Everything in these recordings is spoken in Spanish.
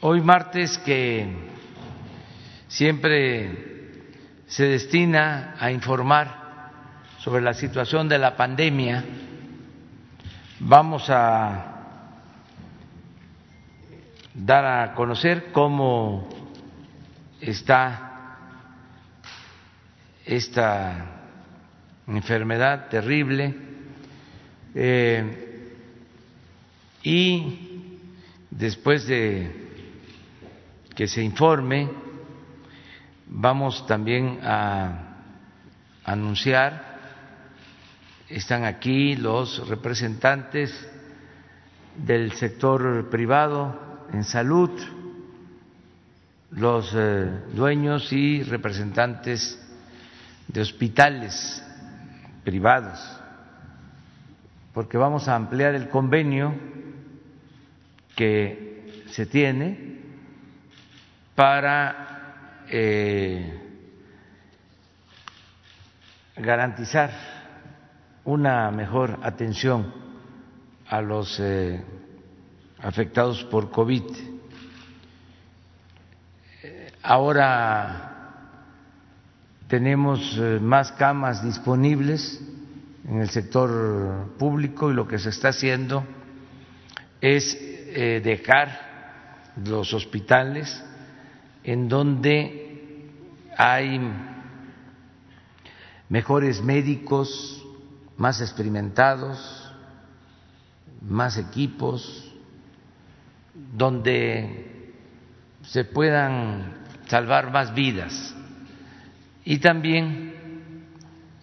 Hoy martes que siempre se destina a informar sobre la situación de la pandemia, vamos a dar a conocer cómo está esta enfermedad terrible eh, y Después de que se informe, vamos también a anunciar, están aquí los representantes del sector privado en salud, los eh, dueños y representantes de hospitales privados, porque vamos a ampliar el convenio que se tiene para eh, garantizar una mejor atención a los eh, afectados por COVID. Ahora tenemos eh, más camas disponibles en el sector público y lo que se está haciendo es eh, dejar los hospitales en donde hay mejores médicos, más experimentados, más equipos, donde se puedan salvar más vidas. Y también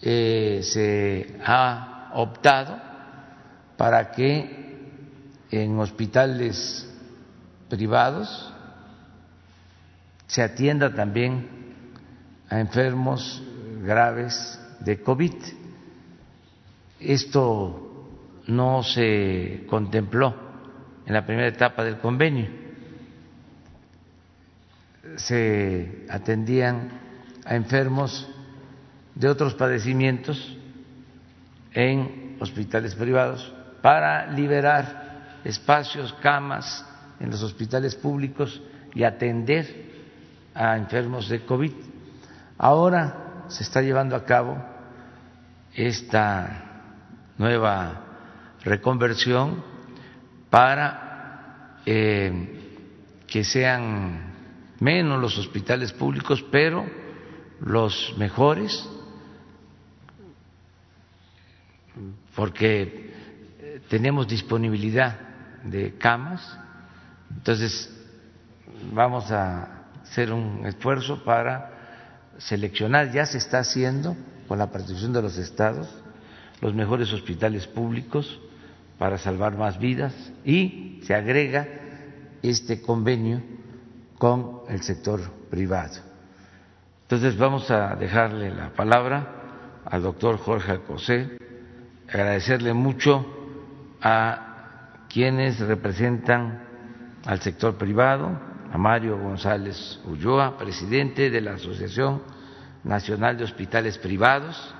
eh, se ha optado para que en hospitales privados, se atienda también a enfermos graves de COVID. Esto no se contempló en la primera etapa del convenio. Se atendían a enfermos de otros padecimientos en hospitales privados para liberar espacios, camas en los hospitales públicos y atender a enfermos de COVID. Ahora se está llevando a cabo esta nueva reconversión para eh, que sean menos los hospitales públicos, pero los mejores, porque eh, tenemos disponibilidad de camas. Entonces, vamos a hacer un esfuerzo para seleccionar, ya se está haciendo con la participación de los estados, los mejores hospitales públicos para salvar más vidas y se agrega este convenio con el sector privado. Entonces vamos a dejarle la palabra al doctor Jorge Alcosé, agradecerle mucho a quienes representan al sector privado, a Mario González Ulloa, presidente de la Asociación Nacional de Hospitales Privados,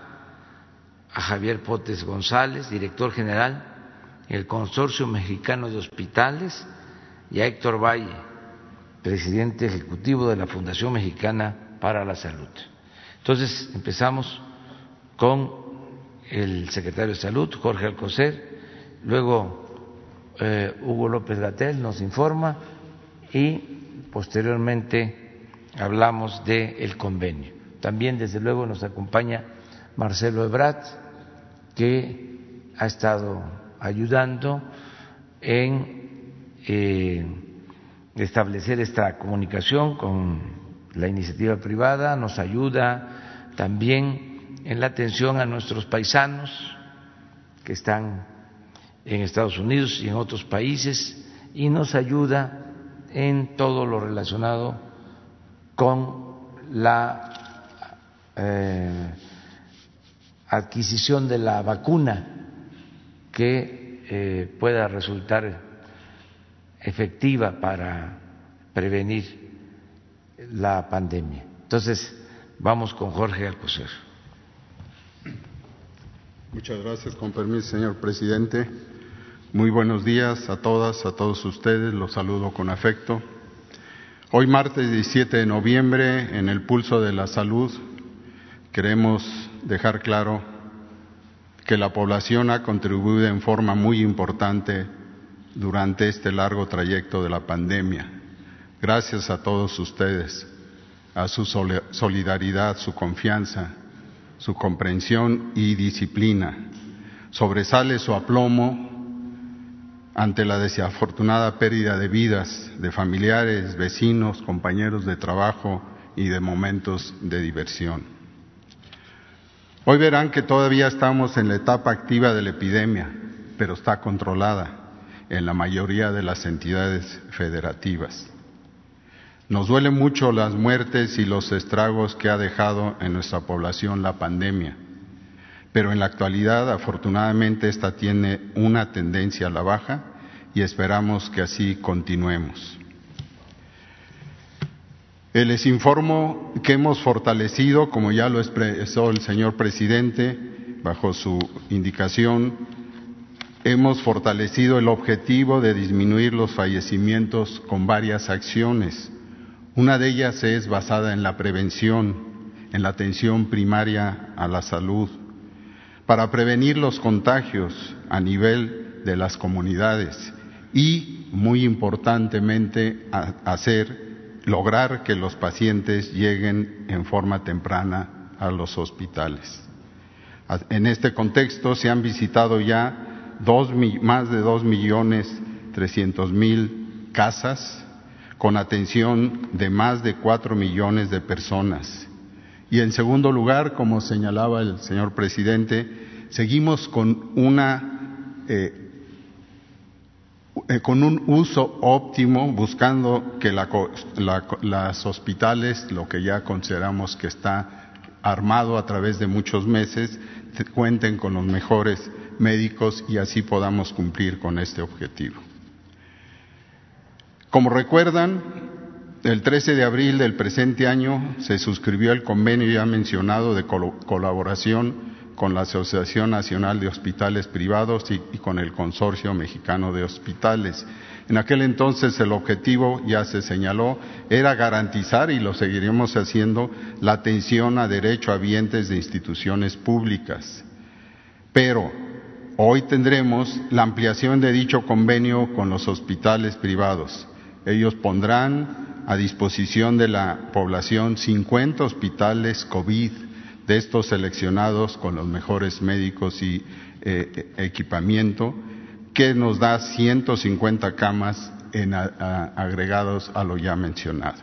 a Javier Potes González, director general del Consorcio Mexicano de Hospitales, y a Héctor Valle, presidente ejecutivo de la Fundación Mexicana para la Salud. Entonces empezamos con el secretario de Salud, Jorge Alcocer, luego eh, Hugo López Gatel nos informa y posteriormente hablamos del convenio. También, desde luego, nos acompaña Marcelo Ebrat, que ha estado ayudando en eh, establecer esta comunicación con la iniciativa privada, nos ayuda también en la atención a nuestros paisanos que están en Estados Unidos y en otros países y nos ayuda en todo lo relacionado con la eh, adquisición de la vacuna que eh, pueda resultar efectiva para prevenir la pandemia. Entonces, vamos con Jorge Alcocer. Muchas gracias, con permiso, señor presidente. Muy buenos días a todas, a todos ustedes, los saludo con afecto. Hoy martes 17 de noviembre, en el pulso de la salud, queremos dejar claro que la población ha contribuido en forma muy importante durante este largo trayecto de la pandemia. Gracias a todos ustedes, a su solidaridad, su confianza, su comprensión y disciplina. Sobresale su aplomo ante la desafortunada pérdida de vidas de familiares, vecinos, compañeros de trabajo y de momentos de diversión. Hoy verán que todavía estamos en la etapa activa de la epidemia, pero está controlada en la mayoría de las entidades federativas. Nos duele mucho las muertes y los estragos que ha dejado en nuestra población la pandemia, pero en la actualidad afortunadamente esta tiene una tendencia a la baja y esperamos que así continuemos. Eh, les informo que hemos fortalecido, como ya lo expresó el señor presidente, bajo su indicación, hemos fortalecido el objetivo de disminuir los fallecimientos con varias acciones. Una de ellas es basada en la prevención, en la atención primaria a la salud, para prevenir los contagios a nivel de las comunidades y, muy importantemente, hacer, lograr que los pacientes lleguen en forma temprana a los hospitales. En este contexto se han visitado ya más de dos millones trescientos mil casas con atención de más de cuatro millones de personas. Y en segundo lugar, como señalaba el señor presidente, seguimos con una eh, eh, con un uso óptimo, buscando que las hospitales, lo que ya consideramos que está armado a través de muchos meses, cuenten con los mejores médicos y así podamos cumplir con este objetivo. Como recuerdan, el 13 de abril del presente año se suscribió el convenio ya mencionado de colaboración con la Asociación Nacional de Hospitales Privados y, con el Consorcio Mexicano de Hospitales. En aquel entonces el objetivo, ya se señaló, era garantizar, y lo seguiremos haciendo, la atención a derecho habientes de instituciones públicas. Pero hoy tendremos la ampliación de dicho convenio con los hospitales privados. Ellos pondrán a disposición de la población 50 hospitales COVID de estos seleccionados con los mejores médicos y eh, equipamiento, que nos da 150 camas agregados a lo ya mencionado.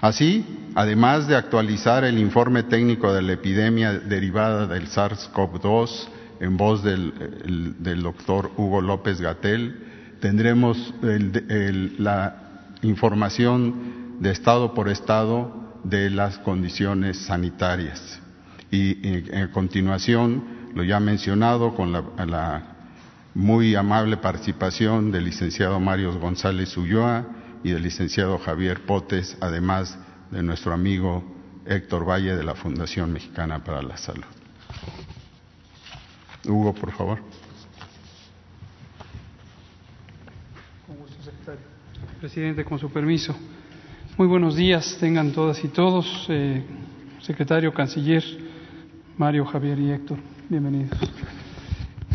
Así, además de actualizar el informe técnico de la epidemia derivada del SARS-CoV-2 en voz del, doctor Hugo López Gatel, tendremos la información de estado por estado de las condiciones sanitarias. Y a continuación, lo ya mencionado, con la, muy amable participación del licenciado Mario González Ulloa y del licenciado Javier Potes, además de nuestro amigo Héctor Valle de la Fundación Mexicana para la Salud. Hugo, por favor. Secretario. Presidente, con su permiso. Muy buenos días, tengan todas y todos. Eh, secretario, canciller, Mario, Javier y Héctor, bienvenidos.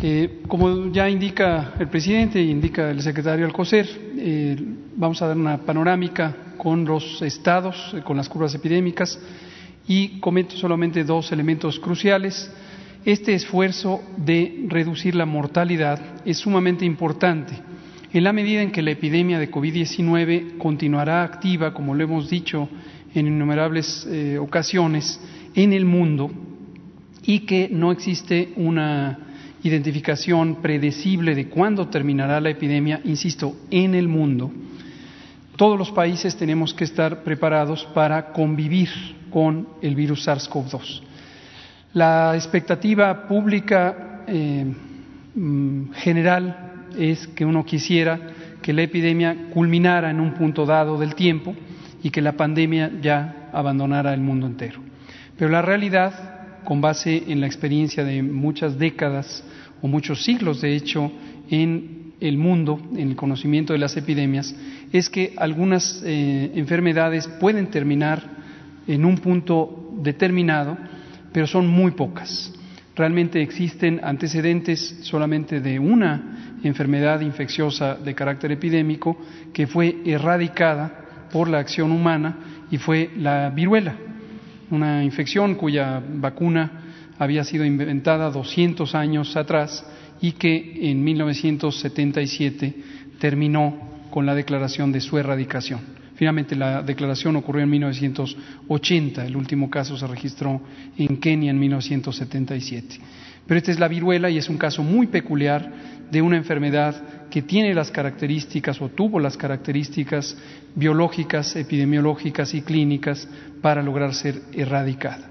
Eh, como ya indica el presidente y indica el secretario Alcocer, eh, vamos a dar una panorámica con los estados, con las curvas epidémicas y comento solamente dos elementos cruciales. Este esfuerzo de reducir la mortalidad es sumamente importante en la medida en que la epidemia de COVID-19 continuará activa, como lo hemos dicho en innumerables eh, ocasiones, en el mundo y que no existe una identificación predecible de cuándo terminará la epidemia, insisto, en el mundo, todos los países tenemos que estar preparados para convivir con el virus SARS-CoV-2. La expectativa pública eh, mm, general es que uno quisiera que la epidemia culminara en un punto dado del tiempo y que la pandemia ya abandonara el mundo entero. Pero la realidad, con base en la experiencia de muchas décadas o muchos siglos, de hecho, en el mundo, en el conocimiento de las epidemias, es que algunas eh, enfermedades pueden terminar en un punto determinado, pero son muy pocas. Realmente existen antecedentes solamente de una enfermedad infecciosa de carácter epidémico que fue erradicada por la acción humana y fue la viruela, una infección cuya vacuna había sido inventada 200 años atrás y que en 1977 terminó con la declaración de su erradicación. Finalmente, la declaración ocurrió en 1980, el último caso se registró en Kenia en 1977. Pero esta es la viruela y es un caso muy peculiar de una enfermedad que tiene las características o tuvo las características biológicas, epidemiológicas y clínicas para lograr ser erradicada.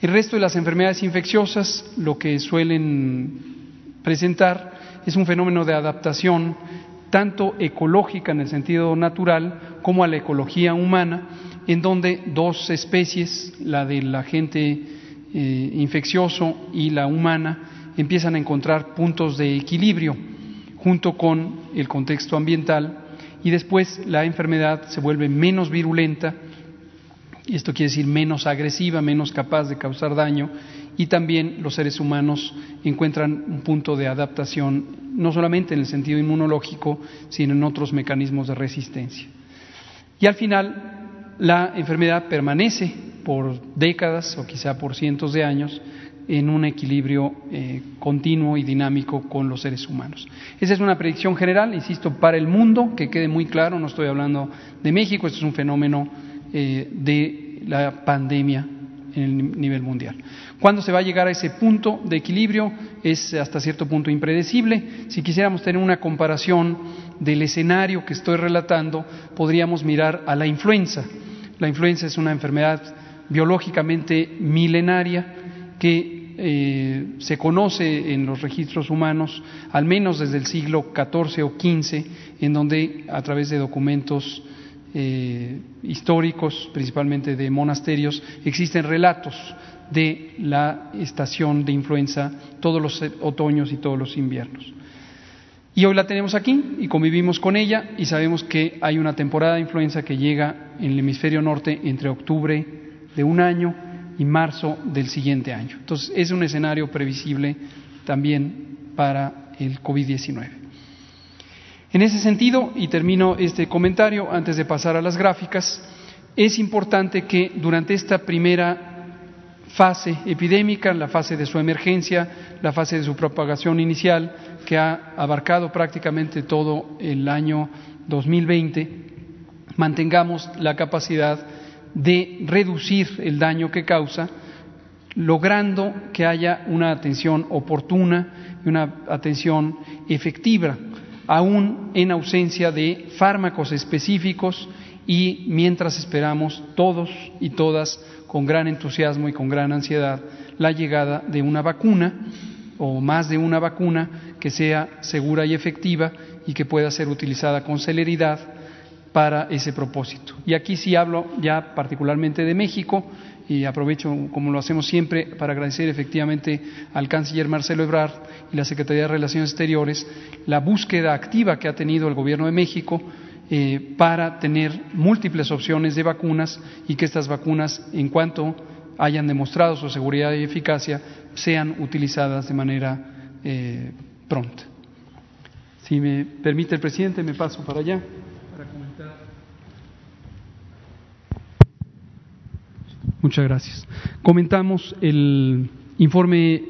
El resto de las enfermedades infecciosas lo que suelen presentar es un fenómeno de adaptación tanto ecológica en el sentido natural como a la ecología humana, en donde dos especies, la del agente eh, infeccioso y la humana, empiezan a encontrar puntos de equilibrio junto con el contexto ambiental y después la enfermedad se vuelve menos virulenta, esto quiere decir menos agresiva, menos capaz de causar daño, y también los seres humanos encuentran un punto de adaptación, no solamente en el sentido inmunológico, sino en otros mecanismos de resistencia. Y al final, la enfermedad permanece por décadas o quizá por cientos de años en un equilibrio eh, continuo y dinámico con los seres humanos. Esa es una predicción general, insisto, para el mundo, que quede muy claro, no estoy hablando de México, esto es un fenómeno eh, de la pandemia en el nivel mundial. ¿Cuándo se va a llegar a ese punto de equilibrio? Es hasta cierto punto impredecible. Si quisiéramos tener una comparación del escenario que estoy relatando, podríamos mirar a la influenza. La influenza es una enfermedad biológicamente milenaria que eh, se conoce en los registros humanos al menos desde el siglo XIV o XV, en donde a través de documentos eh, históricos, principalmente de monasterios, existen relatos de la estación de influenza todos los otoños y todos los inviernos. Y hoy la tenemos aquí y convivimos con ella y sabemos que hay una temporada de influenza que llega en el hemisferio norte entre octubre de un año y marzo del siguiente año. Entonces es un escenario previsible también para el COVID-19. En ese sentido, y termino este comentario antes de pasar a las gráficas, es importante que durante esta primera fase epidémica, la fase de su emergencia, la fase de su propagación inicial, que ha abarcado prácticamente todo el año 2020, mantengamos la capacidad de reducir el daño que causa, logrando que haya una atención oportuna y una atención efectiva, aún en ausencia de fármacos específicos y mientras esperamos todos y todas con gran entusiasmo y con gran ansiedad la llegada de una vacuna o más de una vacuna que sea segura y efectiva y que pueda ser utilizada con celeridad para ese propósito. Y aquí sí hablo ya particularmente de México y aprovecho, como lo hacemos siempre, para agradecer efectivamente al canciller Marcelo Ebrard y la Secretaría de Relaciones Exteriores la búsqueda activa que ha tenido el Gobierno de México eh, para tener múltiples opciones de vacunas y que estas vacunas, en cuanto hayan demostrado su seguridad y eficacia, sean utilizadas de manera eh, pronta. Si me permite el presidente, me paso para allá para Muchas gracias. Comentamos el informe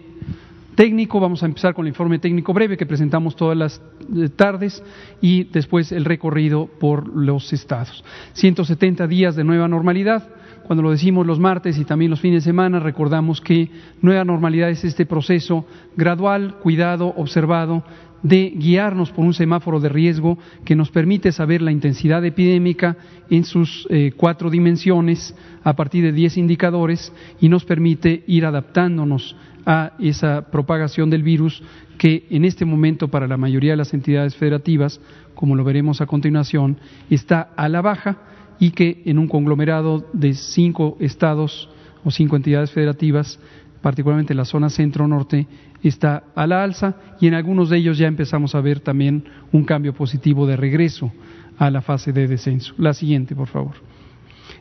técnico. Vamos a empezar con el informe técnico breve que presentamos todas las eh, tardes y después el recorrido por los estados. 170 días de nueva normalidad cuando lo decimos los martes y también los fines de semana, recordamos que nueva normalidad es este proceso gradual, cuidado, observado, de guiarnos por un semáforo de riesgo que nos permite saber la intensidad epidémica en sus eh, cuatro dimensiones a partir de diez indicadores y nos permite ir adaptándonos a esa propagación del virus que en este momento para la mayoría de las entidades federativas, como lo veremos a continuación, está a la baja y que en un conglomerado de cinco estados o cinco entidades federativas, particularmente en la zona centro-norte, está a la alza y en algunos de ellos ya empezamos a ver también un cambio positivo de regreso a la fase de descenso. La siguiente, por favor.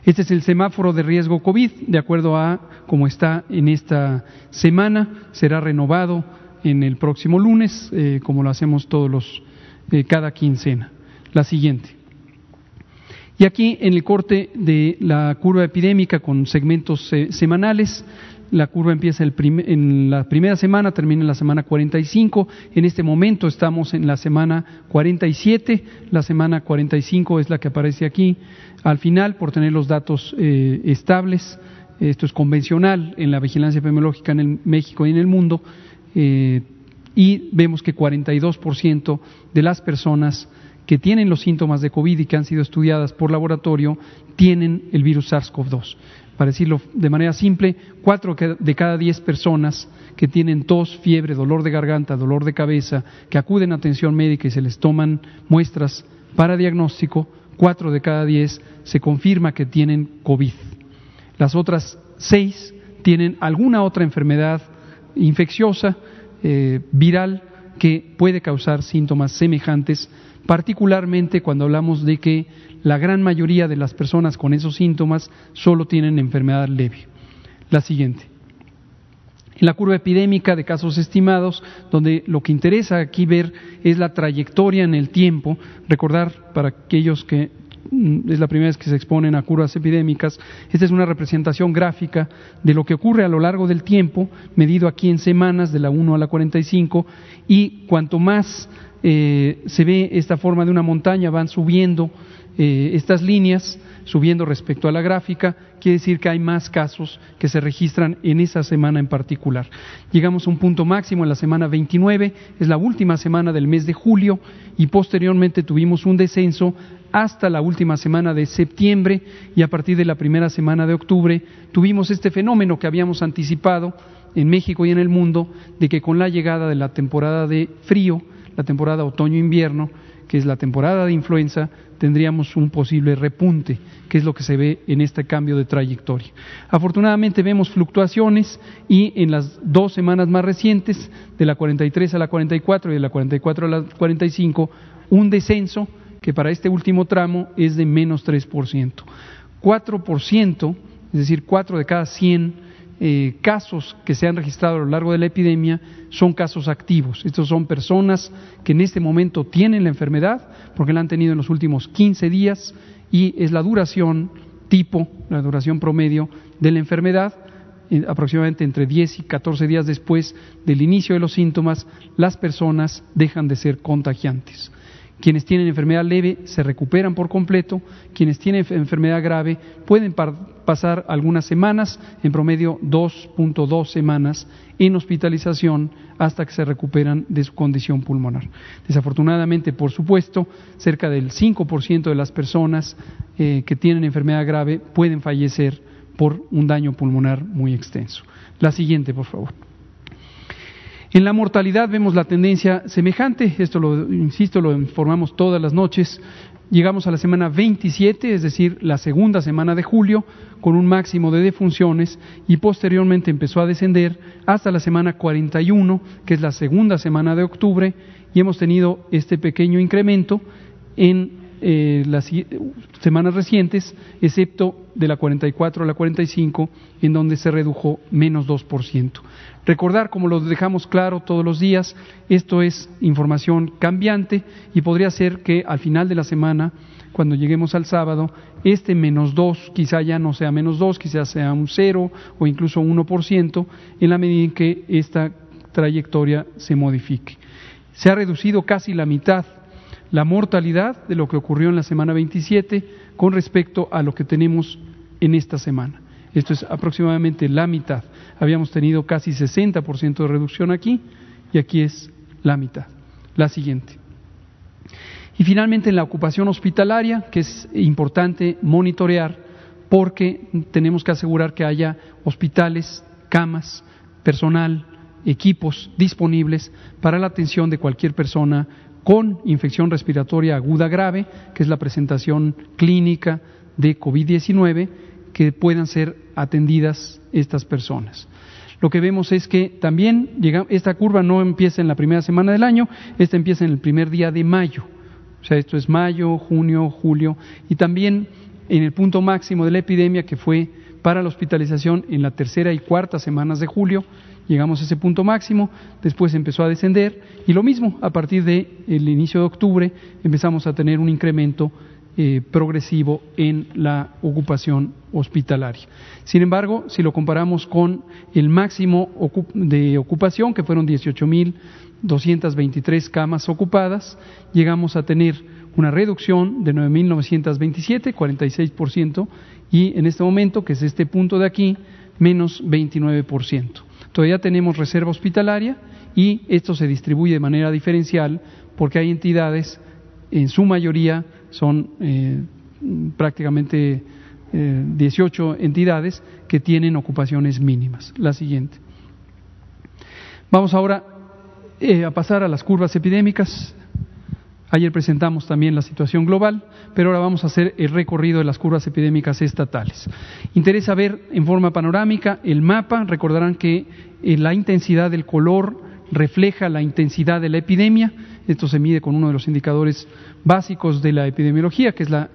Este es el semáforo de riesgo COVID, de acuerdo a cómo está en esta semana, será renovado en el próximo lunes, eh, como lo hacemos todos los, eh, cada quincena. La siguiente. Y aquí en el corte de la curva epidémica con segmentos eh, semanales, la curva empieza en la primera semana, termina en la semana 45. En este momento estamos en la semana 47. La semana 45 es la que aparece aquí. Al final, por tener los datos estables, esto es convencional en la vigilancia epidemiológica en México y en el mundo, eh, y vemos que 42% de las personas que tienen los síntomas de COVID y que han sido estudiadas por laboratorio tienen el virus SARS-CoV-2. Para decirlo de manera simple, 4 de cada 10 personas que tienen tos, fiebre, dolor de garganta, dolor de cabeza, que acuden a atención médica y se les toman muestras para diagnóstico, 4 de cada 10 se confirma que tienen COVID. Las otras 6 tienen alguna otra enfermedad infecciosa, eh, viral, que puede causar síntomas semejantes, particularmente cuando hablamos de que la gran mayoría de las personas con esos síntomas solo tienen enfermedad leve. La siguiente. En la curva epidémica de casos estimados, donde lo que interesa aquí ver es la trayectoria en el tiempo, recordar para aquellos que es la primera vez que se exponen a curvas epidémicas. Esta es una representación gráfica de lo que ocurre a lo largo del tiempo, medido aquí en semanas, de la 1 a la 45, y cuanto más eh, se ve esta forma de una montaña, van subiendo eh, estas líneas, subiendo respecto a la gráfica, quiere decir que hay más casos que se registran en esa semana en particular. Llegamos a un punto máximo en la semana 29, es la última semana del mes de julio, y posteriormente tuvimos un descenso hasta la última semana de septiembre y a partir de la primera semana de octubre tuvimos este fenómeno que habíamos anticipado en México y en el mundo de que con la llegada de la temporada de frío, la temporada otoño-invierno, que es la temporada de influenza, tendríamos un posible repunte, que es lo que se ve en este cambio de trayectoria. Afortunadamente vemos fluctuaciones y en las dos semanas más recientes, de la 43 a la 44 y de la 44 a la 45, un descenso que para este último tramo es de menos 3%. 4%, es decir, 4 de cada 100 eh, casos que se han registrado a lo largo de la epidemia son casos activos. Estos son personas que en este momento tienen la enfermedad porque la han tenido en los últimos 15 días y es la duración tipo, la duración promedio de la enfermedad eh, aproximadamente entre 10 y 14 días después del inicio de los síntomas, las personas dejan de ser contagiantes. Quienes tienen enfermedad leve se recuperan por completo, quienes tienen enfermedad grave pueden pasar algunas semanas, en promedio 2.2 semanas, en hospitalización hasta que se recuperan de su condición pulmonar. Desafortunadamente, por supuesto, cerca del 5% de las personas eh, que tienen enfermedad grave pueden fallecer por un daño pulmonar muy extenso. La siguiente, por favor. En la mortalidad vemos la tendencia semejante, esto lo insisto, lo informamos todas las noches. Llegamos a la semana 27, es decir, la segunda semana de julio, con un máximo de defunciones y posteriormente empezó a descender hasta la semana 41, que es la segunda semana de octubre, y hemos tenido este pequeño incremento en eh, las semanas recientes, excepto de la 44 a la 45, en donde se redujo menos 2%. Recordar, como lo dejamos claro todos los días, esto es información cambiante y podría ser que al final de la semana, cuando lleguemos al sábado, este menos 2 quizá ya no sea menos 2, quizá sea un 0 o incluso 1%, en la medida en que esta trayectoria se modifique. Se ha reducido casi la mitad la mortalidad de lo que ocurrió en la semana 27 con respecto a lo que tenemos en esta semana. Esto es aproximadamente la mitad. Habíamos tenido casi 60% de reducción aquí y aquí es la mitad. La siguiente. Y finalmente en la ocupación hospitalaria, que es importante monitorear porque tenemos que asegurar que haya hospitales, camas, personal, equipos disponibles para la atención de cualquier persona con infección respiratoria aguda grave, que es la presentación clínica de COVID-19, que puedan ser atendidas estas personas. Lo que vemos es que también esta curva no empieza en la primera semana del año, esta empieza en el primer día de mayo. O sea, esto es mayo, junio, julio, y también en el punto máximo de la epidemia, que fue para la hospitalización en la tercera y cuarta semanas de julio, llegamos a ese punto máximo, después empezó a descender y lo mismo, a partir del inicio de octubre empezamos a tener un incremento eh, progresivo en la ocupación hospitalaria. Sin embargo, si lo comparamos con el máximo de ocupación, que fueron 18.223 camas ocupadas, llegamos a tener una reducción de 9.927, 46%, y en este momento, que es este punto de aquí, menos 29%. Todavía tenemos reserva hospitalaria y esto se distribuye de manera diferencial porque hay entidades, en su mayoría son eh, prácticamente 18 eh, entidades que tienen ocupaciones mínimas. La siguiente. Vamos ahora eh, a pasar a las curvas epidémicas. Ayer presentamos también la situación global, pero ahora vamos a hacer el recorrido de las curvas epidémicas estatales. Interesa ver en forma panorámica el mapa. Recordarán que eh, la intensidad del color refleja la intensidad de la epidemia. Esto se mide con uno de los indicadores básicos de la epidemiología, que es la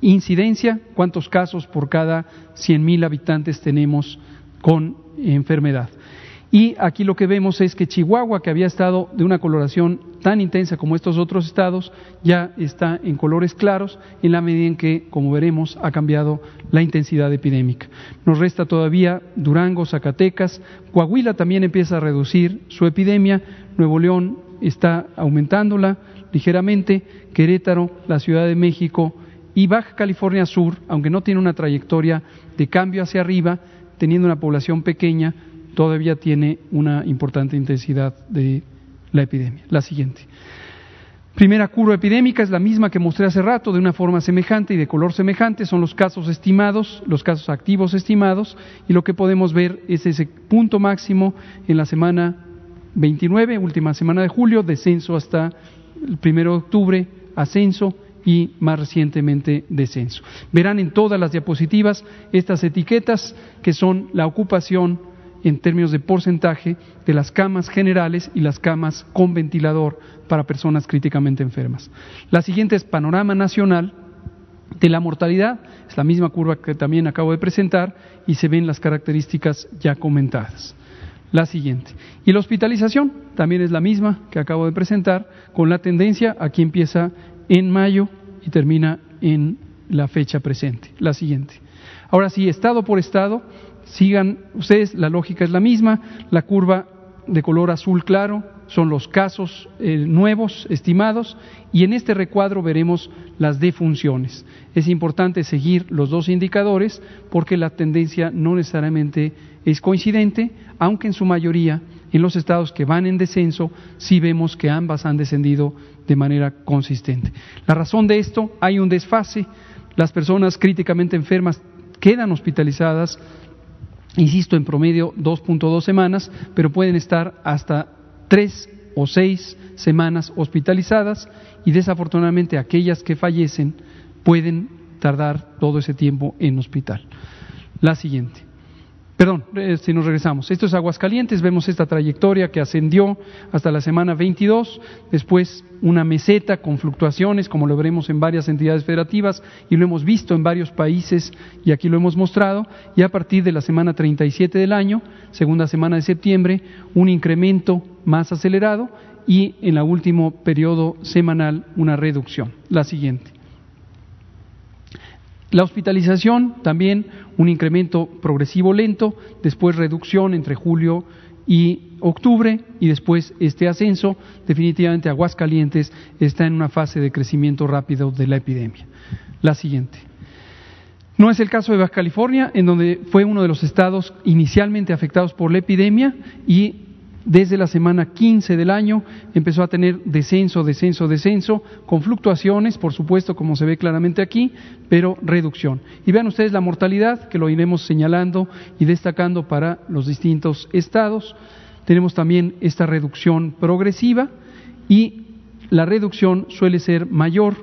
incidencia, cuántos casos por cada 100.000 habitantes tenemos con enfermedad. Y aquí lo que vemos es que Chihuahua, que había estado de una coloración tan intensa como estos otros estados, ya está en colores claros en la medida en que, como veremos, ha cambiado la intensidad epidémica. Nos resta todavía Durango, Zacatecas, Coahuila también empieza a reducir su epidemia, Nuevo León está aumentándola ligeramente, Querétaro, la Ciudad de México y Baja California Sur, aunque no tiene una trayectoria de cambio hacia arriba, teniendo una población pequeña, todavía tiene una importante intensidad de la epidemia. La siguiente. Primera curva epidémica es la misma que mostré hace rato, de una forma semejante y de color semejante, son los casos estimados, los casos activos estimados, y lo que podemos ver es ese punto máximo en la semana 29, última semana de julio, descenso hasta el primero de octubre, ascenso y más recientemente descenso. Verán en todas las diapositivas estas etiquetas que son la ocupación en términos de porcentaje de las camas generales y las camas con ventilador para personas críticamente enfermas. La siguiente es panorama nacional de la mortalidad, es la misma curva que también acabo de presentar y se ven las características ya comentadas. La siguiente. Y la hospitalización también es la misma que acabo de presentar, con la tendencia, aquí empieza en mayo y termina en la fecha presente. La siguiente. Ahora sí, estado por estado, sigan ustedes, la lógica es la misma, la curva de color azul claro son los casos eh, nuevos estimados y en este recuadro veremos las defunciones. Es importante seguir los dos indicadores porque la tendencia no necesariamente es coincidente, aunque en su mayoría en los estados que van en descenso sí vemos que ambas han descendido de manera consistente. La razón de esto, hay un desfase, las personas críticamente enfermas quedan hospitalizadas insisto, en promedio 2.2 semanas, pero pueden estar hasta tres o seis semanas hospitalizadas y desafortunadamente aquellas que fallecen pueden tardar todo ese tiempo en hospital. La siguiente. Perdón, eh, si nos regresamos. Esto es Aguascalientes, vemos esta trayectoria que ascendió hasta la semana 22, después una meseta con fluctuaciones, como lo veremos en varias entidades federativas y lo hemos visto en varios países y aquí lo hemos mostrado, y a partir de la semana 37 del año, segunda semana de septiembre, un incremento más acelerado y en el último periodo semanal una reducción. La siguiente. La hospitalización también un incremento progresivo lento, después reducción entre julio y octubre y después este ascenso. Definitivamente Aguascalientes está en una fase de crecimiento rápido de la epidemia. La siguiente. No es el caso de Baja California, en donde fue uno de los estados inicialmente afectados por la epidemia y desde la semana 15 del año empezó a tener descenso, descenso, descenso, con fluctuaciones, por supuesto, como se ve claramente aquí, pero reducción. Y vean ustedes la mortalidad, que lo iremos señalando y destacando para los distintos estados. Tenemos también esta reducción progresiva y la reducción suele ser mayor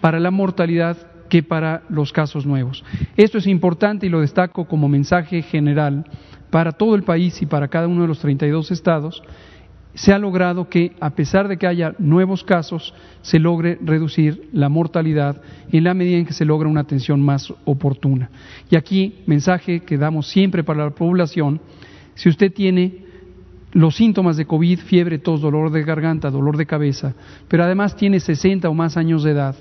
para la mortalidad que para los casos nuevos. Esto es importante y lo destaco como mensaje general para todo el país y para cada uno de los 32 estados, se ha logrado que, a pesar de que haya nuevos casos, se logre reducir la mortalidad en la medida en que se logra una atención más oportuna. Y aquí, mensaje que damos siempre para la población, si usted tiene los síntomas de COVID, fiebre, tos, dolor de garganta, dolor de cabeza, pero además tiene 60 o más años de edad,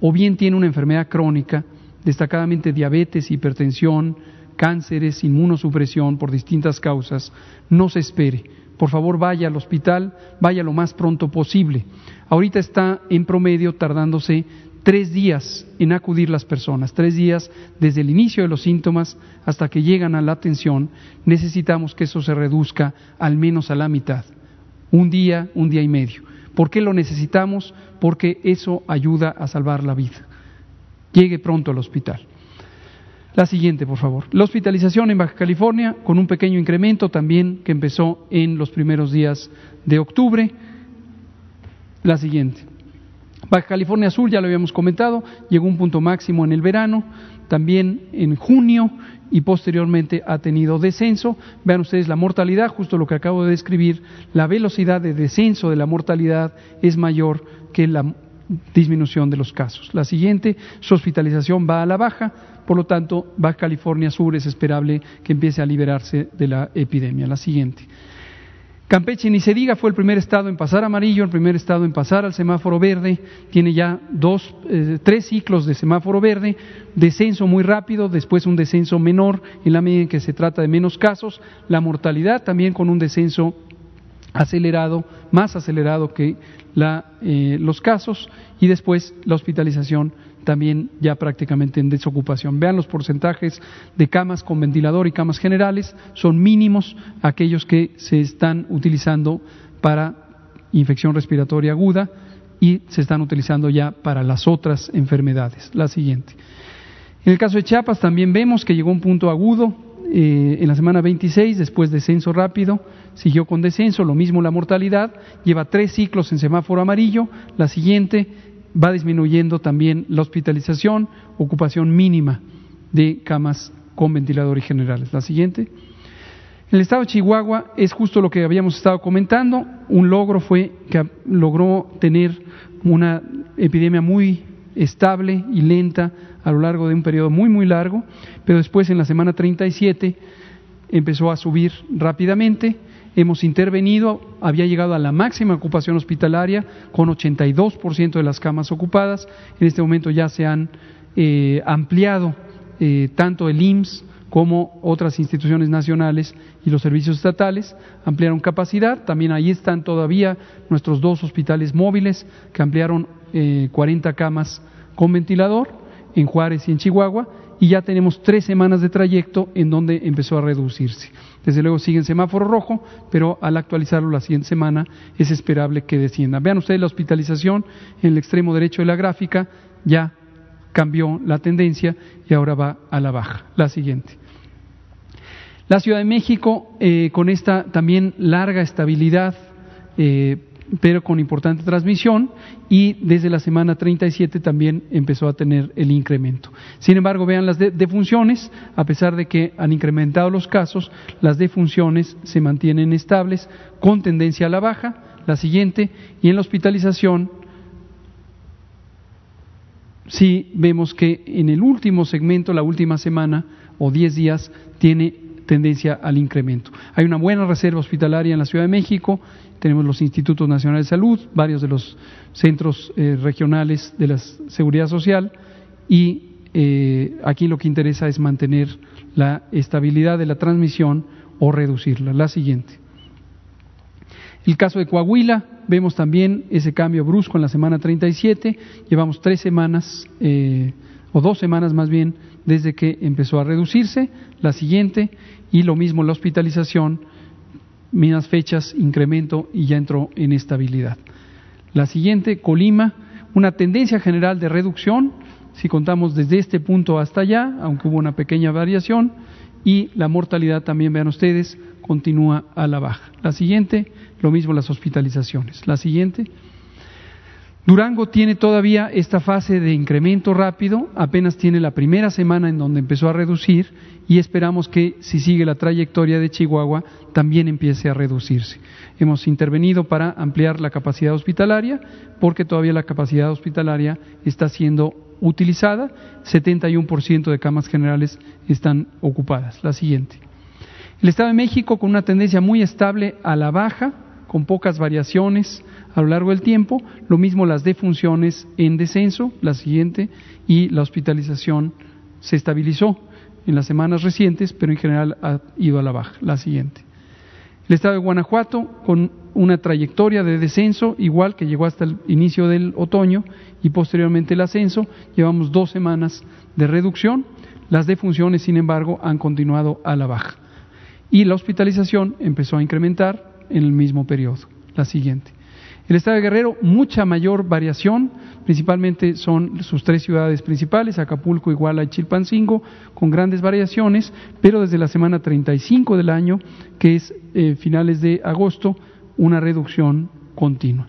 o bien tiene una enfermedad crónica, destacadamente diabetes, hipertensión, cánceres, inmunosupresión por distintas causas, no se espere. Por favor, vaya al hospital, vaya lo más pronto posible. Ahorita está en promedio tardándose tres días en acudir las personas, tres días desde el inicio de los síntomas hasta que llegan a la atención. Necesitamos que eso se reduzca al menos a la mitad, un día, un día y medio. ¿Por qué lo necesitamos? Porque eso ayuda a salvar la vida. Llegue pronto al hospital. La siguiente, por favor. La hospitalización en Baja California con un pequeño incremento también que empezó en los primeros días de octubre. La siguiente. Baja California Sur, ya lo habíamos comentado, llegó a un punto máximo en el verano, también en junio y posteriormente ha tenido descenso. Vean ustedes la mortalidad, justo lo que acabo de describir, la velocidad de descenso de la mortalidad es mayor que la disminución de los casos. La siguiente, su hospitalización va a la baja, por lo tanto, Baja California Sur es esperable que empiece a liberarse de la epidemia. La siguiente. Campeche, ni se diga, fue el primer estado en pasar amarillo, el primer estado en pasar al semáforo verde, tiene ya dos, eh, tres ciclos de semáforo verde, descenso muy rápido, después un descenso menor en la medida en que se trata de menos casos, la mortalidad también con un descenso acelerado, más acelerado que eh, los casos, y después la hospitalización también ya prácticamente en desocupación. Vean los porcentajes de camas con ventilador y camas generales, son mínimos aquellos que se están utilizando para infección respiratoria aguda y se están utilizando ya para las otras enfermedades. La siguiente. En el caso de Chiapas también vemos que llegó un punto agudo eh, en la semana 26, después descenso rápido, siguió con descenso, lo mismo la mortalidad, lleva tres ciclos en semáforo amarillo, la siguiente va disminuyendo también la hospitalización, ocupación mínima de camas con ventilador y generales. La siguiente. En el estado de Chihuahua es justo lo que habíamos estado comentando. Un logro fue que logró tener una epidemia muy estable y lenta a lo largo de un periodo muy, muy largo, pero después en la semana 37 empezó a subir rápidamente. Hemos intervenido, había llegado a la máxima ocupación hospitalaria con 82% de las camas ocupadas, en este momento ya se han eh, ampliado eh, tanto el IMSS como otras instituciones nacionales y los servicios estatales, ampliaron capacidad, también ahí están todavía nuestros dos hospitales móviles que ampliaron 40 eh, camas con ventilador en Juárez y en Chihuahua, y ya tenemos tres semanas de trayecto en donde empezó a reducirse. Desde luego sigue en semáforo rojo, pero al actualizarlo la siguiente semana es esperable que descienda. Vean ustedes la hospitalización en el extremo derecho de la gráfica, ya cambió la tendencia y ahora va a la baja. La siguiente. La Ciudad de México, eh, con esta también larga estabilidad, eh, pero con importante transmisión y desde la semana 37 también empezó a tener el incremento. Sin embargo, vean las defunciones, a pesar de que han incrementado los casos, las defunciones se mantienen estables con tendencia a la baja, la siguiente, y en la hospitalización sí vemos que en el último segmento, la última semana o 10 días, tiene tendencia al incremento. Hay una buena reserva hospitalaria en la Ciudad de México, tenemos los institutos nacionales de salud, varios de los centros eh, regionales de la seguridad social y eh, aquí lo que interesa es mantener la estabilidad de la transmisión o reducirla. La siguiente. El caso de Coahuila, vemos también ese cambio brusco en la semana 37, llevamos tres semanas, eh, o dos semanas más bien, desde que empezó a reducirse. La siguiente, y lo mismo la hospitalización, menos fechas, incremento y ya entró en estabilidad. La siguiente, Colima, una tendencia general de reducción, si contamos desde este punto hasta allá, aunque hubo una pequeña variación, y la mortalidad también, vean ustedes, continúa a la baja. La siguiente, lo mismo las hospitalizaciones. La siguiente, Durango tiene todavía esta fase de incremento rápido, apenas tiene la primera semana en donde empezó a reducir y esperamos que si sigue la trayectoria de Chihuahua también empiece a reducirse. Hemos intervenido para ampliar la capacidad hospitalaria porque todavía la capacidad hospitalaria está siendo utilizada, 71% de camas generales están ocupadas. La siguiente. El Estado de México con una tendencia muy estable a la baja, con pocas variaciones a lo largo del tiempo, lo mismo las defunciones en descenso, la siguiente, y la hospitalización se estabilizó en las semanas recientes, pero en general ha ido a la baja, la siguiente. El estado de Guanajuato con una trayectoria de descenso igual que llegó hasta el inicio del otoño y posteriormente el ascenso, llevamos dos semanas de reducción, las defunciones sin embargo han continuado a la baja y la hospitalización empezó a incrementar en el mismo periodo. La siguiente. El estado de Guerrero, mucha mayor variación, principalmente son sus tres ciudades principales, Acapulco, Iguala y Chilpancingo, con grandes variaciones, pero desde la semana 35 del año, que es eh, finales de agosto, una reducción continua.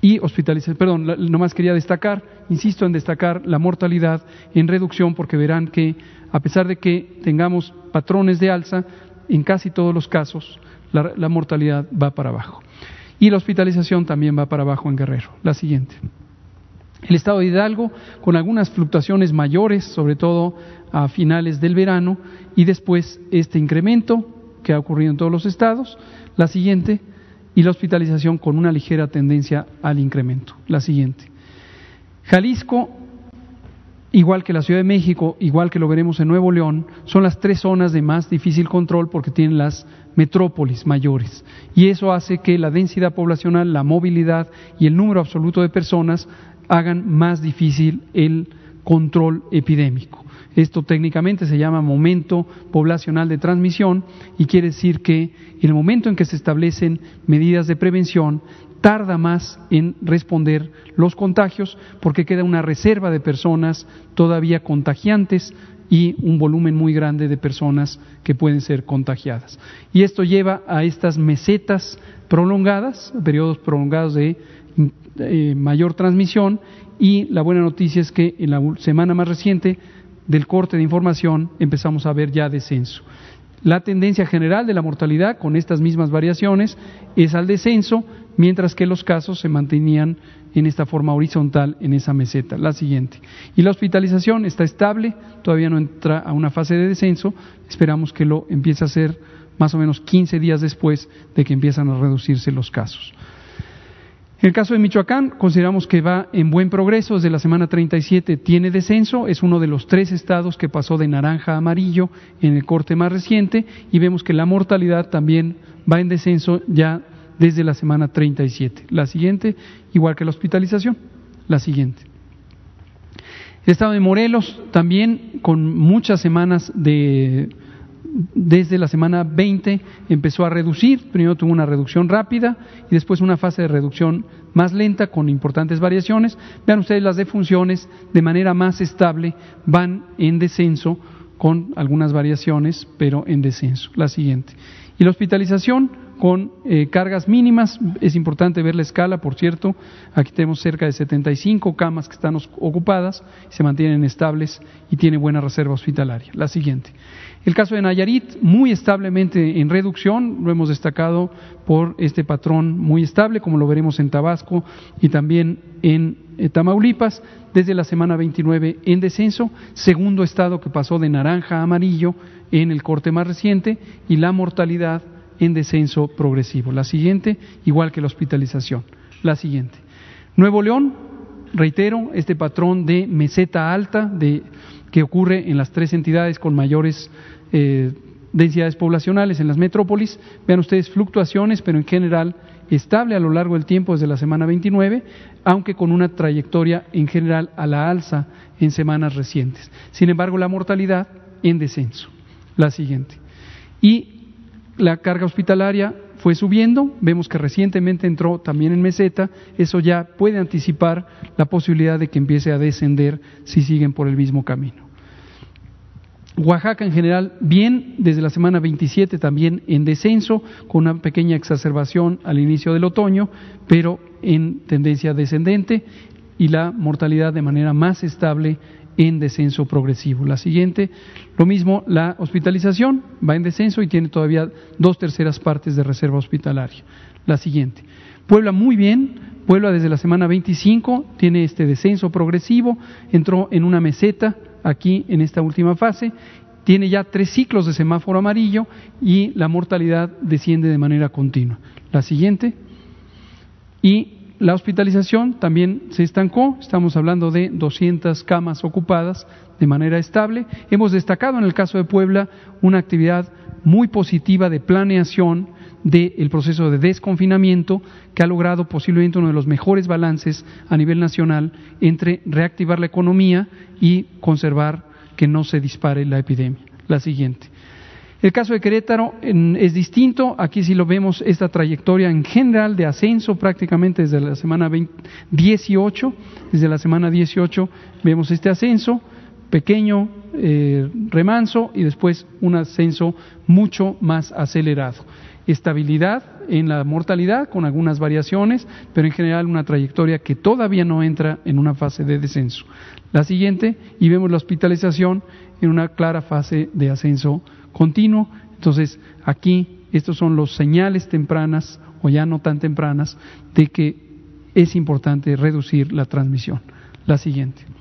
Y hospitalización, perdón, nomás quería destacar, insisto en destacar la mortalidad en reducción, porque verán que a pesar de que tengamos patrones de alza, en casi todos los casos la, mortalidad va para abajo. Y la hospitalización también va para abajo en Guerrero. La siguiente. El estado de Hidalgo, con algunas fluctuaciones mayores, sobre todo a finales del verano, y después este incremento que ha ocurrido en todos los estados. La siguiente, y la hospitalización con una ligera tendencia al incremento. La siguiente. Jalisco igual que la Ciudad de México, igual que lo veremos en Nuevo León, son las tres zonas de más difícil control porque tienen las metrópolis mayores. Y eso hace que la densidad poblacional, la movilidad y el número absoluto de personas hagan más difícil el control epidémico. Esto técnicamente se llama momento poblacional de transmisión y quiere decir que en el momento en que se establecen medidas de prevención, tarda más en responder los contagios porque queda una reserva de personas todavía contagiantes y un volumen muy grande de personas que pueden ser contagiadas. Y esto lleva a estas mesetas prolongadas, periodos prolongados de eh, mayor transmisión y la buena noticia es que en la semana más reciente del corte de información empezamos a ver ya descenso. La tendencia general de la mortalidad con estas mismas variaciones es al descenso, mientras que los casos se mantenían en esta forma horizontal en esa meseta. La siguiente. Y la hospitalización está estable, todavía no entra a una fase de descenso, esperamos que lo empiece a hacer más o menos 15 días después de que empiezan a reducirse los casos. En el caso de Michoacán, consideramos que va en buen progreso, desde la semana 37 tiene descenso, es uno de los tres estados que pasó de naranja a amarillo en el corte más reciente y vemos que la mortalidad también va en descenso ya desde la semana 37. La siguiente, igual que la hospitalización. La siguiente. Estado de Morelos también con muchas semanas de desde la semana 20 empezó a reducir, primero tuvo una reducción rápida y después una fase de reducción más lenta con importantes variaciones. Vean ustedes las defunciones de manera más estable van en descenso con algunas variaciones, pero en descenso. La siguiente. Y la hospitalización con eh, cargas mínimas, es importante ver la escala, por cierto, aquí tenemos cerca de 75 camas que están ocupadas, se mantienen estables y tiene buena reserva hospitalaria. La siguiente. El caso de Nayarit, muy establemente en reducción, lo hemos destacado por este patrón muy estable, como lo veremos en Tabasco y también en eh, Tamaulipas, desde la semana 29 en descenso, segundo estado que pasó de naranja a amarillo en el corte más reciente, y la mortalidad en descenso progresivo. La siguiente, igual que la hospitalización. La siguiente. Nuevo León, reitero, este patrón de meseta alta de, que ocurre en las tres entidades con mayores eh, densidades poblacionales en las metrópolis. Vean ustedes fluctuaciones, pero en general estable a lo largo del tiempo desde la semana 29, aunque con una trayectoria en general a la alza en semanas recientes. Sin embargo, la mortalidad en descenso. La siguiente. Y la carga hospitalaria fue subiendo, vemos que recientemente entró también en meseta, eso ya puede anticipar la posibilidad de que empiece a descender si siguen por el mismo camino. Oaxaca en general bien, desde la semana 27 también en descenso, con una pequeña exacerbación al inicio del otoño, pero en tendencia descendente y la mortalidad de manera más estable en descenso progresivo. La siguiente, lo mismo, la hospitalización va en descenso y tiene todavía dos terceras partes de reserva hospitalaria. La siguiente, Puebla muy bien, Puebla desde la semana 25 tiene este descenso progresivo, entró en una meseta aquí en esta última fase, tiene ya tres ciclos de semáforo amarillo y la mortalidad desciende de manera continua. La siguiente. Y la hospitalización también se estancó, estamos hablando de 200 camas ocupadas de manera estable. Hemos destacado en el caso de Puebla una actividad muy positiva de planeación del proceso de desconfinamiento que ha logrado posiblemente uno de los mejores balances a nivel nacional entre reactivar la economía y conservar que no se dispare la epidemia. La siguiente. El caso de Querétaro es distinto, aquí sí lo vemos esta trayectoria en general de ascenso prácticamente desde la semana 18, desde la semana 18 vemos este ascenso, pequeño eh, remanso y después un ascenso mucho más acelerado estabilidad en la mortalidad con algunas variaciones, pero en general una trayectoria que todavía no entra en una fase de descenso. La siguiente, y vemos la hospitalización en una clara fase de ascenso continuo. Entonces, aquí estos son los señales tempranas o ya no tan tempranas de que es importante reducir la transmisión. La siguiente.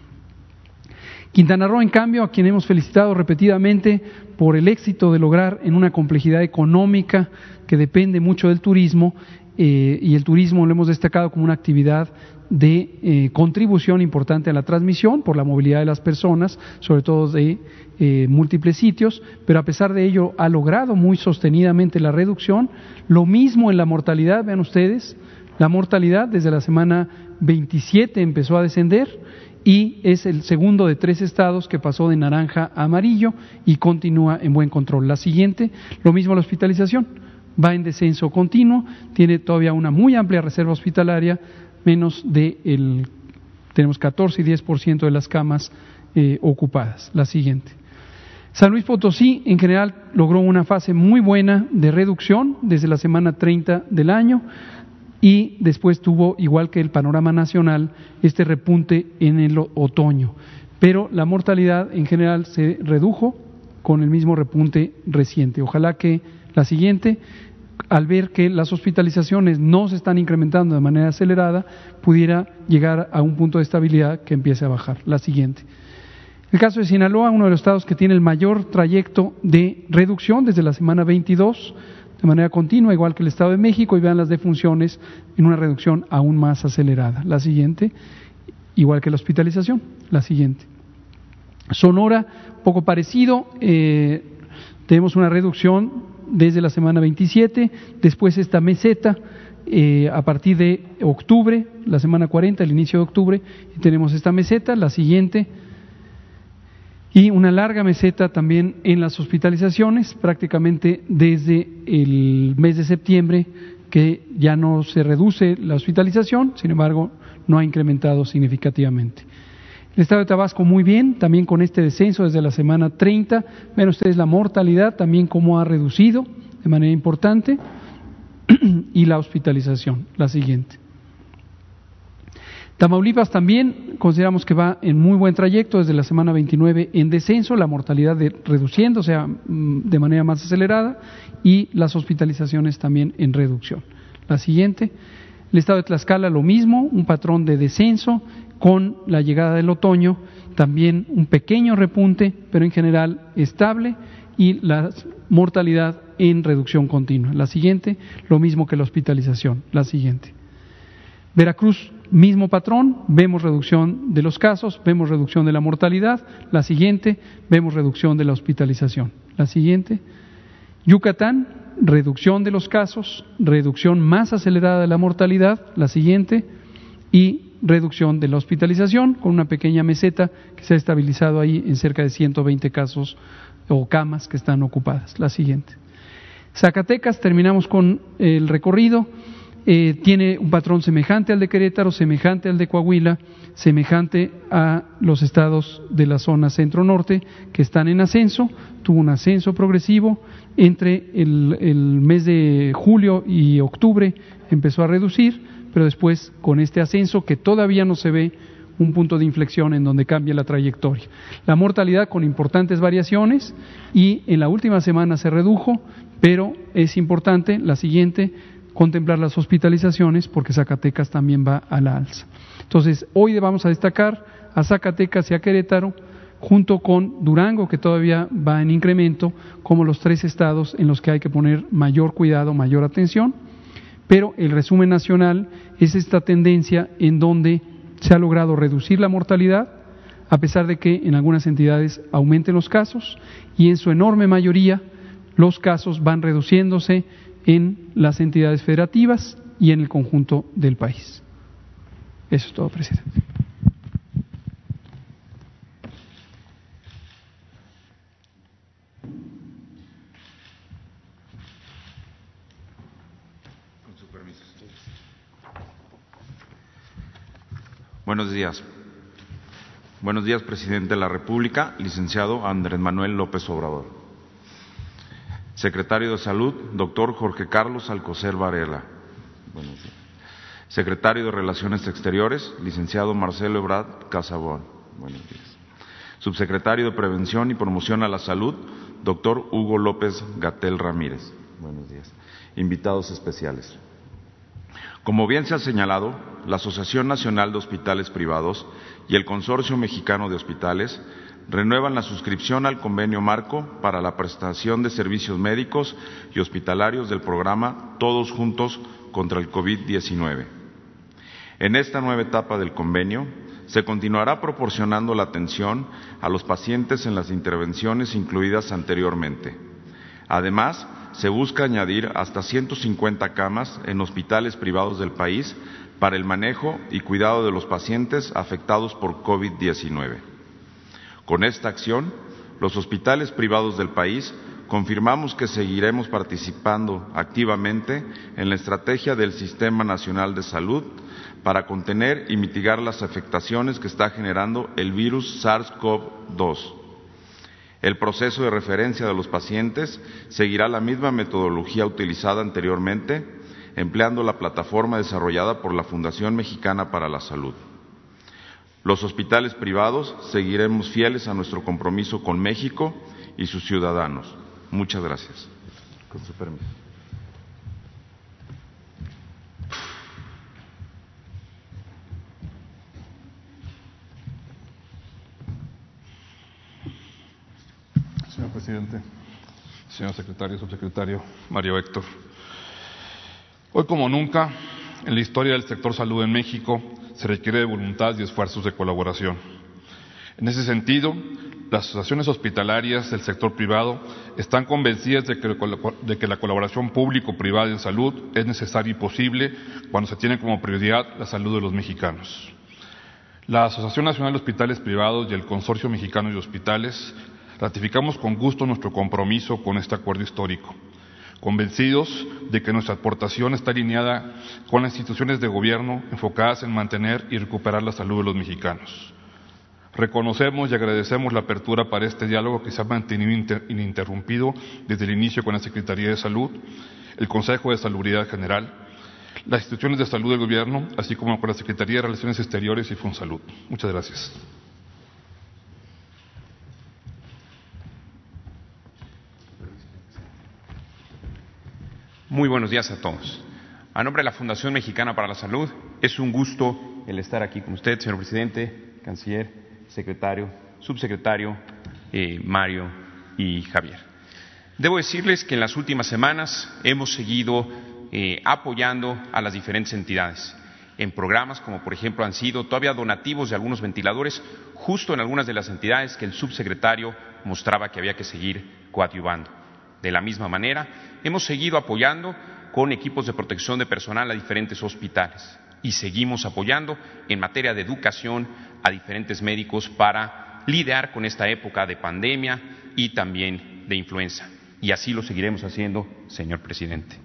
Quintana Roo, en cambio, a quien hemos felicitado repetidamente por el éxito de lograr en una complejidad económica que depende mucho del turismo, eh, y el turismo lo hemos destacado como una actividad de eh, contribución importante a la transmisión por la movilidad de las personas, sobre todo de eh, múltiples sitios, pero a pesar de ello ha logrado muy sostenidamente la reducción. Lo mismo en la mortalidad, vean ustedes, la mortalidad desde la semana 27 empezó a descender y es el segundo de tres estados que pasó de naranja a amarillo y continúa en buen control. La siguiente, lo mismo la hospitalización, va en descenso continuo, tiene todavía una muy amplia reserva hospitalaria, menos de el, tenemos 14 y 10% de las camas eh, ocupadas. La siguiente. San Luis Potosí en general logró una fase muy buena de reducción desde la semana 30 del año y después tuvo, igual que el panorama nacional, este repunte en el otoño. Pero la mortalidad en general se redujo con el mismo repunte reciente. Ojalá que la siguiente, al ver que las hospitalizaciones no se están incrementando de manera acelerada, pudiera llegar a un punto de estabilidad que empiece a bajar. La siguiente. El caso de Sinaloa, uno de los estados que tiene el mayor trayecto de reducción desde la semana 22, de manera continua, igual que el Estado de México, y vean las defunciones en una reducción aún más acelerada. La siguiente, igual que la hospitalización. La siguiente. Sonora, poco parecido, eh, tenemos una reducción desde la semana 27, después esta meseta eh, a partir de octubre, la semana 40, el inicio de octubre, y tenemos esta meseta, la siguiente y una larga meseta también en las hospitalizaciones, prácticamente desde el mes de septiembre, que ya no se reduce la hospitalización, sin embargo, no ha incrementado significativamente. El estado de Tabasco muy bien, también con este descenso desde la semana 30. Ven ustedes la mortalidad también cómo ha reducido de manera importante y la hospitalización, la siguiente. Tamaulipas también consideramos que va en muy buen trayecto desde la semana 29 en descenso, la mortalidad de, reduciendo, o sea, mm, de manera más acelerada, y las hospitalizaciones también en reducción. La siguiente, el estado de Tlaxcala lo mismo, un patrón de descenso con la llegada del otoño, también un pequeño repunte, pero en general estable, y la mortalidad en reducción continua. La siguiente, lo mismo que la hospitalización. La siguiente. Veracruz, mismo patrón, vemos reducción de los casos, vemos reducción de la mortalidad, la siguiente, vemos reducción de la hospitalización, la siguiente, Yucatán, reducción de los casos, reducción más acelerada de la mortalidad, la siguiente, y reducción de la hospitalización con una pequeña meseta que se ha estabilizado ahí en cerca de 120 casos o camas que están ocupadas. La siguiente. Zacatecas, terminamos con el recorrido. Eh, tiene un patrón semejante al de Querétaro, semejante al de Coahuila, semejante a los estados de la zona centro-norte que están en ascenso. Tuvo un ascenso progresivo. Entre el, el mes de julio y octubre empezó a reducir, pero después con este ascenso que todavía no se ve un punto de inflexión en donde cambia la trayectoria. La mortalidad con importantes variaciones y en la última semana se redujo, pero es importante la siguiente contemplar las hospitalizaciones porque Zacatecas también va a la alza. Entonces, hoy vamos a destacar a Zacatecas y a Querétaro junto con Durango, que todavía va en incremento, como los tres estados en los que hay que poner mayor cuidado, mayor atención. Pero el resumen nacional es esta tendencia en donde se ha logrado reducir la mortalidad, a pesar de que en algunas entidades aumenten los casos y en su enorme mayoría los casos van reduciéndose en las entidades federativas y en el conjunto del país. Eso es todo, presidente. Buenos días. Buenos días, presidente de la República, licenciado Andrés Manuel López Obrador. Secretario de Salud, doctor Jorge Carlos Alcocer Varela. Buenos días. Secretario de Relaciones Exteriores, licenciado Marcelo Ebrard Casabón. Buenos días. Subsecretario de Prevención y Promoción a la Salud, doctor Hugo López Gatel Ramírez. Buenos días. Invitados especiales. Como bien se ha señalado, la Asociación Nacional de Hospitales Privados y el Consorcio Mexicano de Hospitales renuevan la suscripción al convenio marco para la prestación de servicios médicos y hospitalarios del programa Todos Juntos contra el COVID-19. En esta nueva etapa del convenio, se continuará proporcionando la atención a los pacientes en las intervenciones incluidas anteriormente. Además, se busca añadir hasta 150 camas en hospitales privados del país para el manejo y cuidado de los pacientes afectados por COVID-19. Con esta acción, los hospitales privados del país confirmamos que seguiremos participando activamente en la estrategia del Sistema Nacional de Salud para contener y mitigar las afectaciones que está generando el virus SARS-CoV-2 el proceso de referencia de los pacientes seguirá la misma metodología utilizada anteriormente, empleando la plataforma desarrollada por la Fundación Mexicana para la Salud. Los hospitales privados seguiremos fieles a nuestro compromiso con México y sus ciudadanos. Muchas gracias. Con su permiso. Señor presidente, señor secretario, subsecretario, Mario Héctor. Hoy como nunca, en la historia del sector salud en México, se requiere de voluntad y esfuerzos de colaboración. En ese sentido, las asociaciones hospitalarias del sector privado están convencidas de que, de que la colaboración público-privada en salud es necesaria y posible cuando se tiene como prioridad la salud de los mexicanos. La Asociación Nacional de Hospitales Privados y el Consorcio Mexicano de Hospitales Ratificamos con gusto nuestro compromiso con este acuerdo histórico, convencidos de que nuestra aportación está alineada con las instituciones de gobierno enfocadas en mantener y recuperar la salud de los mexicanos. Reconocemos y agradecemos la apertura para este diálogo que se ha mantenido ininterrumpido desde el inicio con la Secretaría de Salud, el Consejo de Salubridad General, las instituciones de salud del Gobierno, así como con la Secretaría de Relaciones Exteriores y Fonsalud. Muchas gracias. Muy buenos días a todos. A nombre de la Fundación Mexicana para la Salud, es un gusto el estar aquí con usted, señor presidente, canciller, secretario, subsecretario, eh, Mario y Javier. Debo decirles que en las últimas semanas hemos seguido eh, apoyando a las diferentes entidades en programas como por ejemplo han sido todavía donativos de algunos ventiladores justo en algunas de las entidades que el subsecretario mostraba que había que seguir coadyuvando. De la misma manera, hemos seguido apoyando con equipos de protección de personal a diferentes hospitales y seguimos apoyando en materia de educación a diferentes médicos para lidiar con esta época de pandemia y también de influenza. Y así lo seguiremos haciendo, señor presidente.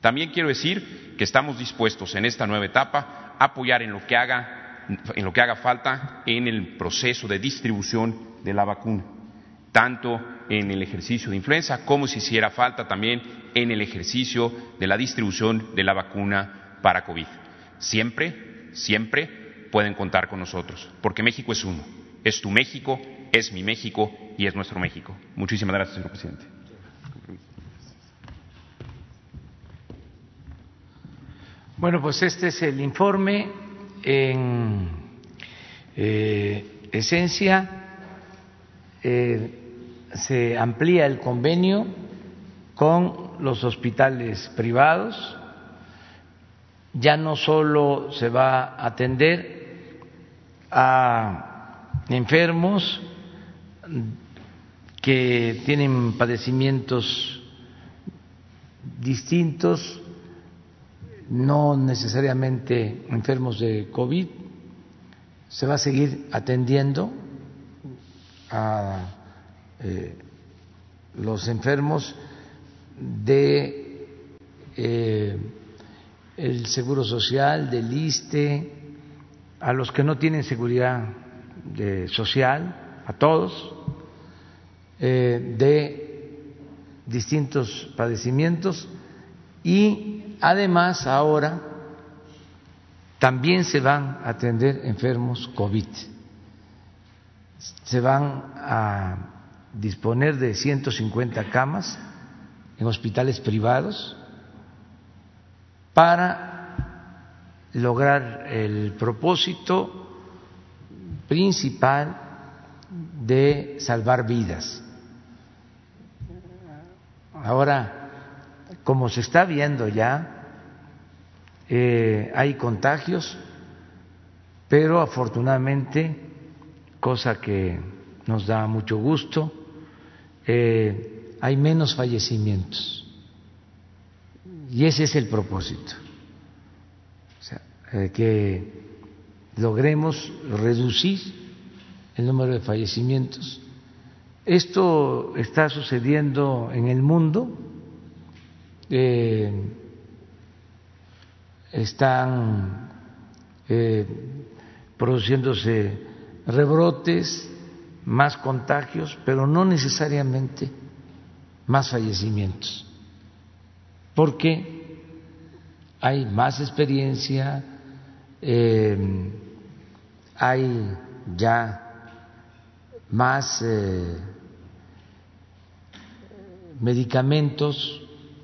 También quiero decir que estamos dispuestos en esta nueva etapa a apoyar en lo que haga, en lo que haga falta en el proceso de distribución de la vacuna, tanto en el ejercicio de influenza como si hiciera falta también en el ejercicio de la distribución de la vacuna para COVID. Siempre, siempre pueden contar con nosotros, porque México es uno. Es tu México, es mi México y es nuestro México. Muchísimas gracias, señor presidente. Bueno, pues este es el informe en eh, esencia. Eh, se amplía el convenio con los hospitales privados. Ya no solo se va a atender a enfermos que tienen padecimientos distintos, no necesariamente enfermos de COVID, se va a seguir atendiendo a eh, los enfermos de eh, el Seguro Social, del ISTE, a los que no tienen seguridad social, a todos, eh, de distintos padecimientos y además ahora también se van a atender enfermos COVID. Se van a disponer de 150 camas en hospitales privados para lograr el propósito principal de salvar vidas. Ahora, como se está viendo ya, eh, hay contagios, pero afortunadamente, cosa que nos da mucho gusto, eh, hay menos fallecimientos. Y ese es el propósito. Eh, que logremos reducir el número de fallecimientos. Esto está sucediendo en el mundo. Eh, están produciéndose rebrotes más contagios, pero no necesariamente más fallecimientos, porque hay más experiencia, eh, hay ya más eh, medicamentos,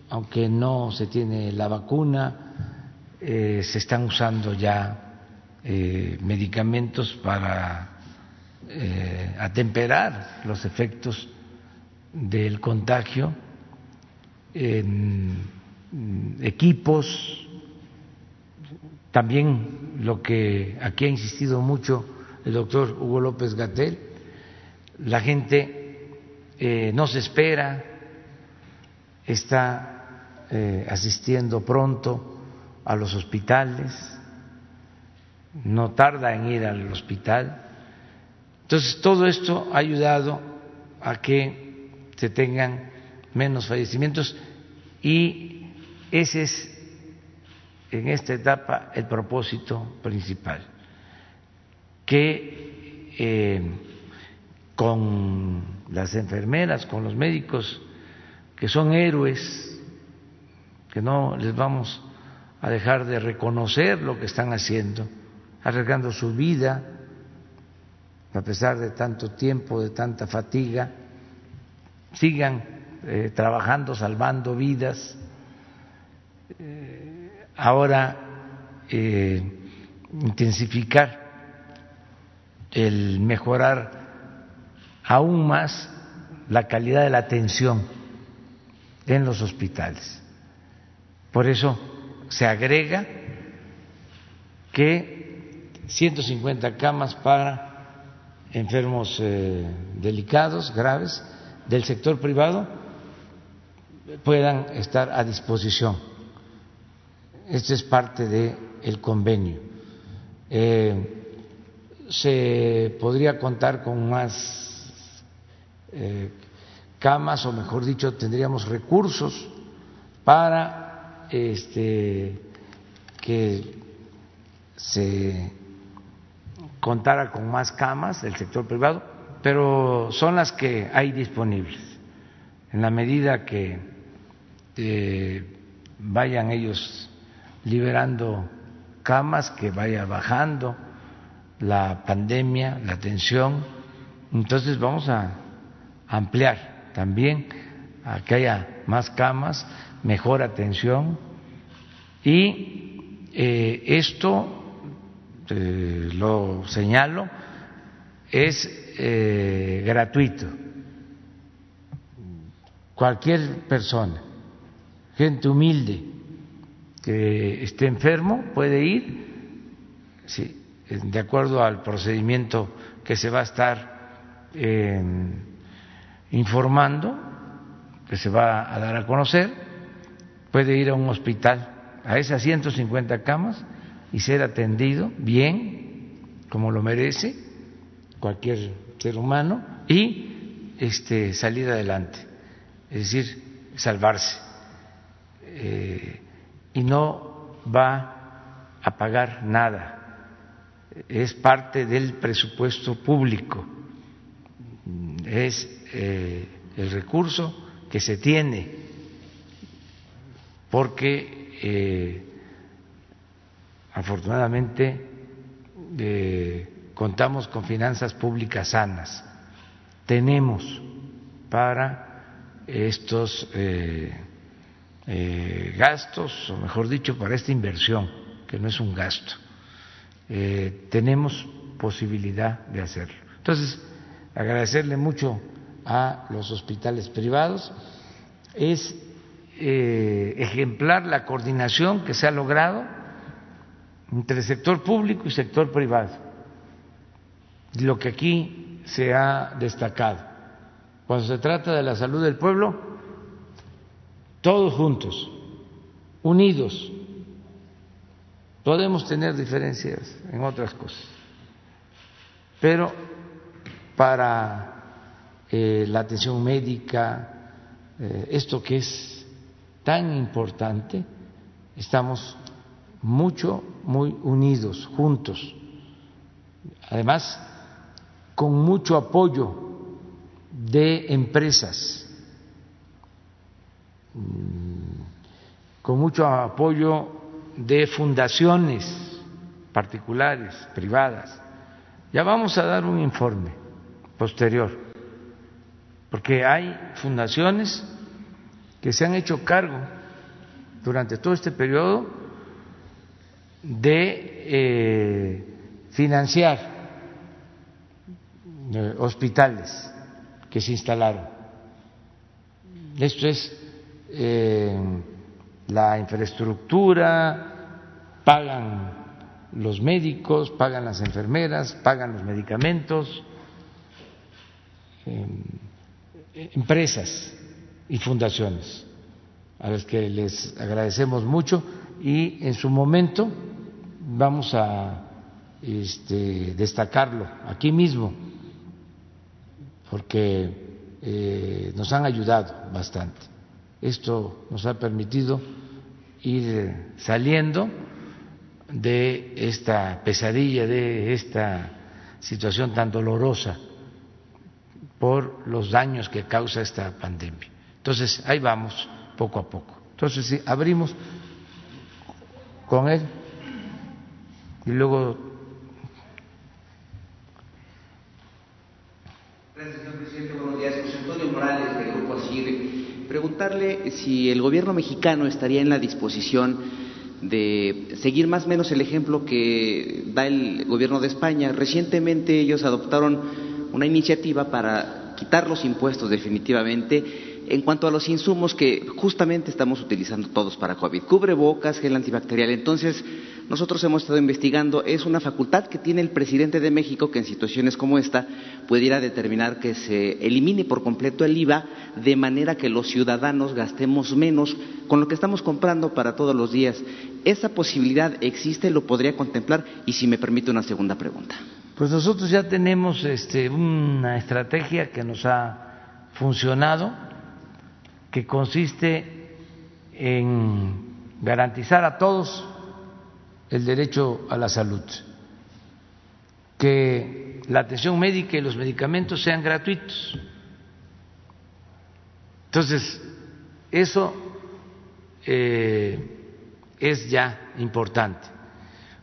aunque no se tiene la vacuna, eh, se están usando ya medicamentos para eh, atemperar los efectos del contagio en equipos, también lo que aquí ha insistido mucho el doctor Hugo López Gatel, la gente eh, no se espera, está eh, asistiendo pronto a los hospitales, no tarda en ir al hospital entonces, todo esto ha ayudado a que se tengan menos fallecimientos y ese es en esta etapa el propósito principal, que eh, con las enfermeras, con los médicos, que son héroes, que no les vamos a dejar de reconocer lo que están haciendo, arriesgando su vida, a pesar de tanto tiempo, de tanta fatiga, sigan eh, trabajando, salvando vidas. Eh, ahora, eh, intensificar el mejorar aún más la calidad de la atención en los hospitales. Por eso se agrega que 150 camas para enfermos eh, delicados, graves, del sector privado puedan estar a disposición. Este es parte del convenio. Eh, se podría contar con más eh, camas, o mejor dicho, tendríamos recursos para este, que se contara con más camas del sector privado, pero son las que hay disponibles. En la medida que eh, vayan ellos liberando camas, que vaya bajando la pandemia, la tensión, entonces vamos a ampliar también a que haya más camas, mejor atención y eh, esto eh, lo señalo, es eh, gratuito. Cualquier persona, gente humilde que esté enfermo puede ir, de acuerdo al procedimiento que se va a estar informando, que se va a dar a conocer, puede ir a un hospital, a esas 150 camas, y ser atendido bien, como lo merece cualquier ser humano, y este, salir adelante, es decir, salvarse. Eh, y no va a pagar nada, es parte del presupuesto público, es eh, el recurso que se tiene, porque eh, Afortunadamente eh, contamos con finanzas públicas sanas. Tenemos para estos eh, eh, gastos, o mejor dicho, para esta inversión, que no es un gasto. tenemos posibilidad de hacerlo. Entonces, agradecerle mucho a los hospitales privados. Es ejemplar la coordinación que se ha logrado entre sector público y sector privado. Lo que aquí se ha destacado. Cuando se trata de la salud del pueblo, todos juntos, unidos. Podemos tener diferencias en otras cosas, pero para eh, la atención médica, eh, esto que es tan importante, estamos mucho, muy unidos, juntos. Además, con mucho apoyo de empresas, mm, con mucho apoyo de fundaciones particulares, privadas. Ya vamos a dar un informe posterior, porque hay fundaciones que se han hecho cargo durante todo este periodo de eh, financiar eh, hospitales que se instalaron. Esto es eh, la infraestructura, pagan los médicos, pagan las enfermeras, pagan los medicamentos, empresas y fundaciones a las que les agradecemos mucho y en su momento vamos a este, destacarlo aquí mismo, porque eh, nos han ayudado bastante. Esto nos ha permitido ir saliendo de esta pesadilla, de esta situación tan dolorosa por los daños que causa esta pandemia. Entonces, ahí vamos poco a poco. Entonces, si abrimos con él y luego Gracias, señor presidente. Buenos días. José Antonio Morales, del Grupo ASIR. Preguntarle si el gobierno mexicano estaría en la disposición de seguir más o menos el ejemplo que da el gobierno de España. Recientemente ellos adoptaron una iniciativa para quitar los impuestos definitivamente en cuanto a los insumos que justamente estamos utilizando todos para COVID. Cubrebocas, gel antibacterial. Entonces, nosotros hemos estado investigando, es una facultad que tiene el presidente de México que en situaciones como esta pudiera determinar que se elimine por completo el IVA de manera que los ciudadanos gastemos menos con lo que estamos comprando para todos los días. ¿Esa posibilidad existe? ¿Lo podría contemplar? Y si me permite una segunda pregunta. Pues nosotros ya tenemos este, una estrategia que nos ha funcionado, que consiste en garantizar a todos el derecho a la salud, que la atención médica y los medicamentos sean gratuitos. Entonces, eso eh, es ya importante.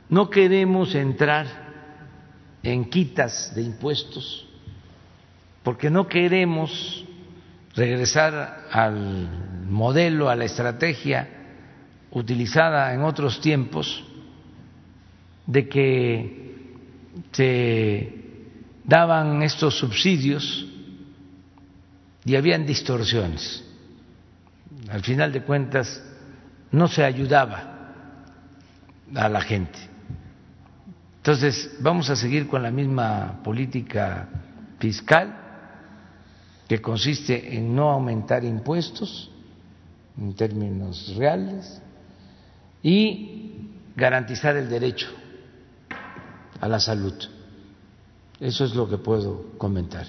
No queremos entrar en quitas de impuestos porque no queremos regresar al modelo, a la estrategia utilizada en otros tiempos de que se daban estos subsidios y habían distorsiones. Al final de cuentas, no se ayudaba a la gente. Entonces, vamos a seguir con la misma política fiscal que consiste en no aumentar impuestos en términos reales y garantizar el derecho a la salud. Eso es lo que puedo comentar.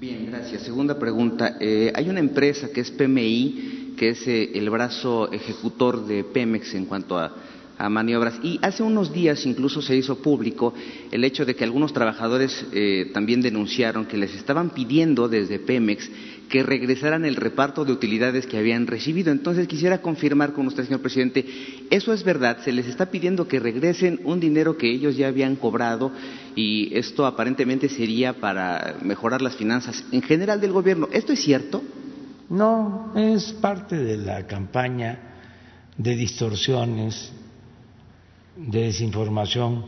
Bien, gracias. Segunda pregunta. Eh, hay una empresa que es PMI, que es eh, el brazo ejecutor de Pemex en cuanto a a maniobras. Y hace unos días incluso se hizo público el hecho de que algunos trabajadores eh, también denunciaron que les estaban pidiendo desde Pemex que regresaran el reparto de utilidades que habían recibido. Entonces quisiera confirmar con usted, señor presidente, ¿eso es verdad? ¿Se les está pidiendo que regresen un dinero que ellos ya habían cobrado y esto aparentemente sería para mejorar las finanzas en general del gobierno? ¿Esto es cierto? No, es parte de la campaña de distorsiones de desinformación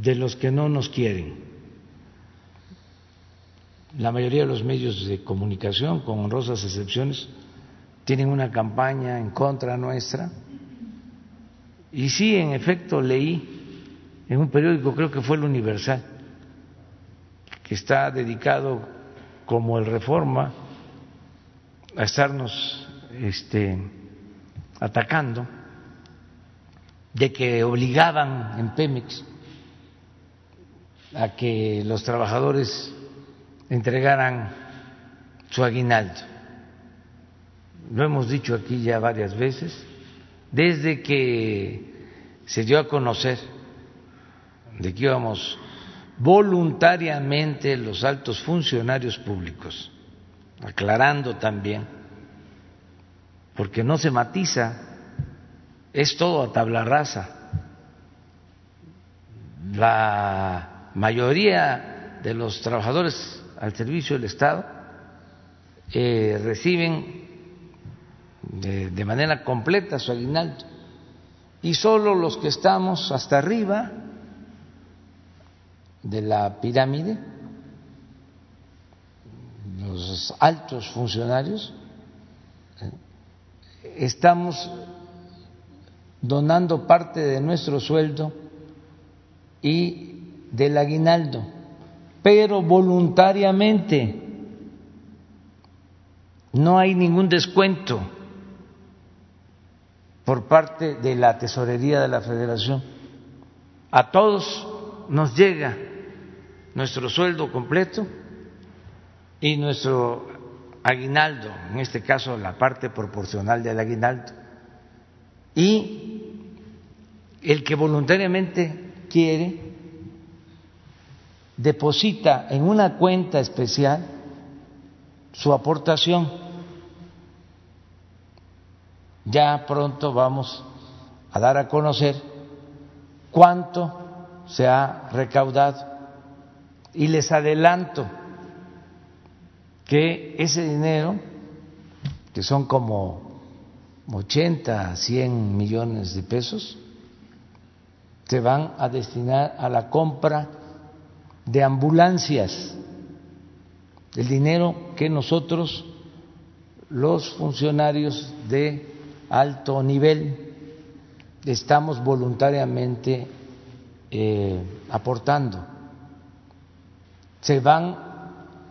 de los que no nos quieren. La mayoría de los medios de comunicación, con honrosas excepciones, tienen una campaña en contra nuestra. Y sí, en efecto, leí en un periódico, creo que fue el Universal, que está dedicado como el Reforma a estarnos este, atacando de que obligaban en Pemex a que los trabajadores entregaran su aguinaldo. Lo hemos dicho aquí ya varias veces, desde que se dio a conocer de que íbamos voluntariamente los altos funcionarios públicos, aclarando también, porque no se matiza es todo a tabla rasa. La mayoría de los trabajadores al servicio del Estado eh, reciben de, de manera completa su aguinaldo. Y solo los que estamos hasta arriba de la pirámide, los altos funcionarios, eh, estamos donando parte de nuestro sueldo y del aguinaldo, pero voluntariamente. No hay ningún descuento por parte de la Tesorería de la Federación. A todos nos llega nuestro sueldo completo y nuestro aguinaldo, en este caso la parte proporcional del aguinaldo. Y el que voluntariamente quiere deposita en una cuenta especial su aportación. Ya pronto vamos a dar a conocer cuánto se ha recaudado y les adelanto que ese dinero, que son como 80, 100 millones de pesos, se van a destinar a la compra de ambulancias, el dinero que nosotros, los funcionarios de alto nivel, estamos voluntariamente eh, aportando. Se van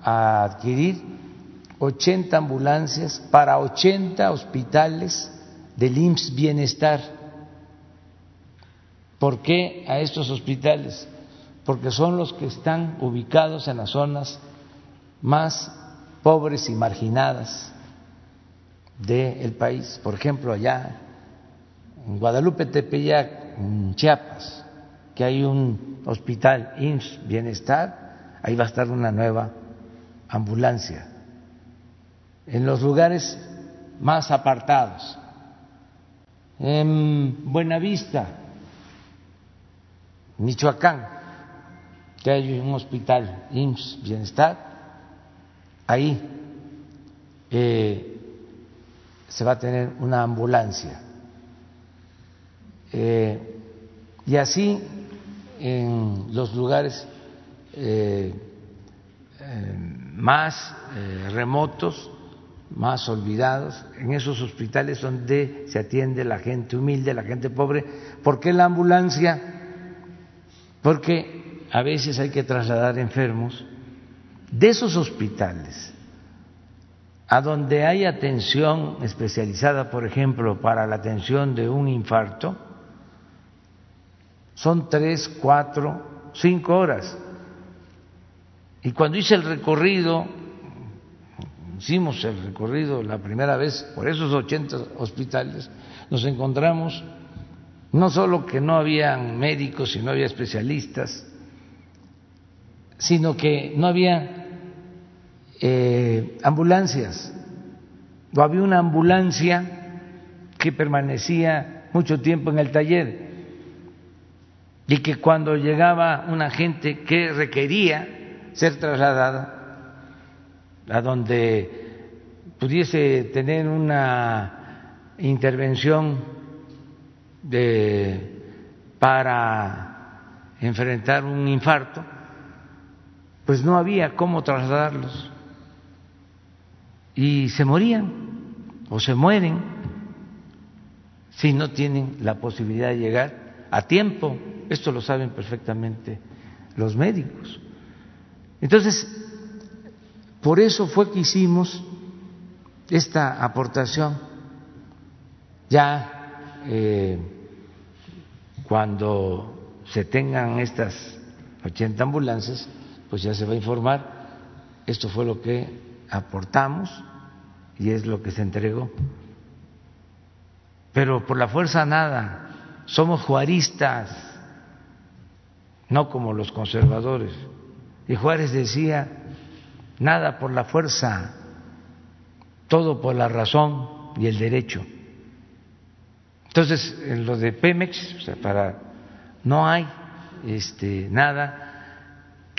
a adquirir 80 ambulancias para 80 hospitales del IMSS Bienestar. ¿Por qué a estos hospitales? Porque son los que están ubicados en las zonas más pobres y marginadas del país. Por ejemplo, allá en Guadalupe Tepeyac, en Chiapas, que hay un hospital IMSS Bienestar, ahí va a estar una nueva ambulancia. En los lugares más apartados, en Buenavista, Michoacán, que hay un hospital IMSS Bienestar, ahí eh, se va a tener una ambulancia. Eh, y así en los lugares eh, más remotos, más olvidados, en esos hospitales donde se atiende la gente humilde, la gente pobre. ¿Por qué la ambulancia? Porque a veces hay que trasladar enfermos de esos hospitales a donde hay atención especializada, por ejemplo, para la atención de un infarto, son tres, cuatro, cinco horas. Y cuando hice el recorrido, hicimos el recorrido la primera vez por esos 80 hospitales, nos encontramos no solo que no había médicos y no había especialistas, sino que no había eh, ambulancias, o había una ambulancia que permanecía mucho tiempo en el taller y que cuando llegaba una gente que requería ser trasladada a donde pudiese tener una intervención de, para enfrentar un infarto, pues no había cómo trasladarlos y se morían o se mueren si no tienen la posibilidad de llegar a tiempo. Esto lo saben perfectamente los médicos. Entonces, por eso fue que hicimos esta aportación. Ya eh, cuando se tengan estas 80 ambulancias, pues ya se va a informar. Esto fue lo que aportamos y es lo que se entregó. Pero por la fuerza nada, somos juaristas, no como los conservadores. Y Juárez decía, nada por la fuerza, todo por la razón y el derecho. Entonces, en lo de Pemex, para no hay este nada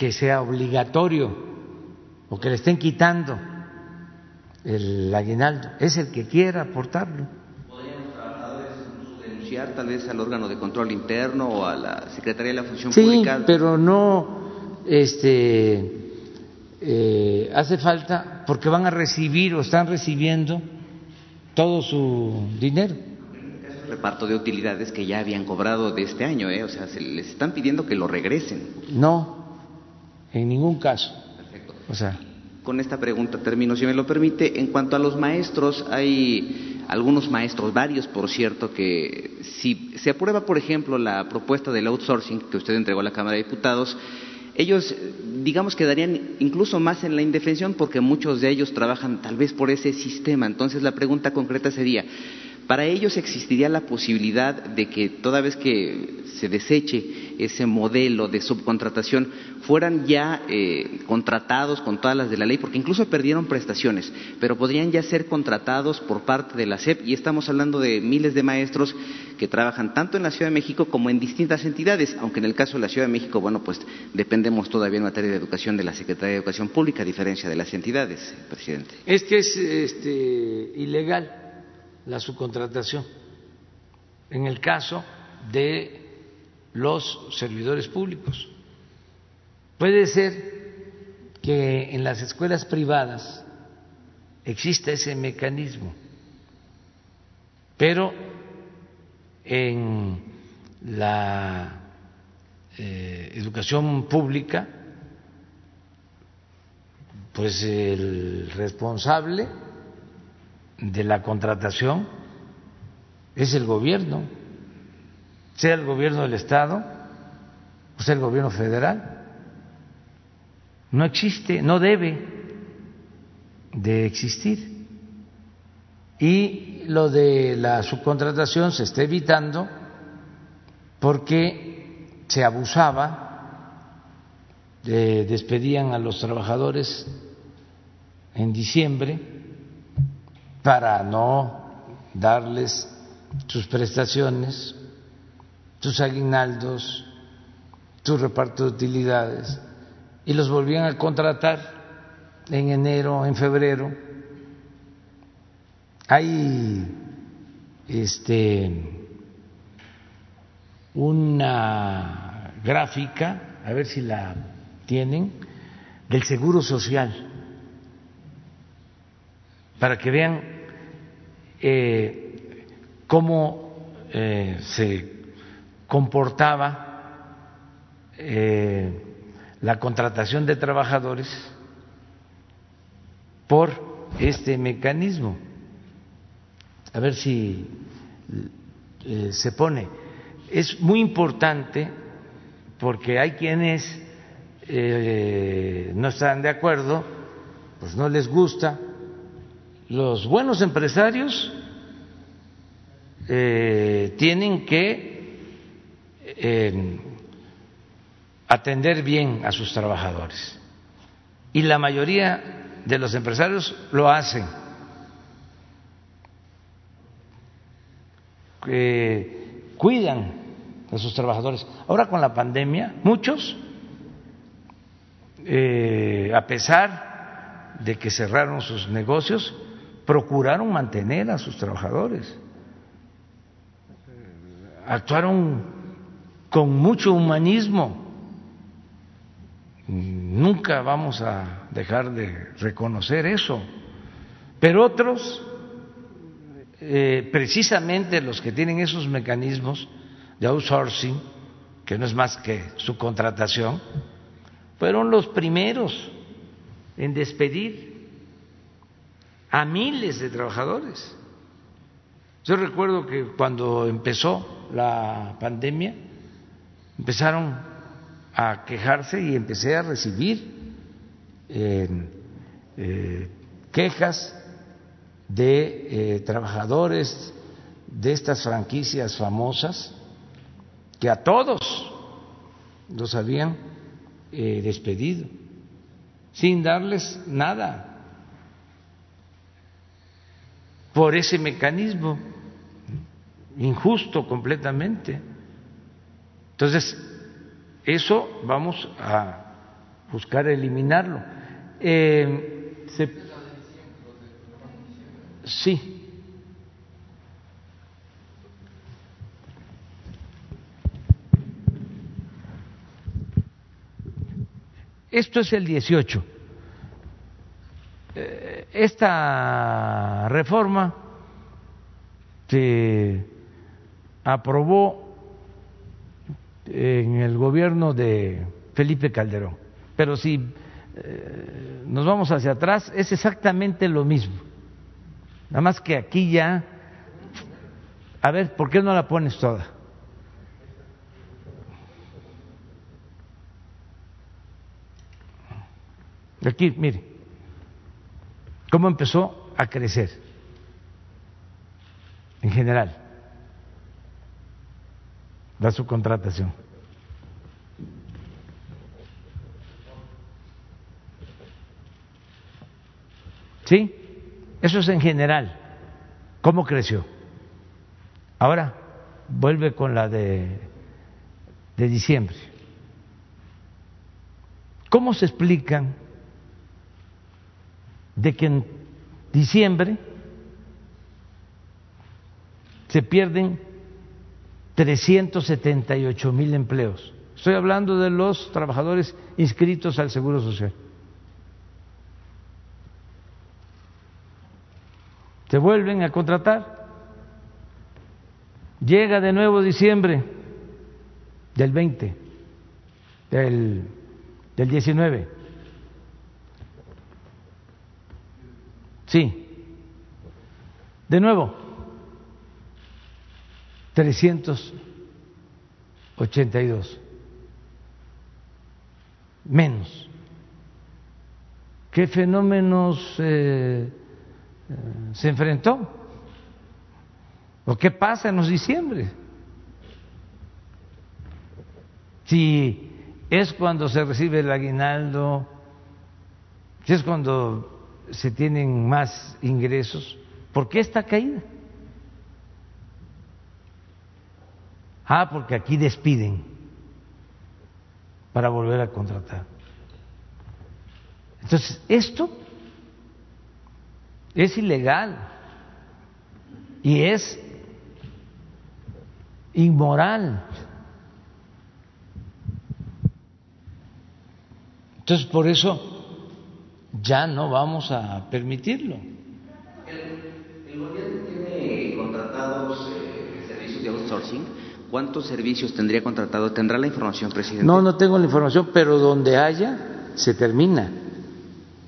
que sea obligatorio o que le estén quitando el aguinaldo, es el que quiera aportarlo. ¿Podrían los trabajadores denunciar tal vez al órgano de control interno o a la Secretaría de la Función sí, Pública? pero no este, eh, hace falta porque van a recibir o están recibiendo todo su dinero. El reparto de utilidades que ya habían cobrado de este año, ¿eh? o sea, se les están pidiendo que lo regresen. No, en ningún caso. Perfecto. O sea, con esta pregunta termino, si me lo permite. En cuanto a los maestros, hay algunos maestros, varios por cierto, que si se aprueba, por ejemplo, la propuesta del outsourcing que usted entregó a la Cámara de Diputados, ellos, digamos, quedarían incluso más en la indefensión porque muchos de ellos trabajan tal vez por ese sistema. Entonces, la pregunta concreta sería, para ellos existiría la posibilidad de que toda vez que se deseche ese modelo de subcontratación fueran ya eh, contratados con todas las de la ley, porque incluso perdieron prestaciones, pero podrían ya ser contratados por parte de la SEP y estamos hablando de miles de maestros que trabajan tanto en la Ciudad de México como en distintas entidades, aunque en el caso de la Ciudad de México, bueno, pues dependemos todavía en materia de educación de la Secretaría de Educación Pública, a diferencia de las entidades, presidente. Es es este, ilegal la subcontratación en el caso de los servidores públicos. Puede ser que en las escuelas privadas exista ese mecanismo, pero en la eh, educación pública, pues el responsable de la contratación es el gobierno, sea el gobierno del Estado o sea el gobierno federal. No existe, no debe de existir. Y lo de la subcontratación se está evitando porque se abusaba, despedían a los trabajadores en diciembre para no darles sus prestaciones, sus aguinaldos, su reparto de utilidades y los volvían a contratar en enero, en febrero. Hay este una gráfica, a ver si la tienen, del Seguro Social, para que vean eh, cómo eh, se comportaba eh, la contratación de trabajadores por este mecanismo. A ver si se pone. Es muy importante porque hay quienes no están de acuerdo, pues no les gusta. Los buenos empresarios eh, tienen que atender bien a sus trabajadores. Y la mayoría de los empresarios lo hacen. cuidan a sus trabajadores. Ahora con la pandemia, muchos, eh, a pesar de que cerraron sus negocios, procuraron mantener a sus trabajadores. Actuaron con mucho humanismo Nunca vamos a dejar de reconocer eso. Pero otros, eh, precisamente los que tienen esos mecanismos de outsourcing, que no es más que su contratación, fueron los primeros en despedir a miles de trabajadores. Yo recuerdo que cuando empezó la pandemia, empezaron a quejarse y empecé a recibir eh, quejas de eh, trabajadores de estas franquicias famosas que a todos los habían eh, despedido sin darles nada por ese mecanismo injusto completamente. Entonces, eso vamos a buscar eliminarlo. Eh, sí. Esto es el 18. Eh, esta reforma se aprobó en el gobierno de Felipe Calderón. Pero si eh, nos vamos hacia atrás, es exactamente lo mismo. Nada más que aquí ya... A ver, ¿por qué no la pones toda? Aquí, mire, cómo empezó a crecer en general la subcontratación. ¿Sí? Eso es en general. ¿Cómo creció? Ahora vuelve con la de, de diciembre. ¿Cómo se explican de que en diciembre se pierden 378 mil empleos. Estoy hablando de los trabajadores inscritos al Seguro Social. Se vuelven a contratar Llega de nuevo diciembre del 20, del, del 19. Sí, de nuevo, 382 menos. ¿Qué fenómenos eh, eh, se enfrentó? ¿O qué pasa en los diciembre? Si es cuando se recibe el aguinaldo, si es cuando se tienen más ingresos, ¿por qué está caída? Ah, porque aquí despiden para volver a contratar. Entonces, esto es ilegal y es inmoral. Entonces, por eso ya no vamos a permitirlo. El, gobierno tiene contratados eh, servicios de outsourcing. ¿Cuántos servicios tendría contratado? ¿Tendrá la información, presidente? No, no tengo la información, pero donde haya, se termina.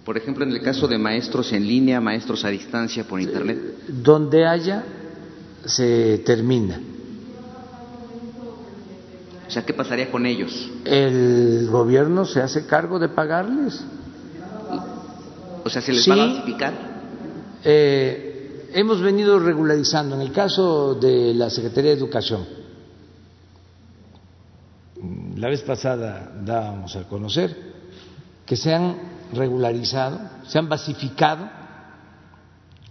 Por ejemplo, en el caso de maestros en línea, maestros a distancia por Internet. Donde haya, se termina. O sea, ¿qué pasaría con ellos? El gobierno se hace cargo de pagarles. O sea, ¿se les va a basificar? Eh, hemos venido regularizando. En el caso de la Secretaría de Educación, la vez pasada dábamos a conocer que se han regularizado, se han basificado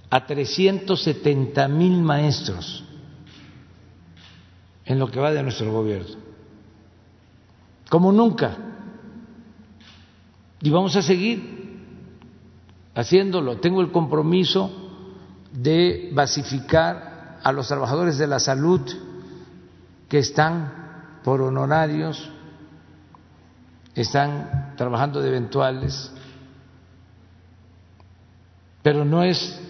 a 370 mil maestros en lo que va de nuestro gobierno, como nunca. Y vamos a seguir haciéndolo. Tengo el compromiso de basificar a los trabajadores de la salud que están por honorarios, están trabajando de eventuales, pero no es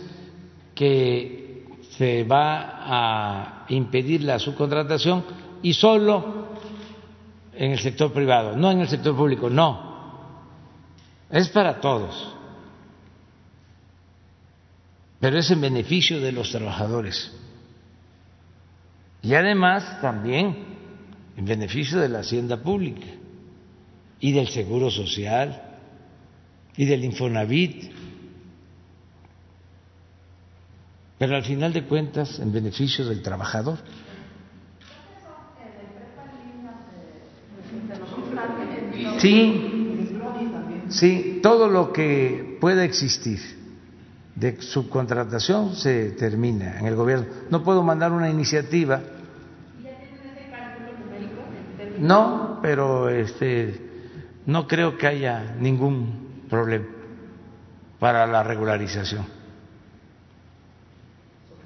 que se va a impedir la subcontratación y solo en el sector privado, no en el sector público, no, es para todos, pero es en beneficio de los trabajadores. Y además también en beneficio de la hacienda pública y del Seguro Social y del Infonavit. Pero al final de cuentas en beneficio del trabajador. Sí, sí, todo lo que pueda existir de subcontratación se termina en el gobierno. No puedo mandar una iniciativa. No, pero este, no creo que haya ningún problema para la regularización.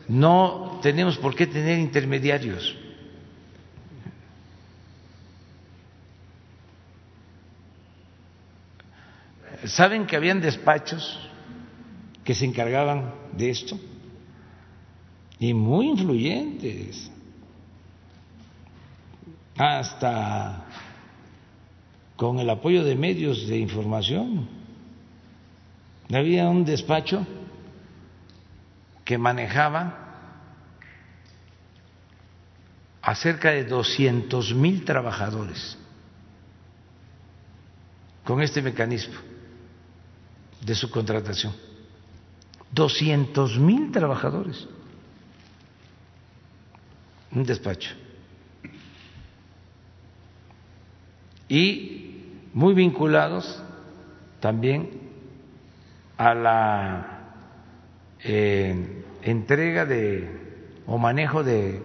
No tenemos por qué tener intermediarios. ¿Saben que habían despachos que se encargaban de esto? Y muy influyentes. Hasta con el apoyo de medios de información. Había un despacho que manejaba a cerca de 200 mil trabajadores con este mecanismo de subcontratación. 200 mil trabajadores. Un despacho. Y muy vinculados también a la eh, entrega de o manejo de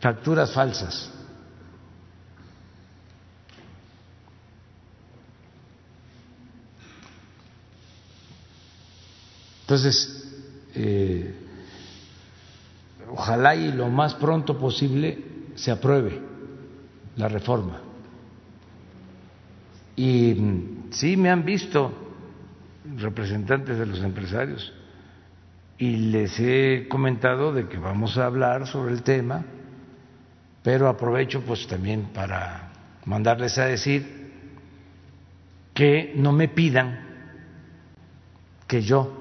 facturas falsas. Entonces, eh, ojalá y lo más pronto posible se apruebe la reforma. Y mm, sí me han visto representantes de los empresarios y les he comentado de que vamos a hablar sobre el tema pero aprovecho pues también para mandarles a decir que no me pidan que yo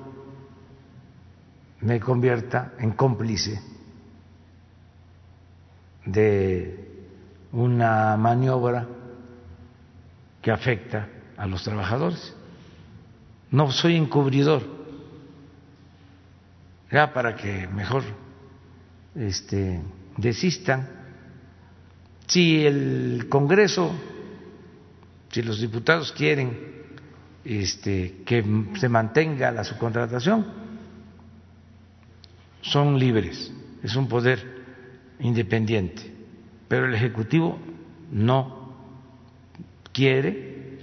me convierta en cómplice de una maniobra que afecta a los trabajadores. No soy encubridor, ya para que mejor este, desistan. Si el Congreso, si los diputados quieren este, que se mantenga la subcontratación, son libres, es un poder independiente, pero el Ejecutivo no quiere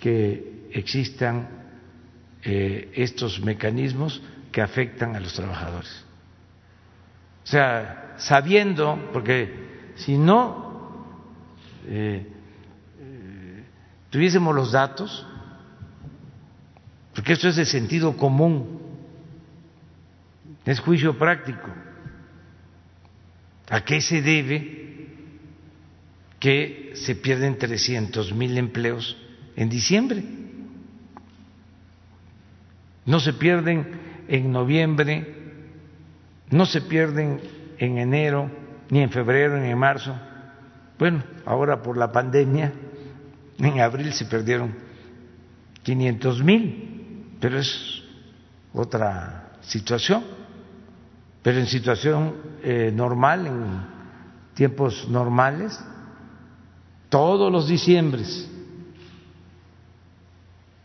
que existan eh, estos mecanismos que afectan a los trabajadores. O sea, sabiendo, porque si no eh, eh, tuviésemos los datos, porque esto es de sentido común, es juicio práctico. ¿A qué se debe que se pierden 300 mil empleos en diciembre? No se pierden en noviembre, no se pierden en enero, ni en febrero, ni en marzo. Bueno, ahora por la pandemia, en abril se perdieron 500 mil, pero es otra situación pero en situación eh, normal, en tiempos normales, todos los diciembres,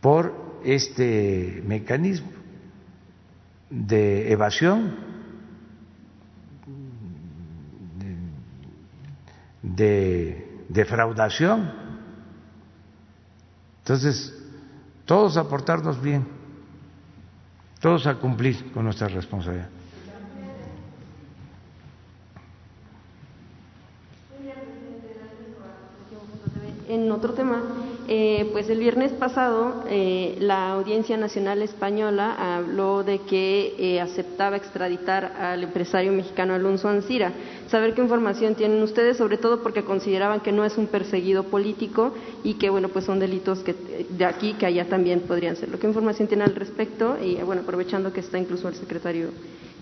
por este mecanismo de evasión, de defraudación. Entonces, todos aportarnos bien, todos a cumplir con nuestra responsabilidad. En otro tema, eh, pues el viernes pasado eh, la Audiencia Nacional Española habló de que eh, aceptaba extraditar al empresario mexicano Alonso Ancira. Saber qué información tienen ustedes, sobre todo porque consideraban que no es un perseguido político y que, bueno, pues son delitos que de aquí que allá también podrían ser. ¿Qué información tienen al respecto? Y, bueno, aprovechando que está incluso el secretario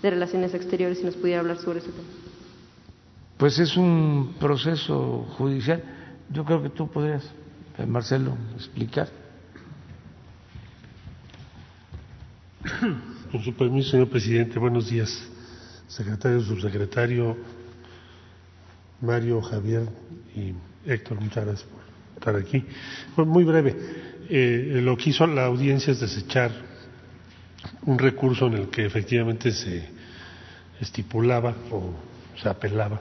de Relaciones Exteriores, si nos pudiera hablar sobre ese tema. Pues es un proceso judicial yo creo que tú podrías, eh, Marcelo, explicar. Con su permiso, señor presidente, buenos días, secretario, subsecretario, Mario, Javier y Héctor, muchas gracias por estar aquí. muy breve, eh, lo que hizo la audiencia es desechar un recurso en el que efectivamente se estipulaba o se apelaba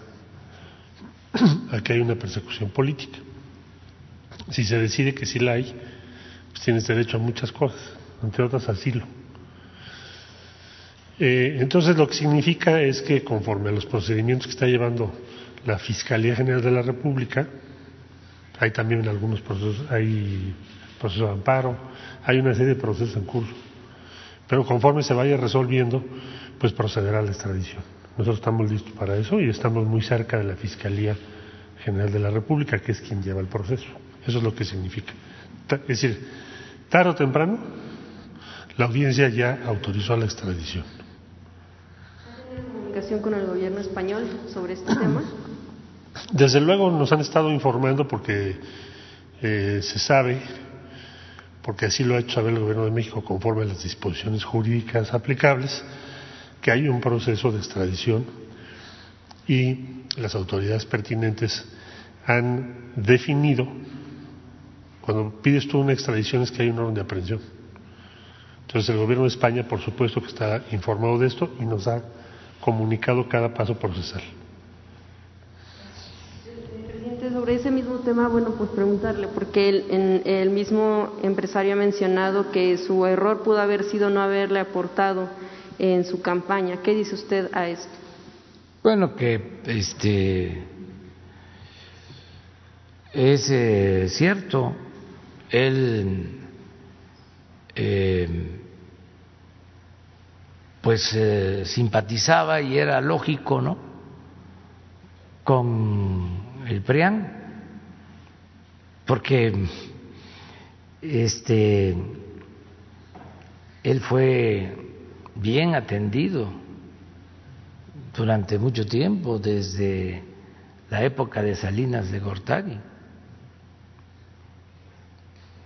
aquí hay una persecución política. Si se decide que sí la hay, pues tienes derecho a muchas cosas, entre otras asilo. Eh, entonces lo que significa es que conforme a los procedimientos que está llevando la Fiscalía General de la República, hay también algunos procesos, hay procesos de amparo, hay una serie de procesos en curso, pero conforme se vaya resolviendo, pues procederá la extradición. Nosotros estamos listos para eso y estamos muy cerca de la Fiscalía General de la República, que es quien lleva el proceso. Eso es lo que significa. Es decir, tarde o temprano, la audiencia ya autorizó la extradición. ¿Hay comunicación con el gobierno español sobre este tema? Desde luego nos han estado informando porque eh, se sabe, porque así lo ha hecho saber el gobierno de México conforme a las disposiciones jurídicas aplicables, que hay un proceso de extradición y las autoridades pertinentes han definido, cuando pides tú una extradición es que hay un orden de aprehensión. Entonces el gobierno de España, por supuesto, que está informado de esto y nos ha comunicado cada paso procesal. Presidente, sobre ese mismo tema, bueno, pues preguntarle, porque el, el mismo empresario ha mencionado que su error pudo haber sido no haberle aportado en su campaña. ¿Qué dice usted a esto? Bueno, que este es eh, cierto, él eh, pues eh, simpatizaba y era lógico, ¿no? Con el PRIAN, porque este él fue bien atendido durante mucho tiempo, desde la época de Salinas de Gortari.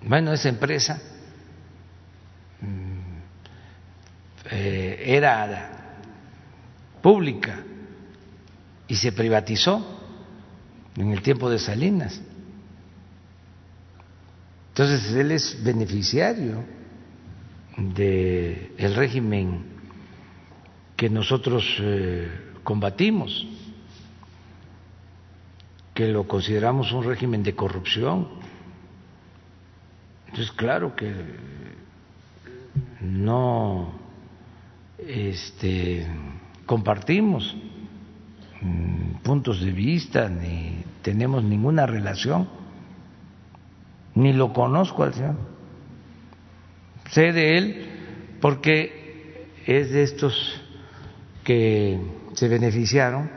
Bueno, esa empresa mm, eh, era pública y se privatizó en el tiempo de Salinas. Entonces él es beneficiario del régimen que nosotros eh, combatimos, que lo consideramos un régimen de corrupción. Entonces, claro que no este, compartimos mm, puntos de vista ni tenemos ninguna relación, ni lo conozco al señor. Sé de él porque es de estos que se beneficiaron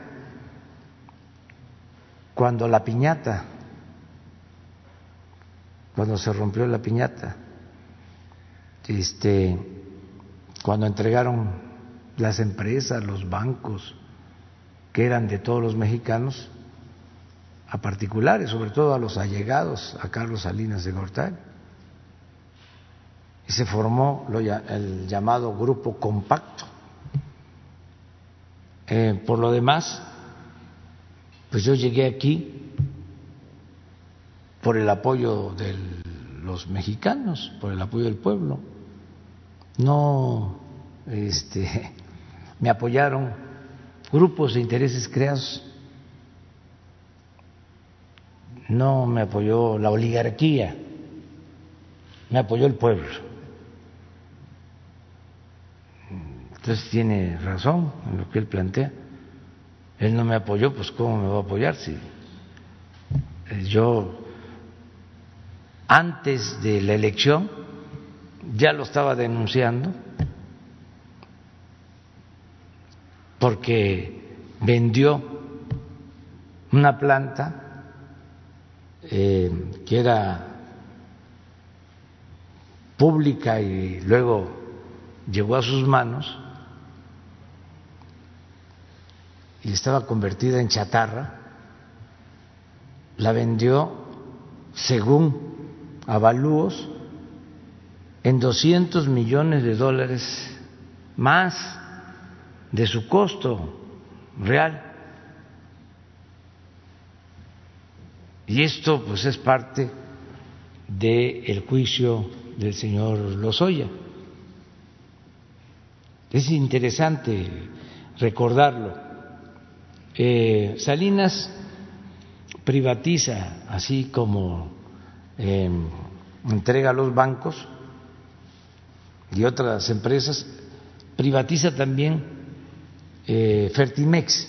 cuando la piñata, cuando se rompió la piñata, este, cuando entregaron las empresas, los bancos, que eran de todos los mexicanos, a particulares, sobre todo a los allegados a Carlos Salinas de Gortari. Y se formó el llamado Grupo Compacto. Eh, por lo demás, pues yo llegué aquí por el apoyo de los mexicanos, por el apoyo del pueblo. No este, me apoyaron grupos de intereses creados no me apoyó la oligarquía, me apoyó el pueblo. Entonces tiene razón en lo que él plantea. Él no me apoyó, pues ¿cómo me va a apoyar si eh, yo antes de la elección ya lo estaba denunciando porque vendió una planta eh, que era pública y luego llegó a sus manos y estaba convertida en chatarra, la vendió según avalúos en 200 millones de dólares más de su costo real. Y esto pues es parte del juicio del señor Lozoya. Es interesante recordarlo. Eh, Salinas privatiza, así como em, entrega a los bancos y otras empresas, privatiza también eh, Fertimex.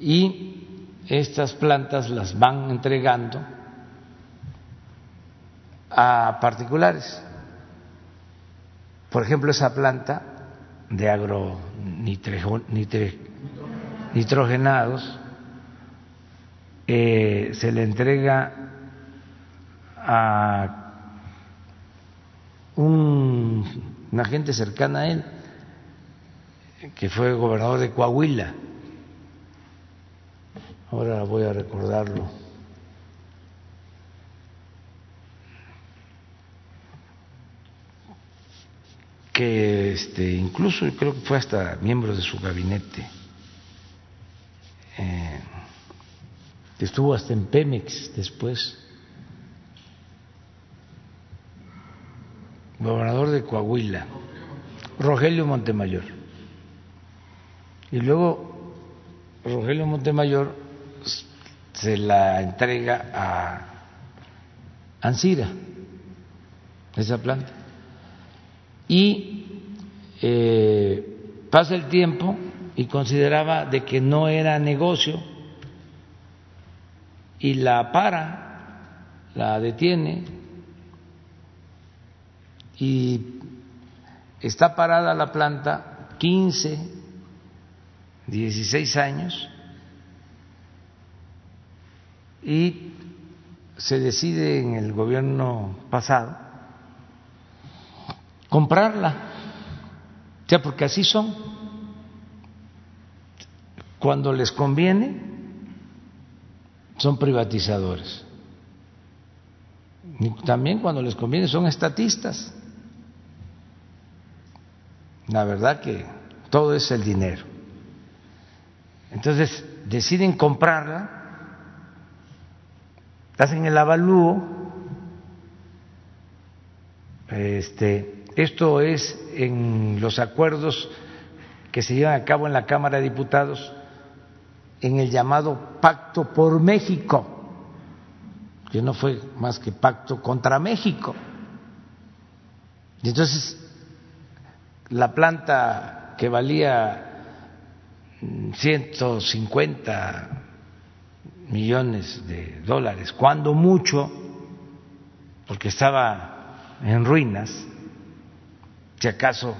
Y estas plantas las van entregando a particulares. Por ejemplo, esa planta de agronitrogenados eh, se le entrega a un, una gente cercana a él, que fue gobernador de Coahuila, Ahora voy a recordarlo. Que este, incluso creo que fue hasta miembro de su gabinete, eh, estuvo hasta en Pemex después, gobernador de Coahuila, Rogelio Montemayor. Y luego Rogelio Montemayor se la entrega a Ansira, esa planta. Y eh, pasa el tiempo y consideraba de que no era negocio y la para, la detiene y está parada la planta 15, 16 años y se decide en el gobierno pasado comprarla, ya porque así son. Cuando les conviene, son privatizadores. Y también cuando les conviene son estatistas. La verdad que todo es el dinero. Entonces deciden comprarla, hacen el avalúo, este, esto es en los acuerdos que se llevan a cabo en la Cámara de Diputados en el llamado Pacto por México, que no fue más que pacto contra México. Y entonces la planta que valía 150 millones de dólares, cuando mucho, porque estaba en ruinas, si acaso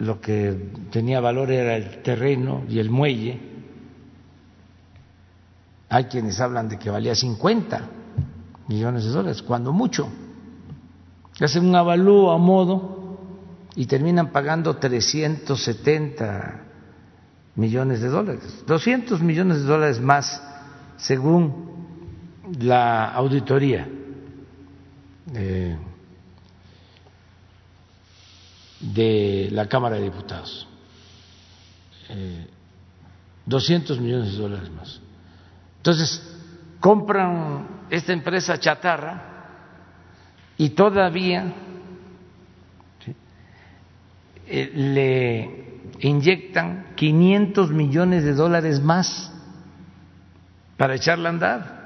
lo que tenía valor era el terreno y el muelle, hay quienes hablan de que valía 50 millones de dólares, cuando mucho. Hacen un avalúo a modo y terminan pagando 370 millones de dólares, 200 millones de dólares más según la auditoría eh, de la Cámara de Diputados. 200 eh, millones de dólares más. Entonces, compran esta empresa chatarra y todavía eh, le inyectan 500 millones de dólares más para echarla a andar.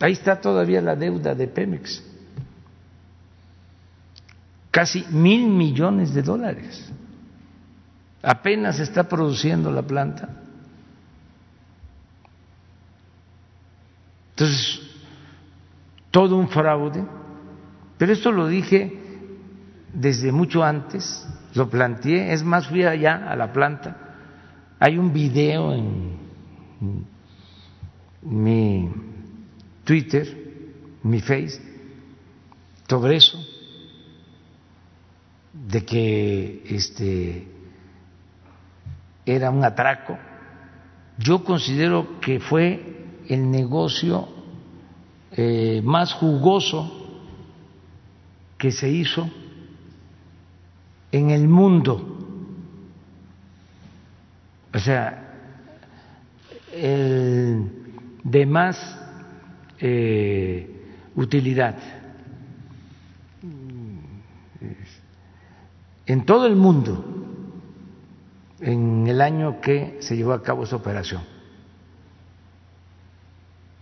Ahí está todavía la deuda de Pemex. Casi mil millones de dólares. Apenas está produciendo la planta. Entonces, todo un fraude. Pero esto lo dije desde mucho antes, lo planteé, es más, fui allá a la planta, hay un video en mi Twitter, mi Face, sobre eso, de que este era un atraco. Yo considero que fue el negocio eh, más jugoso que se hizo en el mundo. O sea, el de más eh, utilidad en todo el mundo en el año que se llevó a cabo esa operación.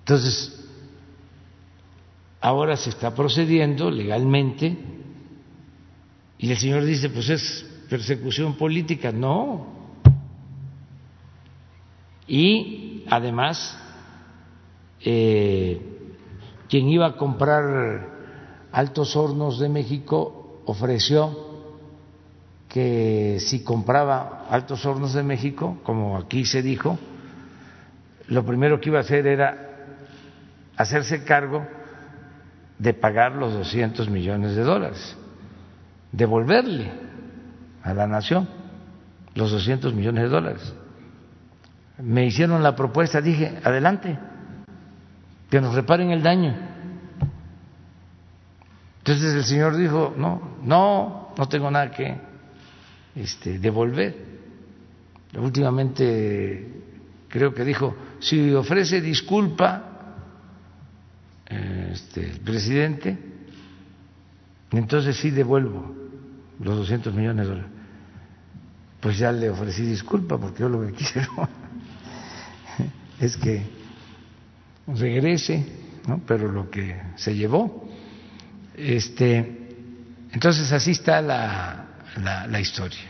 Entonces, ahora se está procediendo legalmente y el Señor dice, pues es persecución política. No. Y además, eh, quien iba a comprar Altos Hornos de México ofreció que si compraba Altos Hornos de México, como aquí se dijo, lo primero que iba a hacer era hacerse cargo de pagar los 200 millones de dólares devolverle a la nación los 200 millones de dólares. Me hicieron la propuesta, dije, adelante, que nos reparen el daño. Entonces el señor dijo, no, no, no tengo nada que este, devolver. Últimamente creo que dijo, si ofrece disculpa este, el presidente, entonces sí devuelvo los 200 millones de dólares. Pues ya le ofrecí disculpa porque yo lo que quiero es que regrese, ¿no? pero lo que se llevó. Este, entonces así está la, la, la historia.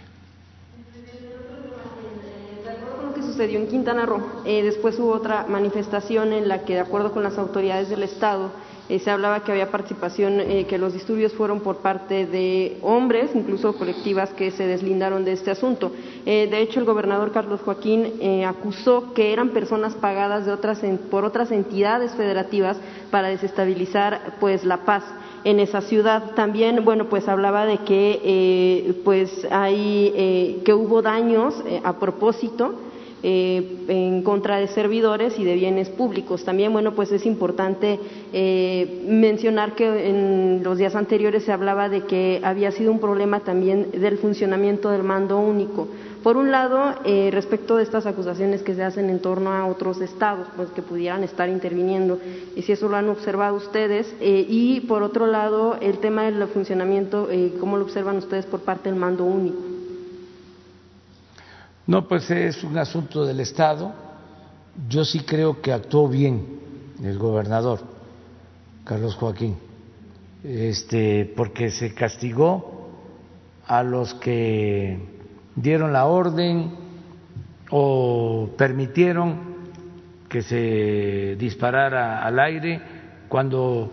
sucedió en Quintana Roo, eh, después hubo otra manifestación en la que, de acuerdo con las autoridades del Estado, Eh, se hablaba que había participación, eh, que los disturbios fueron por parte de hombres, incluso colectivas que se deslindaron de este asunto. Eh, de hecho, el gobernador Carlos Joaquín acusó que eran personas pagadas de otras, por otras entidades federativas para desestabilizar pues la paz en esa ciudad. También, bueno, pues hablaba de que pues hay que hubo daños a propósito eh, en contra de servidores y de bienes públicos. También, bueno, pues es importante eh, mencionar que en los días anteriores se hablaba de que había sido un problema también del funcionamiento del mando único. Por un lado, eh, respecto de estas acusaciones que se hacen en torno a otros estados, pues que pudieran estar interviniendo, y si eso lo han observado ustedes, y por otro lado, el tema del funcionamiento, ¿cómo lo observan ustedes por parte del mando único? No, pues es un asunto del Estado. Yo sí creo que actuó bien el gobernador Carlos Joaquín, este, porque se castigó a los que dieron la orden o permitieron que se disparara al aire cuando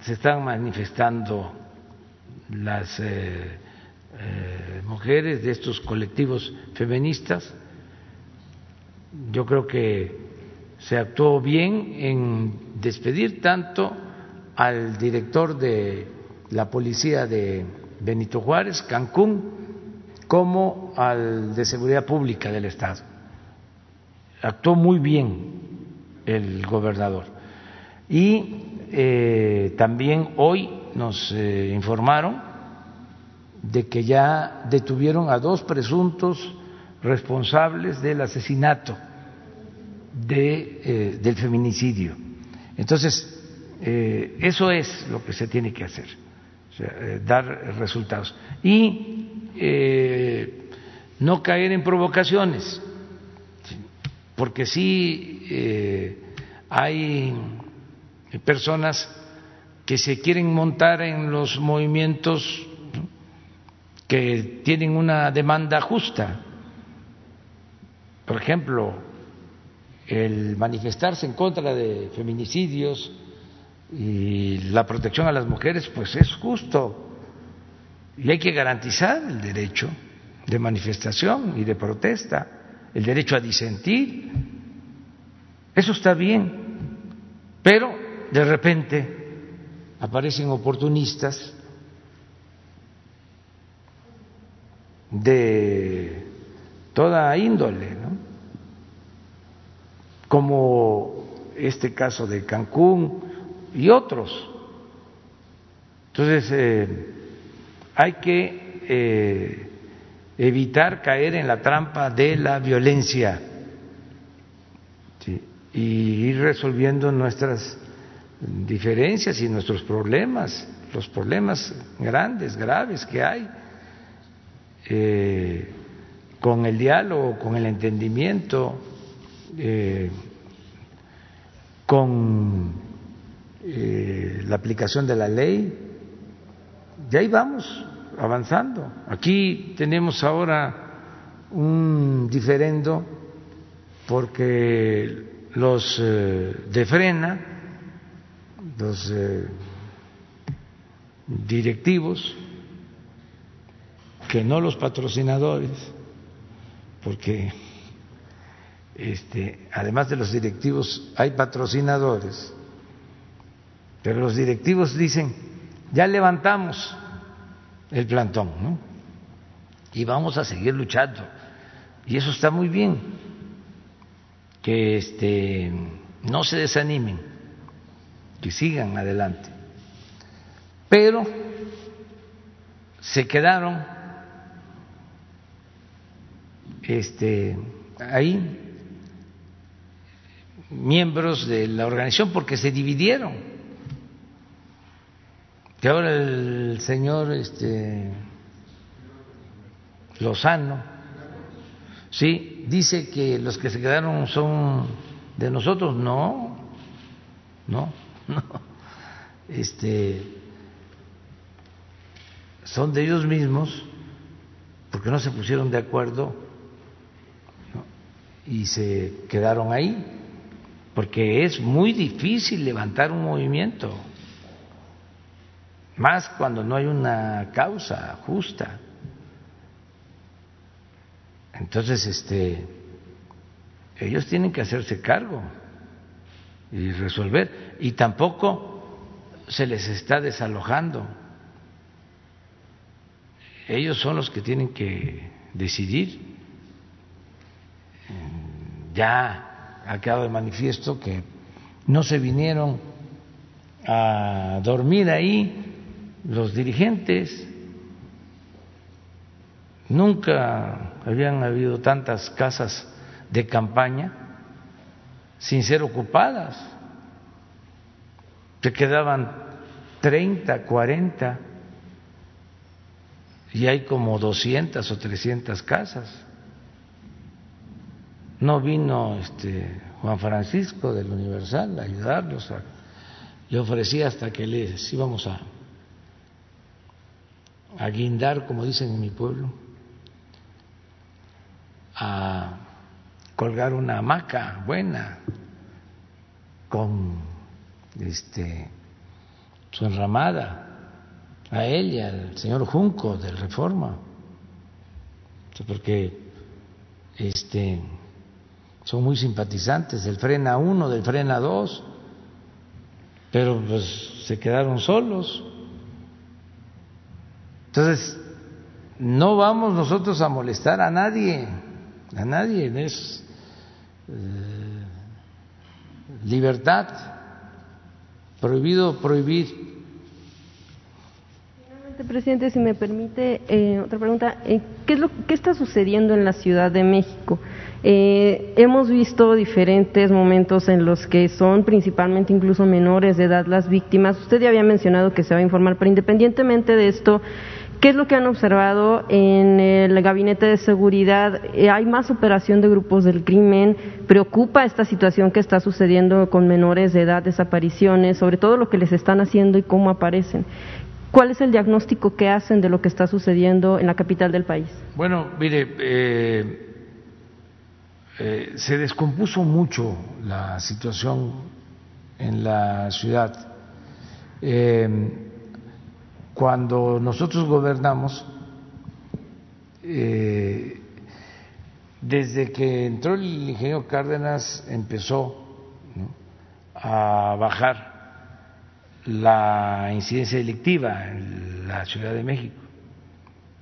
se están manifestando las eh, eh, mujeres, de estos colectivos feministas. Yo creo que se actuó bien en despedir tanto al director de la policía de Benito Juárez, Cancún, como al de Seguridad Pública del Estado. Actuó muy bien el gobernador. Y eh, también hoy nos eh, informaron de que ya detuvieron a dos presuntos responsables del asesinato de, eh, del feminicidio. Entonces, eso es lo que se tiene que hacer, dar resultados. Y no caer en provocaciones, porque sí hay personas que se quieren montar en los movimientos que tienen una demanda justa. Por ejemplo, el manifestarse en contra de feminicidios y la protección a las mujeres, pues es justo. Y hay que garantizar el derecho de manifestación y de protesta, el derecho a disentir. Eso está bien. Pero de repente aparecen oportunistas de toda índole, ¿no? como este caso de Cancún y otros. Entonces, eh, hay que eh, evitar caer en la trampa de la violencia y ir resolviendo nuestras diferencias y nuestros problemas, los problemas grandes, graves que hay eh, con el diálogo, con el entendimiento, eh, con la aplicación de la ley. Y ahí vamos avanzando. Aquí tenemos ahora un diferendo porque los de frena, los directivos, que no los patrocinadores, porque este, además de los directivos hay patrocinadores, pero los directivos dicen, ya levantamos el plantón, ¿no? Y vamos a seguir luchando. Y eso está muy bien, que este, no se desanimen, que sigan adelante. Pero se quedaron este, ahí miembros de la organización porque se dividieron. Que ahora el señor este, Lozano, sí, dice que los que se quedaron son de nosotros. No, no, no. Este, son de ellos mismos porque no se pusieron de acuerdo y se quedaron ahí. porque es muy difícil levantar un movimiento, más cuando no hay una causa justa. Entonces, este, ellos tienen que hacerse cargo y resolver, y tampoco se les está desalojando. Ellos son los que tienen que decidir. Ya ha quedado de manifiesto que no se vinieron a dormir ahí los dirigentes. Nunca habían habido tantas casas de campaña sin ser ocupadas. Se quedaban 30, 40 y hay como 200 o 300 casas. No vino este Juan Francisco del Universal a ayudarlos. le ofrecí hasta que les íbamos a, a guindar, como dicen en mi pueblo, a colgar una hamaca buena con este su enramada a él y al señor Junco del Reforma porque este son muy simpatizantes del Frena 1, del Frena 2, pero pues se quedaron solos. Entonces, no vamos nosotros a molestar a nadie, a nadie, es eh, libertad, prohibido prohibir. Presidente, si me permite eh, otra pregunta, eh, ¿qué es lo qué está sucediendo en la Ciudad de México? hemos visto diferentes momentos en los que son principalmente incluso menores de edad las víctimas. Usted ya había mencionado que se va a informar, pero independientemente de esto, ¿Qué es lo que han observado en el gabinete de seguridad? Eh, ¿Hay más operación de grupos del crimen? ¿Preocupa esta situación que está sucediendo con menores de edad, desapariciones, sobre todo lo que les están haciendo y cómo aparecen? ¿Cuál es el diagnóstico que hacen de lo que está sucediendo en la capital del país? Bueno, mire, eh, eh, se descompuso mucho la situación en la ciudad cuando nosotros gobernamos, eh, desde que entró el ingeniero Cárdenas empezó a bajar la incidencia delictiva en la Ciudad de México.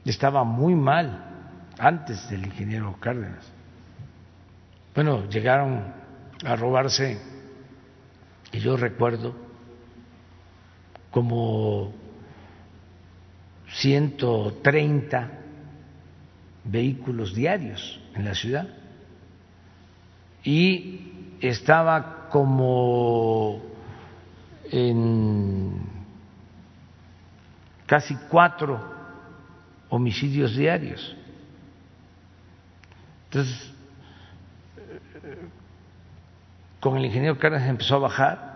Estaba muy mal antes del ingeniero Cárdenas. Bueno, llegaron a robarse, y yo recuerdo, como 130 vehículos diarios en la ciudad y estaba como en casi cuatro homicidios diarios. Entonces, con el ingeniero Cárdenas empezó a bajar.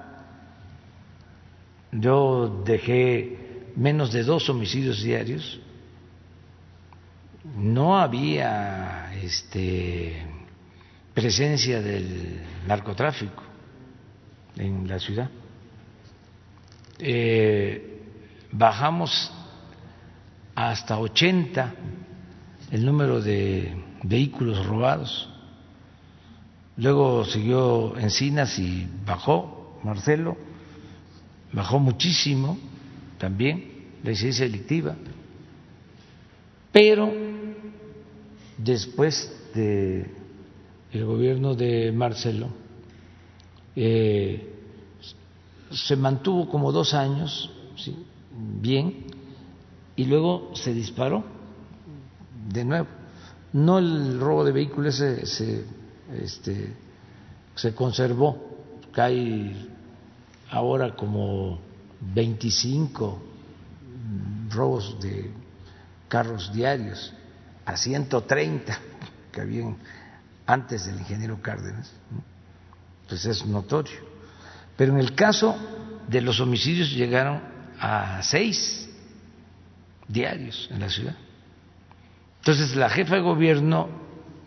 Yo dejé menos de dos homicidios diarios, no había este, presencia del narcotráfico en la ciudad. Eh, bajamos hasta 80 el número de vehículos robados. Luego siguió Encinas y bajó, Marcelo, bajó muchísimo también la incidencia delictiva, pero después de el gobierno de Marcelo eh, se mantuvo como dos años bien y luego se disparó de nuevo. No el robo de vehículos se, se, este, se conservó, cae ahora como 25 robos de carros diarios a 130 que habían antes del ingeniero Cárdenas, pues es notorio. Pero en el caso de los homicidios llegaron a seis diarios en la ciudad. Entonces la jefa de gobierno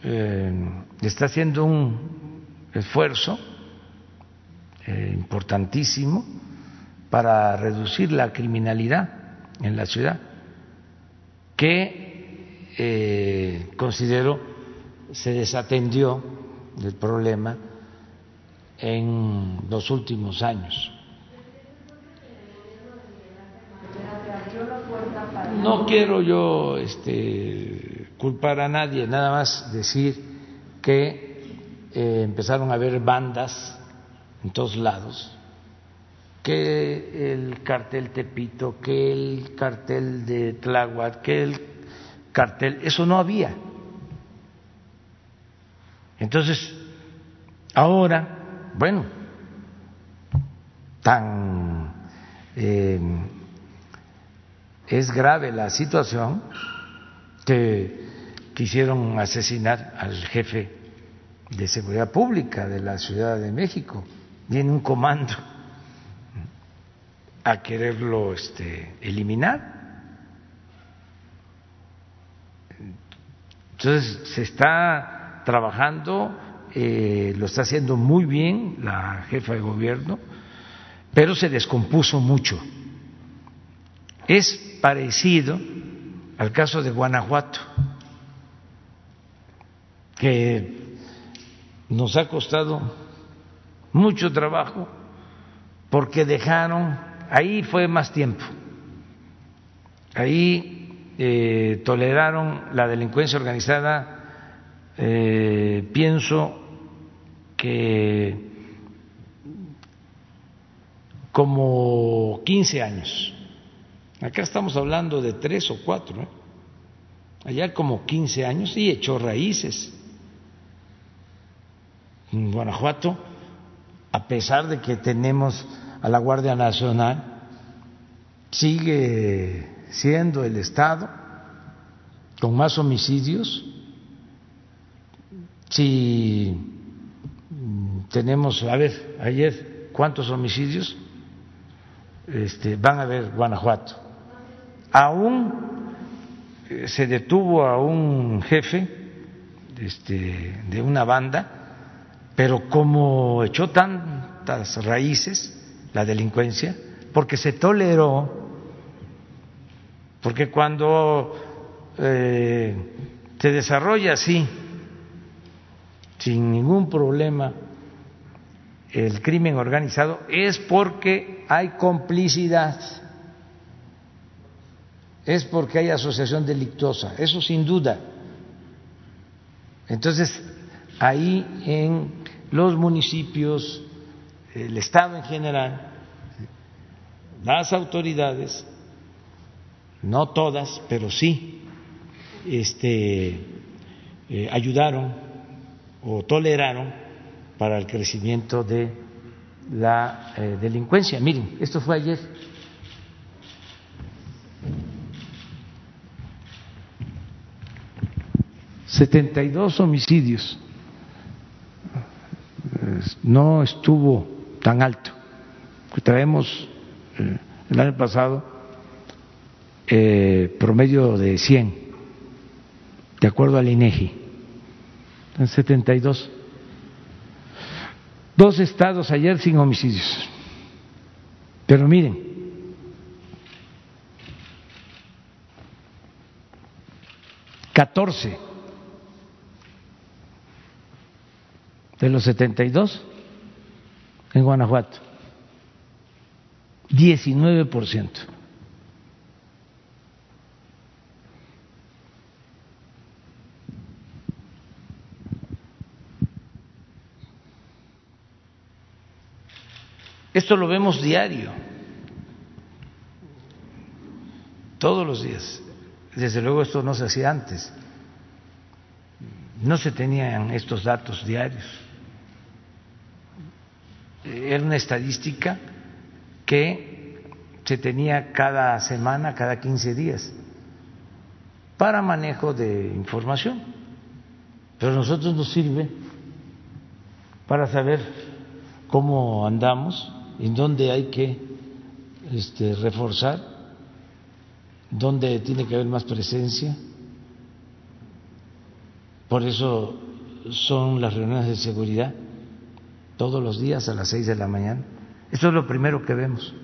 eh, está haciendo un esfuerzo eh, importantísimo para reducir la criminalidad en la ciudad, que eh, considero se desatendió del problema en los últimos años. No quiero yo este, culpar a nadie, nada más decir que eh, empezaron a haber bandas en todos lados, que el cartel Tepito, que el cartel de Tláhuac, que el cartel, eso no había. Entonces, ahora, bueno, tan eh, es grave la situación que quisieron asesinar al jefe de seguridad pública de la Ciudad de México. Viene un comando a quererlo este, eliminar. Entonces se está trabajando, eh, lo está haciendo muy bien la jefa de gobierno, pero se descompuso mucho. Es parecido al caso de Guanajuato, que nos ha costado mucho trabajo porque dejaron, ahí fue más tiempo, ahí eh, toleraron la delincuencia organizada, eh, pienso que como 15 años Acá estamos hablando de tres o cuatro, ¿eh? allá como 15 años y echó raíces. En Guanajuato, a pesar de que tenemos a la Guardia Nacional, sigue siendo el Estado con más homicidios. Si tenemos, a ver, ayer, ¿cuántos homicidios? Este, van a ver Guanajuato aún eh, se detuvo a un jefe este, de una banda, pero como echó tantas raíces la delincuencia, porque se toleró, porque cuando eh, se desarrolla así, sin ningún problema, el crimen organizado, es porque hay complicidad es porque hay asociación delictuosa, eso sin duda. Entonces, ahí en los municipios, el Estado en general, las autoridades, no todas, pero sí, este, eh, ayudaron o toleraron para el crecimiento de la eh, delincuencia. Miren, esto fue ayer 72 homicidios. No estuvo tan alto. Traemos eh, el año pasado eh, promedio de 100, de acuerdo al INEGI. En 72. Dos estados ayer sin homicidios. Pero miren, catorce de los 72 en Guanajuato. 19%. Esto lo vemos diario, todos los días. Desde luego esto no se hacía antes. No se tenían estos datos diarios era una estadística que se tenía cada semana, cada 15 días, para manejo de información. Pero a nosotros nos sirve para saber cómo andamos, en dónde hay que este, reforzar, dónde tiene que haber más presencia. Por eso son las reuniones de seguridad todos los días a las seis de la mañana. Eso es lo primero que vemos.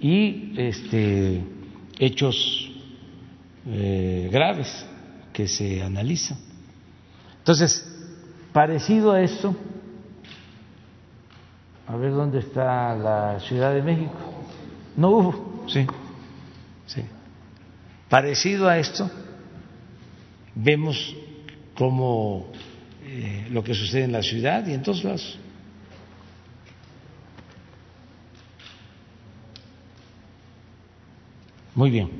Y este, hechos eh, graves que se analizan. Entonces, parecido a esto, a ver dónde está la Ciudad de México. No hubo, sí, sí. Parecido a esto, vemos como lo que sucede en la ciudad y en todos lados. Muy bien.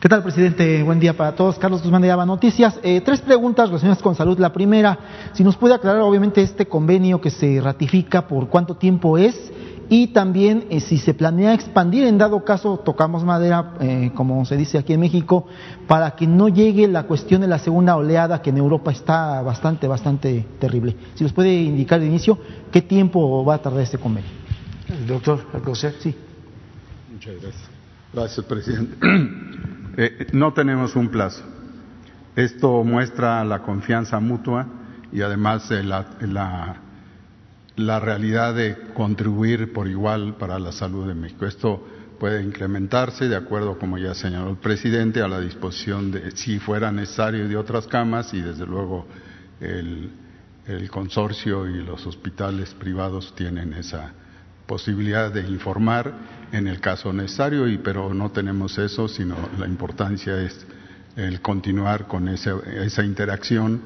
¿Qué tal, presidente? Buen día para todos. Carlos Guzmán de Llava Noticias. Eh, tres preguntas relacionadas con salud. La primera, si nos puede aclarar, obviamente, este convenio que se ratifica, por cuánto tiempo es y también eh, si se planea expandir, en dado caso tocamos madera, eh, como se dice aquí en México, para que no llegue la cuestión de la segunda oleada que en Europa está bastante, bastante terrible. Si nos puede indicar de inicio qué tiempo va a tardar este convenio. doctor Alcocer. Sí. Muchas gracias. Gracias, presidente. Eh, no tenemos un plazo. Esto muestra la confianza mutua y además la, la la realidad de contribuir por igual para la salud de México. Esto puede incrementarse de acuerdo, como ya señaló el presidente, a la disposición de, si fuera necesario, de otras camas y desde luego el, consorcio y los hospitales privados tienen esa posibilidad de informar en el caso necesario, y, pero no tenemos eso, sino la importancia es el continuar con esa, esa interacción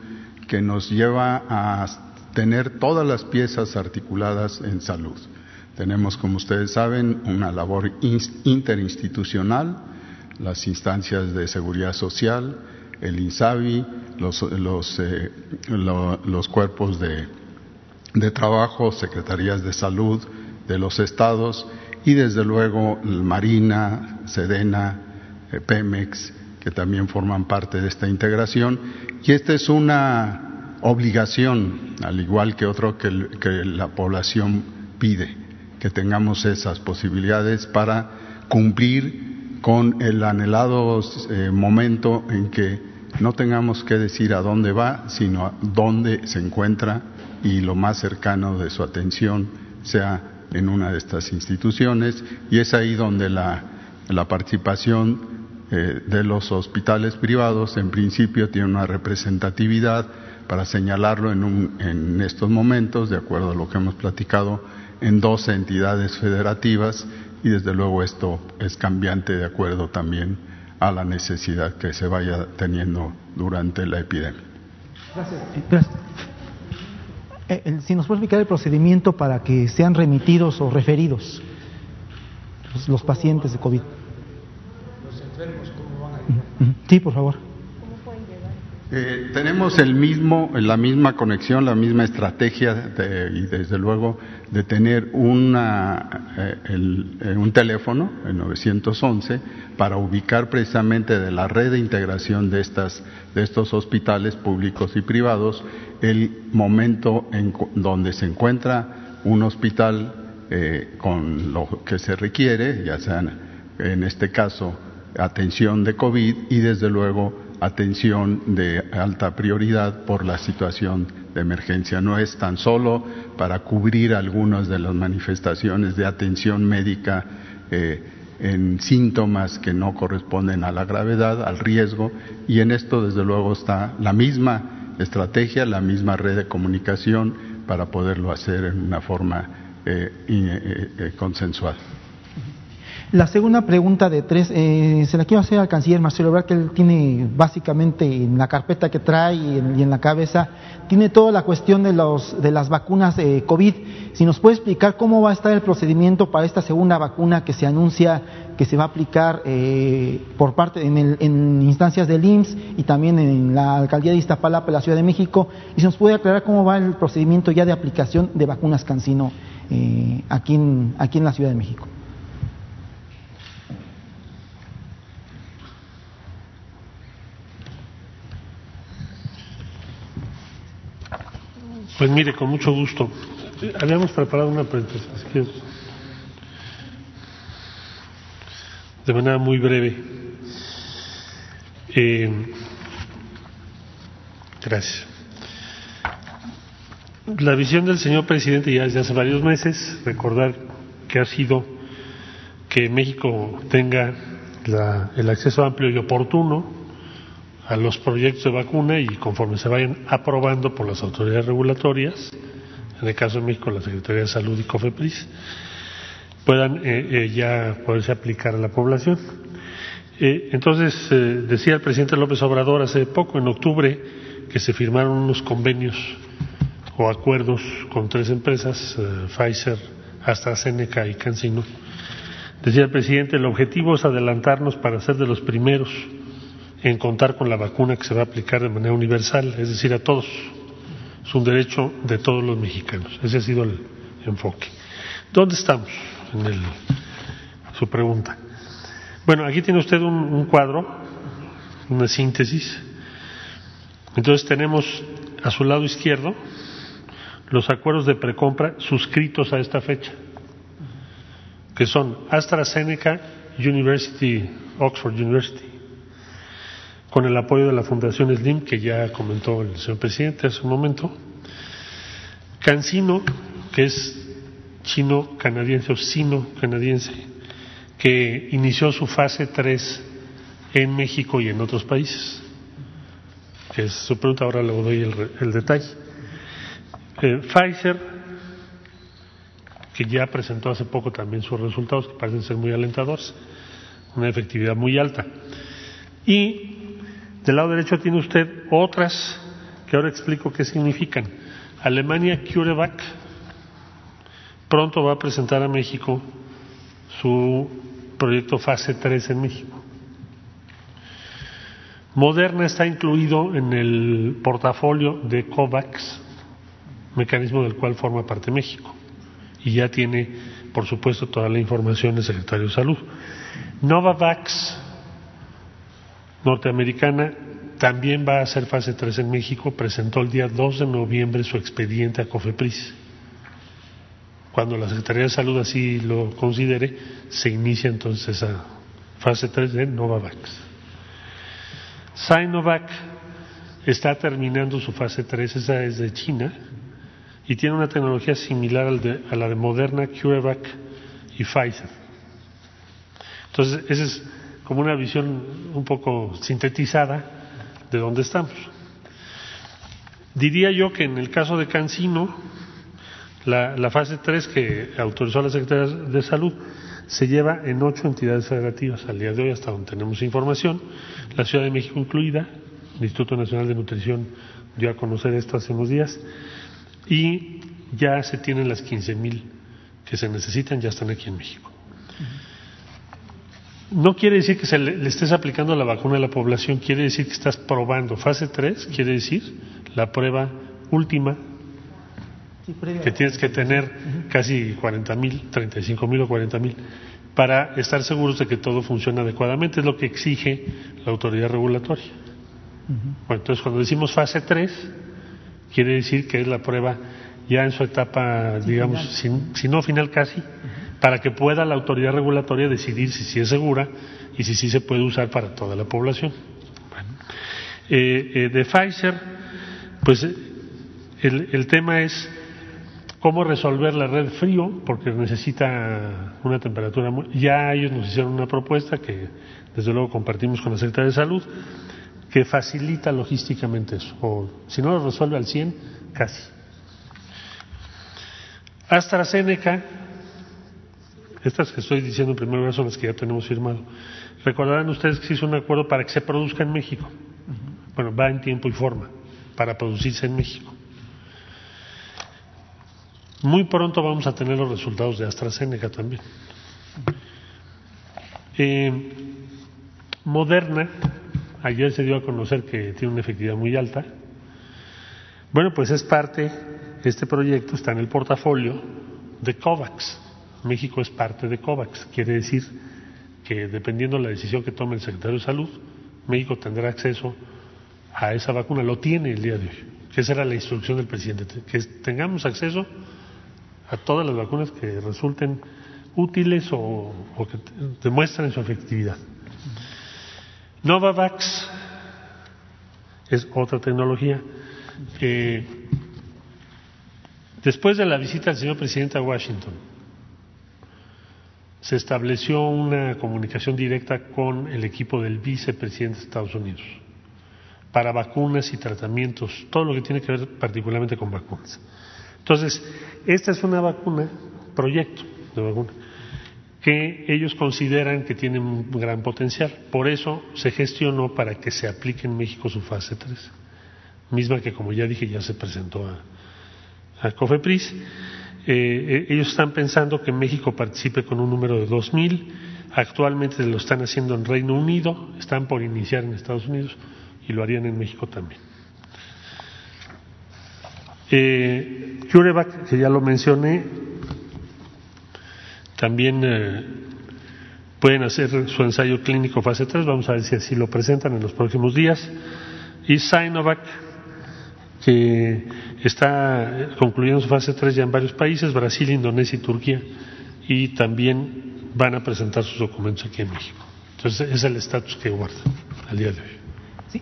que nos lleva a tener todas las piezas articuladas en salud. Tenemos, como ustedes saben, una labor interinstitucional, las instancias de seguridad social, el INSABI, los, eh, los cuerpos de, de, trabajo, secretarías de salud de los estados y desde luego Marina, Sedena, eh, Pemex, que también forman parte de esta integración. Y esta es una obligación, al igual que otro que, la población pide, que tengamos esas posibilidades para cumplir con el anhelado eh, momento en que no tengamos que decir a dónde va, sino a dónde se encuentra y lo más cercano de su atención sea en una de estas instituciones. Y es ahí donde la, participación eh, de los hospitales privados en principio tiene una representatividad para señalarlo en, en estos momentos, de acuerdo a lo que hemos platicado, en dos entidades federativas y desde luego esto es cambiante de acuerdo también a la necesidad que se vaya teniendo durante la epidemia. Gracias. Eh, si nos puede explicar el procedimiento para que sean remitidos o referidos los, los pacientes de COVID. Los enfermos, ¿cómo van a ir? Sí, por favor. Eh, tenemos el mismo, la misma conexión, la misma estrategia y desde luego de tener una, eh, eh, un teléfono, el 911, para ubicar precisamente de la red de integración de, estas, de estos hospitales públicos y privados el momento en donde se encuentra un hospital con lo que se requiere, ya sea en este caso atención de COVID y desde luego atención de alta prioridad por la situación de emergencia. No es tan solo para cubrir algunas de las manifestaciones de atención médica eh, en síntomas que no corresponden a la gravedad, al riesgo, y en esto desde luego está la misma estrategia, la misma red de comunicación para poderlo hacer en una forma eh, eh, consensual. La segunda pregunta de tres, eh, se la quiero hacer al canciller Marcelo Ebrard, que él tiene básicamente en la carpeta que trae y en, la cabeza, tiene toda la cuestión de, los, de las vacunas de COVID. Si nos puede explicar cómo va a estar el procedimiento para esta segunda vacuna que se anuncia que se va a aplicar eh, por parte en, el, en, instancias del IMSS y también en la alcaldía de Iztapalapa, la Ciudad de México, y si nos puede aclarar cómo va el procedimiento ya de aplicación de vacunas Cancino eh, aquí, en, aquí en la Ciudad de México. Pues mire, con mucho gusto. Habíamos preparado una presentación de manera muy breve. Eh, gracias. La visión del señor presidente ya desde hace varios meses, recordar que ha sido que México tenga el acceso amplio y oportuno a los proyectos de vacuna y conforme se vayan aprobando por las autoridades regulatorias, en el caso de México la Secretaría de Salud y COFEPRIS, puedan eh, eh, ya poderse aplicar a la población. Eh, entonces, decía el presidente López Obrador hace poco, en octubre, que se firmaron unos convenios o acuerdos con tres empresas, Pfizer, AstraZeneca y CanSino. Decía el presidente, el objetivo es adelantarnos para ser de los primeros en contar con la vacuna que se va a aplicar de manera universal, es decir, a todos. Es un derecho de todos los mexicanos. Ese ha sido el enfoque. ¿Dónde estamos? En el, su pregunta. Bueno, aquí tiene usted un, un cuadro, una síntesis. Entonces tenemos a su lado izquierdo los acuerdos de precompra suscritos a esta fecha, que son AstraZeneca University, Oxford University, con el apoyo de la Fundación Slim, que ya comentó el señor presidente hace un momento, CanSino, que es chino-canadiense o sino-canadiense, que inició su fase 3 en México y en otros países. Es su pregunta, ahora le doy el, detalle. Eh, Pfizer, que ya presentó hace poco también sus resultados, que parecen ser muy alentadores, una efectividad muy alta. Y del lado derecho tiene usted otras que ahora explico qué significan. Alemania CureVac pronto va a presentar a México su proyecto fase 3 en México. Moderna está incluido en el portafolio de COVAX, mecanismo del cual forma parte México, y ya tiene, por supuesto, toda la información del secretario de Salud. Novavax norteamericana también va a hacer fase 3 en México, presentó el día 2 de noviembre su expediente a COFEPRIS. Cuando la Secretaría de Salud así lo considere, se inicia entonces esa fase 3 de Novavax. Sinovac está terminando su fase 3, esa es de China, y tiene una tecnología similar a la de Moderna, CureVac y Pfizer. Entonces, esa es como una visión un poco sintetizada de dónde estamos. Diría yo que en el caso de Cancino, la, fase 3 que autorizó la Secretaría de Salud se lleva en ocho entidades federativas al día de hoy, hasta donde tenemos información, la Ciudad de México incluida, el Instituto Nacional de Nutrición dio a conocer esto hace unos días, y ya se tienen las 15 mil que se necesitan, ya están aquí en México. No quiere decir que se le, estés aplicando la vacuna a la población, quiere decir que estás probando. Fase 3 quiere decir la prueba última que tienes que tener casi 40 mil, 35 mil o 40 mil para estar seguros de que todo funciona adecuadamente. Es lo que exige la autoridad regulatoria. Bueno, entonces cuando decimos fase 3, quiere decir que es la prueba ya en su etapa, digamos, si, no final casi, para que pueda la autoridad regulatoria decidir si sí es segura y si sí se puede usar para toda la población. Eh, eh, de Pfizer, pues el, el tema es cómo resolver la red frío, porque necesita una temperatura muy... Ya ellos nos hicieron una propuesta que desde luego compartimos con la Secretaría de Salud, que facilita logísticamente eso, o si no lo resuelve al 100, casi. AstraZeneca estas que estoy diciendo en primer lugar son las que ya tenemos firmado. Recordarán ustedes que se hizo un acuerdo para que se produzca en México. Bueno, va en tiempo y forma para producirse en México. Muy pronto vamos a tener los resultados de AstraZeneca también. Eh, Moderna, ayer se dio a conocer que tiene una efectividad muy alta. Bueno, pues es parte, este proyecto está en el portafolio de COVAX. México es parte de COVAX. Quiere decir que dependiendo de la decisión que tome el secretario de Salud, México tendrá acceso a esa vacuna. Lo tiene el día de hoy. Esa era la instrucción del presidente, que tengamos acceso a todas las vacunas que resulten útiles o, que demuestren su efectividad. Novavax es otra tecnología. Eh, después de la visita del señor presidente a Washington, se estableció una comunicación directa con el equipo del vicepresidente de Estados Unidos para vacunas y tratamientos, todo lo que tiene que ver particularmente con vacunas. Entonces, esta es una vacuna, proyecto de vacuna, que ellos consideran que tiene un gran potencial. Por eso se gestionó para que se aplique en México su fase 3, misma que, como ya dije, ya se presentó a, COFEPRIS. Eh, eh, ellos están pensando que México participe con un número de 2.000. Actualmente lo están haciendo en Reino Unido, están por iniciar en Estados Unidos y lo harían en México también. Eh, que ya lo mencioné, también eh, pueden hacer su ensayo clínico fase 3, vamos a ver si así lo presentan en los próximos días. Y Sinovac, que está concluyendo su fase 3 ya en varios países, Brasil, Indonesia y Turquía, y también van a presentar sus documentos aquí en México. Entonces, es el estatus que guarda al día de hoy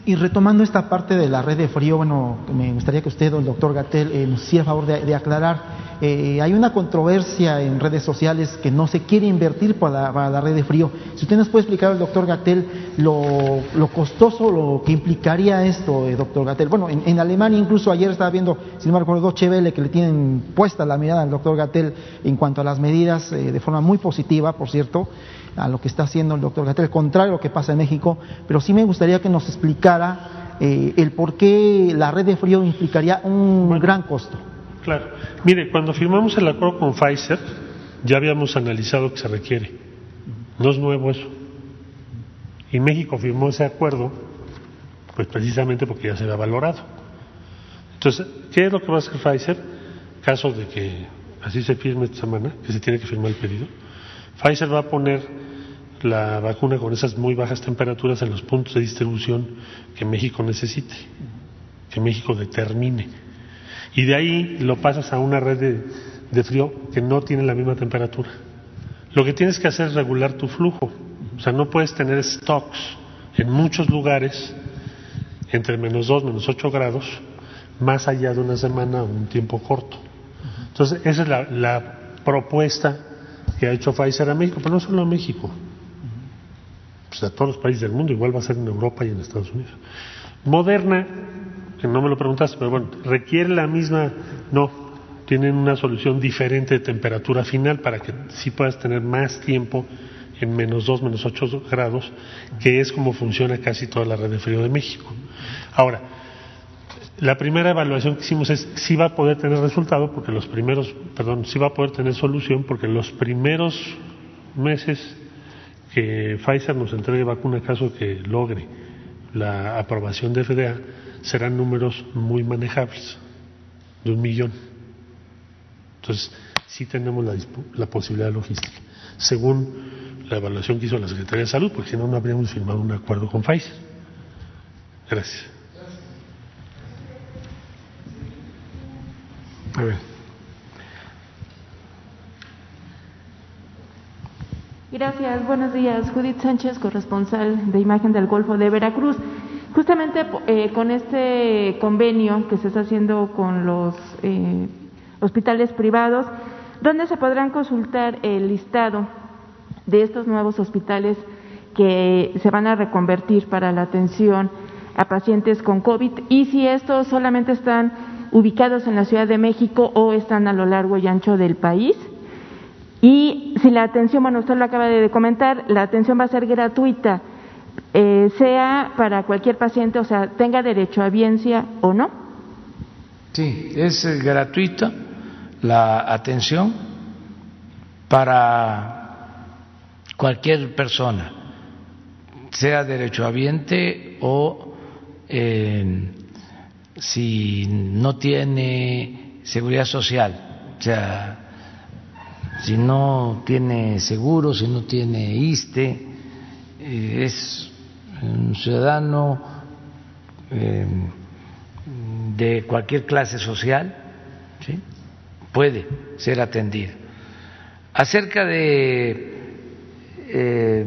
y retomando esta parte de la red de frío, bueno, me gustaría que usted, el doctor Gatel, eh, nos hiciera favor de, aclarar. Eh, hay una controversia en redes sociales que no se quiere invertir para la, red de frío. Si usted nos puede explicar, el doctor Gatel, lo, costoso, lo que implicaría esto, eh, doctor Gatel. Bueno, en, Alemania incluso ayer estaba viendo, si no me recuerdo, Chevele, que le tienen puesta la mirada al doctor Gatel en cuanto a las medidas, de forma muy positiva, por cierto a lo que está haciendo el doctor Gatel, contrario a lo que pasa en México, pero sí me gustaría que nos explicara eh, el por qué la red de frío implicaría un gran costo. Claro. Mire, cuando firmamos el acuerdo con Pfizer, ya habíamos analizado que se requiere. No es nuevo eso. Y México firmó ese acuerdo, pues precisamente porque ya se había valorado. Entonces, ¿qué es lo que va a hacer Pfizer? Caso de que así se firme esta semana, que se tiene que firmar el pedido Pfizer va a poner la vacuna con esas muy bajas temperaturas en los puntos de distribución que México necesite, que México determine. Y de ahí lo pasas a una red de, frío que no tiene la misma temperatura. Lo que tienes que hacer es regular tu flujo. O sea, no puedes tener stocks en muchos lugares entre menos 2, menos 8 grados, más allá de una semana o un tiempo corto. Entonces, esa es la, la propuesta que ha hecho Pfizer a México, pero no solo a México, pues a todos los países del mundo, igual va a ser en Europa y en Estados Unidos. Moderna, que no me lo preguntaste, pero bueno, requiere la misma, no, tienen una solución diferente de temperatura final para que sí puedas tener más tiempo en menos 2, menos 8 grados, que es como funciona casi toda la red de frío de México. Ahora, la primera evaluación que hicimos es si va a poder tener resultado, porque los primeros, perdón, si va a poder tener solución, porque los primeros meses que Pfizer nos entregue vacuna, caso que logre la aprobación de FDA, serán números muy manejables, de un millón. Entonces, sí tenemos la, la posibilidad logística, según la evaluación que hizo la Secretaría de Salud, porque si no, no habríamos firmado un acuerdo con Pfizer. Gracias. Gracias, buenos días. Judith Sánchez, corresponsal de Imagen del Golfo de Veracruz. Justamente eh, con este convenio que se está haciendo con los eh, hospitales privados, ¿dónde se podrán consultar el listado de estos nuevos hospitales que se van a reconvertir para la atención a pacientes con COVID y si estos solamente están ubicados en la Ciudad de México o están a lo largo y ancho del país. Y si la atención, bueno, usted lo acaba de comentar, la atención va a ser gratuita, eh, sea para cualquier paciente, o sea, tenga derecho a biencia o no. Sí, es eh, gratuita la atención para cualquier persona, sea derechohabiente o eh, si no tiene seguridad social, o sea, si no tiene seguro, si no tiene ISTE, eh, es un ciudadano eh, de cualquier clase social, ¿sí? puede ser atendido. Acerca de eh,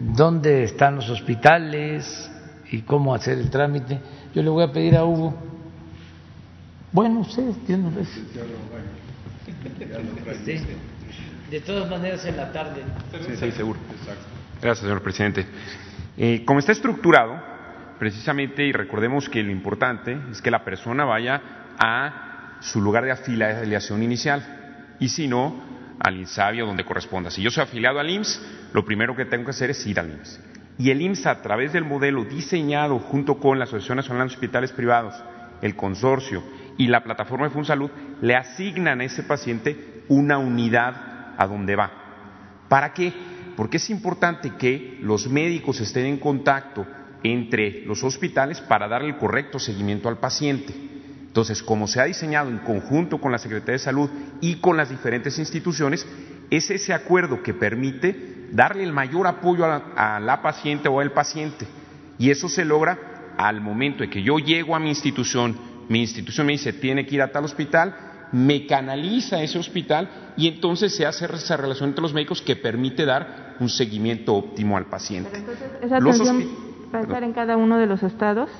dónde están los hospitales, y cómo hacer el trámite. Yo le voy a pedir a Hugo. Bueno, ustedes tienen De todas maneras, en la tarde. Sí, sí, seguro. Gracias, señor presidente. Eh, como está estructurado, precisamente, y recordemos que lo importante es que la persona vaya a su lugar de afiliación inicial y si no, al INSABI o donde corresponda. Si yo soy afiliado al IMSS, lo primero que tengo que hacer es ir al IMSS. Y el IMSS, a través del modelo diseñado junto con la Asociación Nacional de Hospitales Privados, el consorcio y la plataforma de FunSalud, le asignan a ese paciente una unidad a donde va. ¿Para qué? Porque es importante que los médicos estén en contacto entre los hospitales para darle el correcto seguimiento al paciente. Entonces, como se ha diseñado en conjunto con la Secretaría de Salud y con las diferentes instituciones, es ese acuerdo que permite darle el mayor apoyo a la, paciente o al paciente. Y eso se logra al momento de que yo llego a mi institución, mi institución me dice tiene que ir a tal hospital, me canaliza a ese hospital y entonces se hace esa relación entre los médicos que permite dar un seguimiento óptimo al paciente. esa atención va a estar en cada uno de los estados.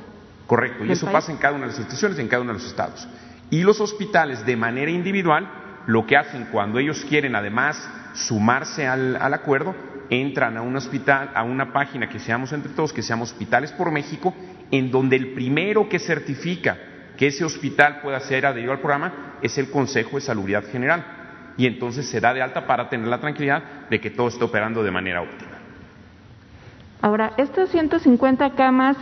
Correcto, y eso pasa en cada una de las instituciones, en cada uno de los estados. Y los hospitales, de manera individual, lo que hacen cuando ellos quieren además sumarse al, acuerdo, entran a un hospital, a una página que seamos entre todos, que se llama Hospitales por México, en donde el primero que certifica que ese hospital pueda ser adherido al programa es el Consejo de Salubridad General. Y entonces se da de alta para tener la tranquilidad de que todo está operando de manera óptima. Ahora, estos 150 camas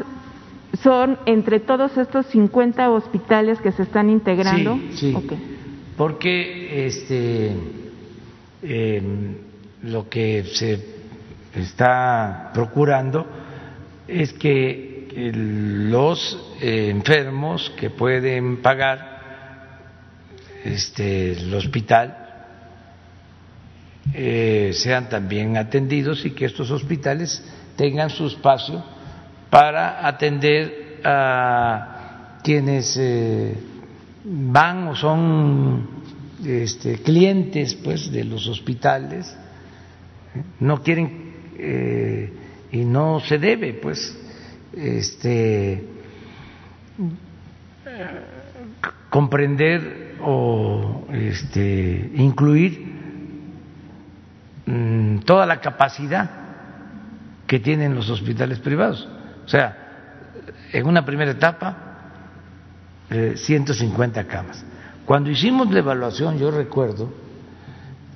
son entre todos estos 50 hospitales que se están integrando. Sí, sí. Porque este, em, lo que se está procurando es que los enfermos que pueden pagar este, el hospital eh, sean también atendidos y que estos hospitales tengan su espacio para atender a quienes eh, van o son este, clientes pues de los hospitales no quieren eh, y no se debe pues este comprender o este, incluir mm, toda la capacidad que tienen los hospitales privados. O sea, en una primera etapa, 150 eh, camas. Cuando hicimos la evaluación, yo recuerdo,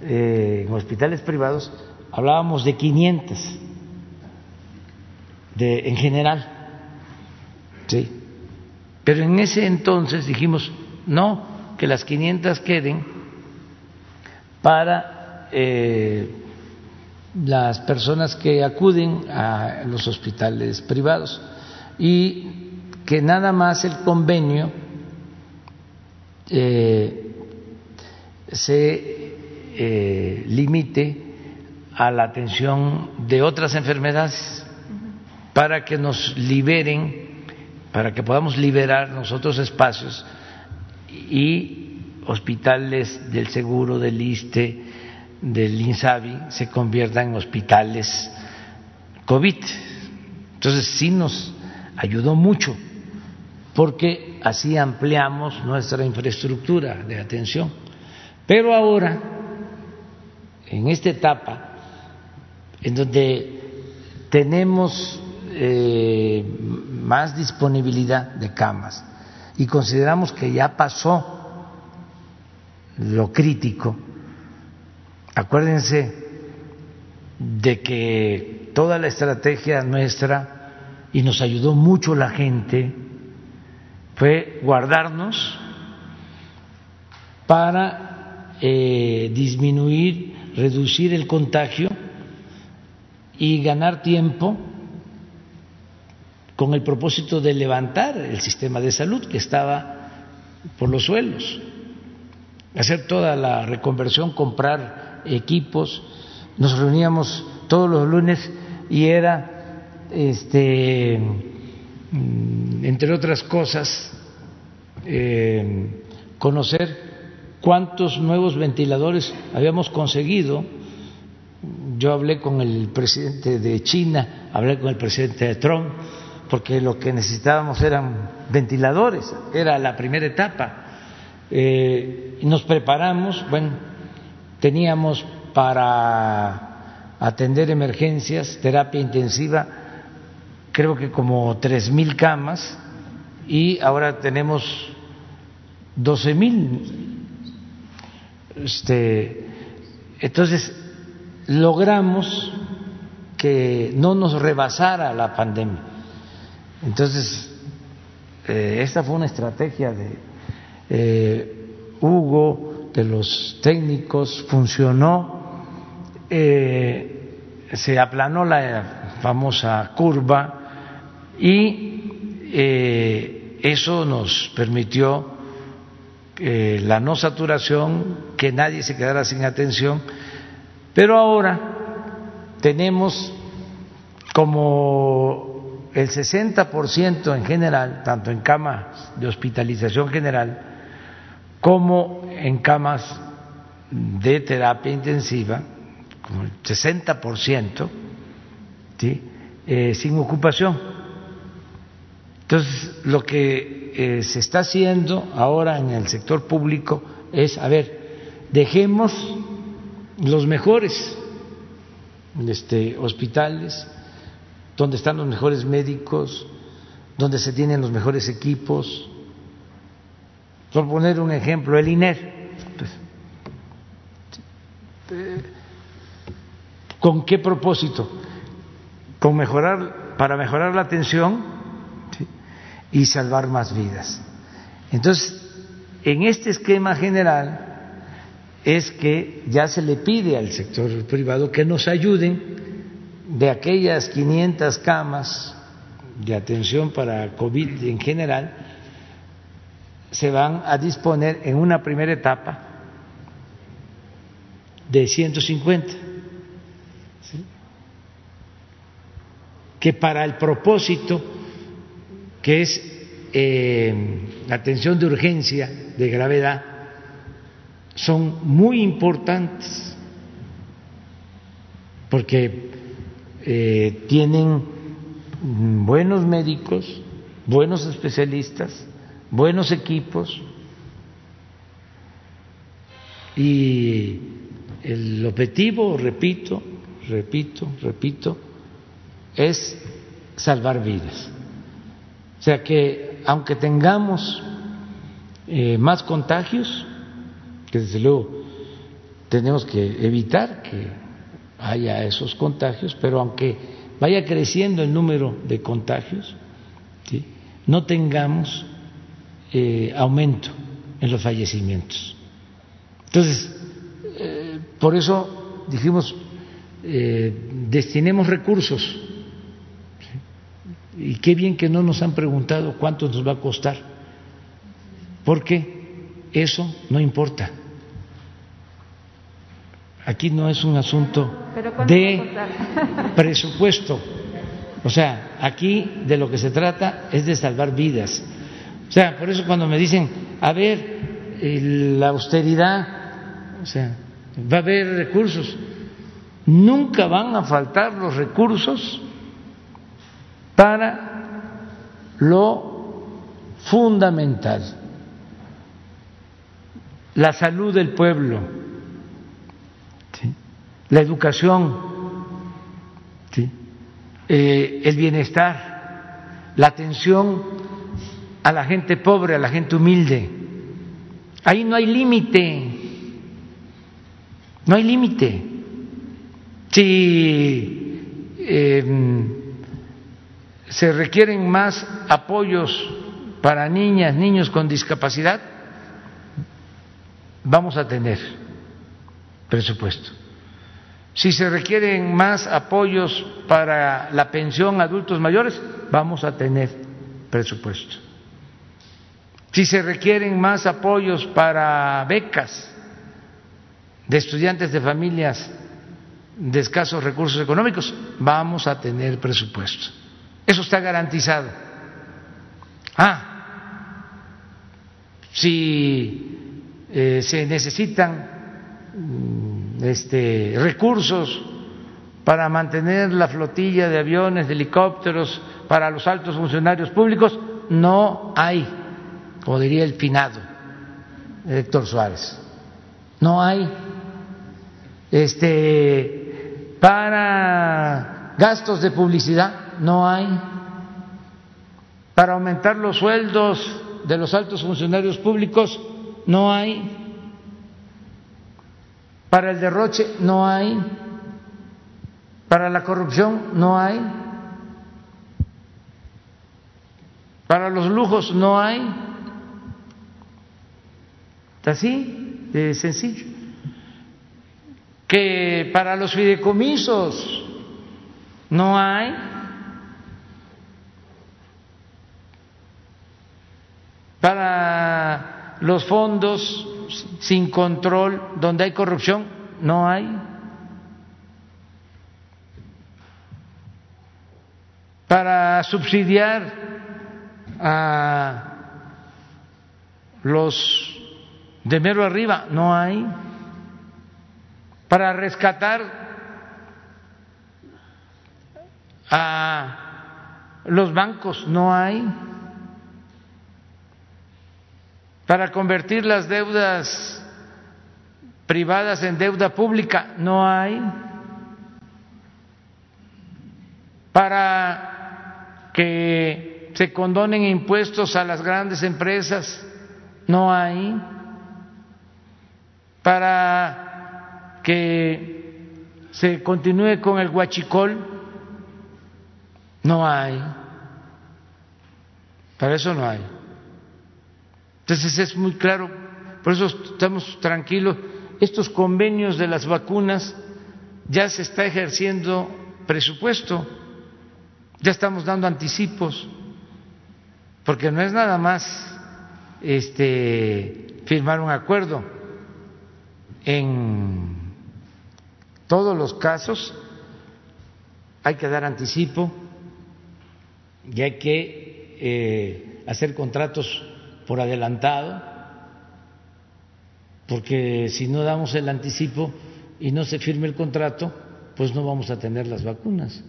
eh, en hospitales privados hablábamos de 500 de, en general, ¿sí? Pero en ese entonces dijimos, no, que las 500 queden para eh, las personas que acuden a los hospitales privados. Y que nada más el convenio eh, se eh, limite a la atención de otras enfermedades para que nos liberen, para que podamos liberar nosotros espacios y hospitales del seguro, del ISTE, del INSABI se conviertan en hospitales COVID. Entonces sí nos ayudó mucho porque así ampliamos nuestra infraestructura de atención. Pero ahora, en esta etapa, en donde tenemos eh, más disponibilidad de camas. Y consideramos que ya pasó lo crítico, Acuérdense de que toda la estrategia nuestra, y nos ayudó mucho la gente, fue guardarnos para eh, disminuir, reducir el contagio y ganar tiempo con el propósito de levantar el sistema de salud que estaba por los suelos, hacer toda la reconversión, comprar equipos, nos reuníamos todos los lunes y era, este, mm, entre otras cosas, eh, conocer cuántos nuevos ventiladores habíamos conseguido. Yo hablé con el presidente de China, hablé con el presidente de Trump porque lo que necesitábamos eran ventiladores, era la primera etapa. Eh, nos preparamos, bueno, teníamos para atender emergencias, terapia intensiva, creo que como tres mil camas y ahora tenemos doce mil. Este, entonces logramos que no nos rebasara la pandemia. Entonces, eh, esta fue una estrategia de eh, Hugo, de los técnicos, funcionó, eh, se aplanó la famosa curva y eso nos permitió la no saturación, que nadie se quedara sin atención, pero ahora tenemos como el 60% en general, tanto en camas de hospitalización general como en camas de terapia intensiva, como el 60%, ¿sí? Eh, sin ocupación. Entonces, lo que eh, se está haciendo ahora en el sector público es, a ver, dejemos los mejores este, hospitales, donde están los mejores médicos, donde se tienen los mejores equipos. Por poner un ejemplo, el INER. Pues, ¿Con qué propósito? Con mejorar, para mejorar la atención y salvar más vidas. Entonces, en este esquema general, es que ya se le pide al sector privado que nos ayuden de aquellas 500 camas de atención para COVID en general, se van a disponer en una primera etapa de 150, que para el propósito que es eh, atención de urgencia de gravedad, son muy importantes porque eh, tienen buenos médicos, buenos especialistas, buenos equipos y el objetivo, repito, repito, repito, es salvar vidas. O sea que aunque tengamos eh, más contagios, que desde luego tenemos que evitar que haya esos contagios, pero aunque vaya creciendo el número de contagios, no tengamos eh, aumento en los fallecimientos. Entonces, eh, por eso dijimos, eh, destinemos recursos. Y qué bien que no nos han preguntado cuánto nos va a costar, porque eso no importa. Aquí no es un asunto de presupuesto. O sea, aquí de lo que se trata es de salvar vidas. O sea, por eso cuando me dicen, a ver, la austeridad, o sea, va a haber recursos. Nunca van a faltar los recursos para lo fundamental, la salud del pueblo la educación, eh, el bienestar, la atención a la gente pobre, a la gente humilde. Ahí no hay límite, no hay límite. Si em, se requieren más apoyos para niñas, niños con discapacidad, vamos a tener presupuesto si se requieren más apoyos para la pensión a adultos mayores, vamos a tener presupuesto. Si se requieren más apoyos para becas de estudiantes de familias de escasos recursos económicos, vamos a tener presupuesto. Eso está garantizado. Ah, si eh, se necesitan este, recursos para mantener la flotilla de aviones, de helicópteros, para los altos funcionarios públicos, no hay, como diría el finado Héctor Suárez, no hay. Este, para gastos de publicidad, no hay. Para aumentar los sueldos de los altos funcionarios públicos, no hay. Para el derroche, no hay. Para la corrupción, no hay. Para los lujos, no hay. Así de sencillo. Que para los fideicomisos no hay. Para los fondos sin control, donde hay corrupción, no hay. Para subsidiar a los de mero arriba, no hay. Para rescatar a los bancos, no hay. Para convertir las deudas privadas en deuda pública, no hay. Para que se condonen impuestos a las grandes empresas, no hay para que se continúe con el huachicol, no hay. Para eso no hay. Entonces es muy claro, por eso estamos tranquilos. Estos convenios de las vacunas ya se está ejerciendo presupuesto, ya estamos dando anticipos, porque no es nada más este, firmar un acuerdo. En todos los casos hay que dar anticipo y hay que eh, hacer contratos por adelantado, porque si no damos el anticipo y no se firme el contrato, pues no vamos a tener las vacunas.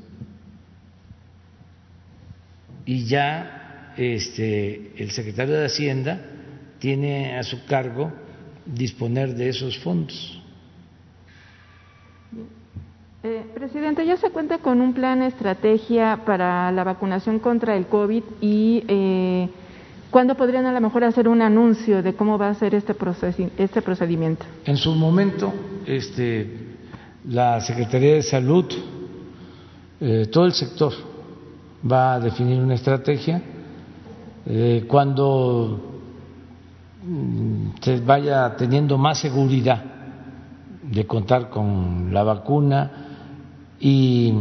Y ya este, el secretario de Hacienda tiene a su cargo disponer de esos fondos. Eh, presidente, ya se cuenta con un plan estrategia para la vacunación contra el COVID y eh, ¿cuándo podrían a lo mejor hacer un anuncio de cómo va a ser este, este procedimiento? En su momento, este, la Secretaría de Salud, eh, todo el sector va a definir una estrategia. Eh, cuando se vaya teniendo más seguridad de contar con la vacuna y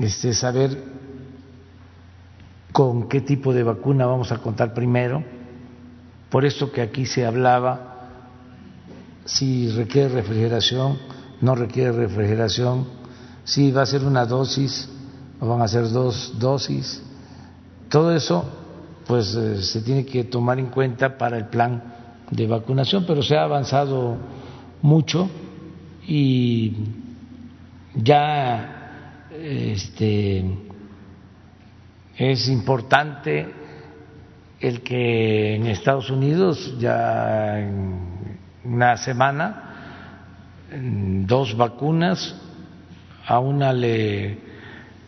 este, saber con qué tipo de vacuna vamos a contar primero. Por eso que aquí se hablaba si requiere refrigeración, no requiere refrigeración, si va a ser una dosis o van a ser dos dosis. Todo eso pues eh, se tiene que tomar en cuenta para el plan de vacunación, pero se ha avanzado mucho y ya este es importante el que en Estados Unidos ya en una semana dos vacunas a una le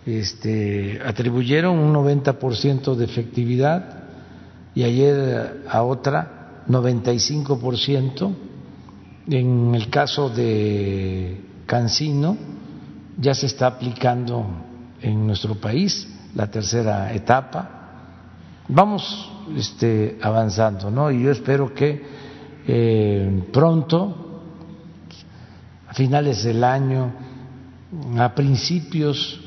este, atribuyeron un 90% de efectividad y ayer a otra 95%. En el caso de Cancino ya se está aplicando en nuestro país la tercera etapa. Vamos este, avanzando, ¿no? Y yo espero que eh, pronto, a finales del año, a principios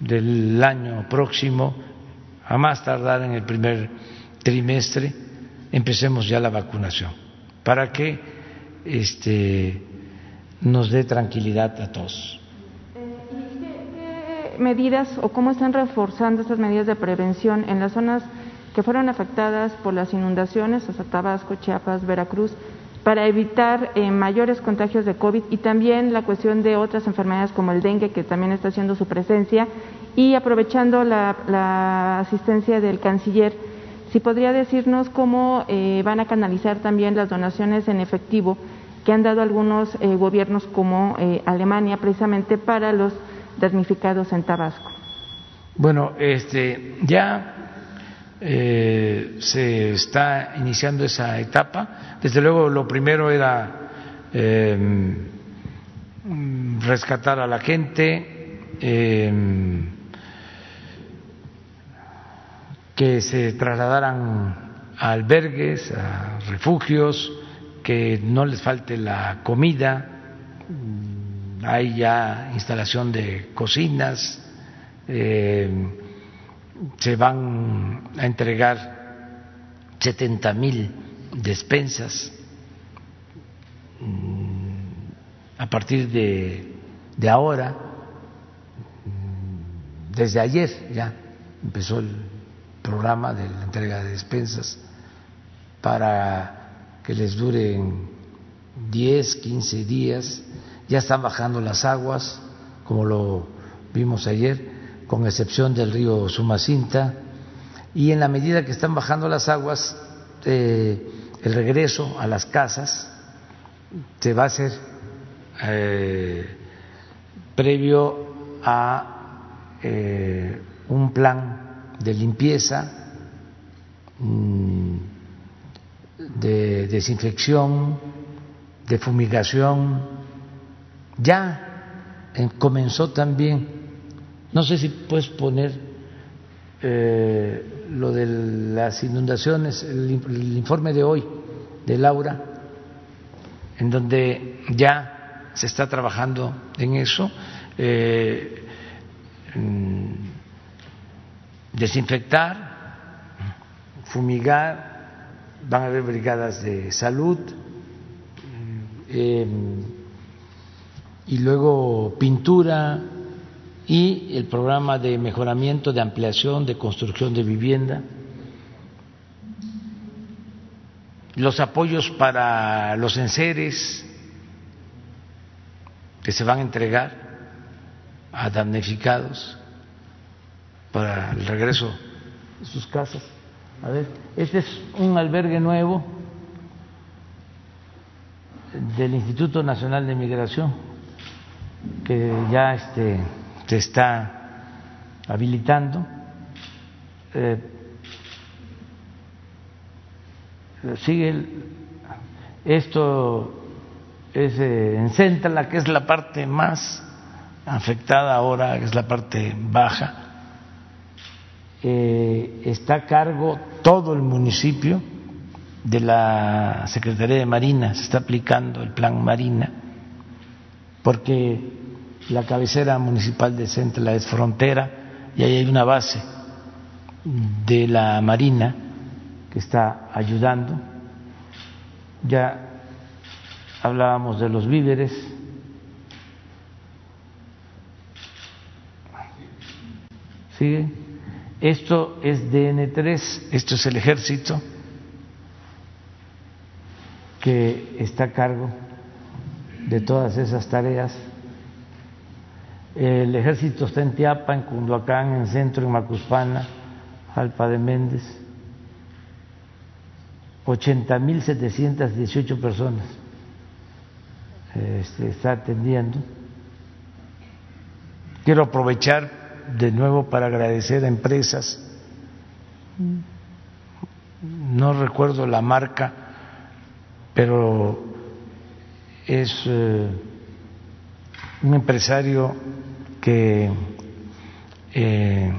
del año próximo, a más tardar en el primer trimestre, empecemos ya la vacunación, para que este, nos dé tranquilidad a todos. ¿Qué medidas o cómo están reforzando estas medidas de prevención en las zonas que fueron afectadas por las inundaciones, hasta Tabasco, Chiapas, Veracruz? para evitar eh, mayores contagios de COVID y también la cuestión de otras enfermedades como el dengue, que también está haciendo su presencia, y aprovechando la, asistencia del canciller, si podría decirnos cómo eh, van a canalizar también las donaciones en efectivo que han dado algunos eh, gobiernos como Alemania precisamente para los damnificados en Tabasco. Bueno, este, ya eh, se está iniciando esa etapa. Desde luego, lo primero era em, rescatar a la gente, em, que se trasladaran a albergues, a refugios, que no les falte la comida. Hay ya instalación de cocinas. Eh, se van a entregar 70 mil despensas mm, a partir de, de ahora, mm, desde ayer ya empezó el programa de la entrega de despensas para que les duren 10, 15 días, ya están bajando las aguas, como lo vimos ayer, con excepción del río Sumacinta, y en la medida que están bajando las aguas, eh, el regreso a las casas se va a hacer eh, previo a eh, un plan de limpieza, mm, de desinfección, de fumigación. Ya comenzó también. No sé si puedes poner eh, lo de las inundaciones, el, informe de hoy de Laura, en donde ya se está trabajando en eso, eh, desinfectar, fumigar, van a haber brigadas de salud eh, y luego pintura y el programa de mejoramiento, de ampliación, de construcción de vivienda, los apoyos para los enseres que se van a entregar a damnificados para el regreso de sus casas. A ver, este es un albergue nuevo del Instituto Nacional de Migración que ya este se está habilitando. Eh, sigue esto es eh, en Central, que es la parte más afectada ahora, que es la parte baja. Eh, está a cargo todo el municipio de la Secretaría de Marina, se está aplicando el plan Marina, porque la cabecera municipal de Centla es frontera y ahí hay una base de la Marina que está ayudando. Ya hablábamos de los víveres. ¿Sigue? Esto es DN3, esto es el ejército que está a cargo de todas esas tareas el ejército está en Tiapa, en Cunduacán, en Centro, en Macuspana, Alpa de Méndez. 80.718 personas este, está atendiendo. Quiero aprovechar de nuevo para agradecer a empresas. No recuerdo la marca, pero es eh, un empresario que eh,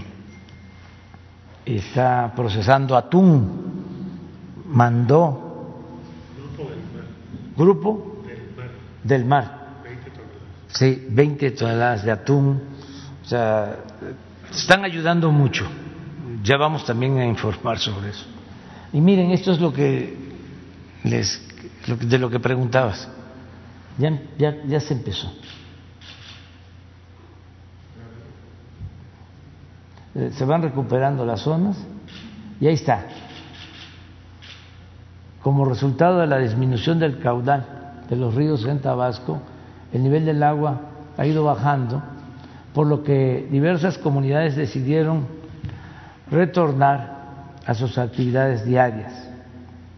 está procesando atún, mandó grupo del mar, sí, 20 toneladas de atún, o sea, están ayudando mucho. Ya vamos también a informar sobre eso. Y miren, esto es lo que les de lo que preguntabas. Ya, ya, ya se empezó. Eh, se van recuperando las zonas y ahí está. como resultado de la disminución del caudal de los ríos en Tabasco, el nivel del agua ha ido bajando, por lo que diversas comunidades decidieron retornar a sus actividades diarias.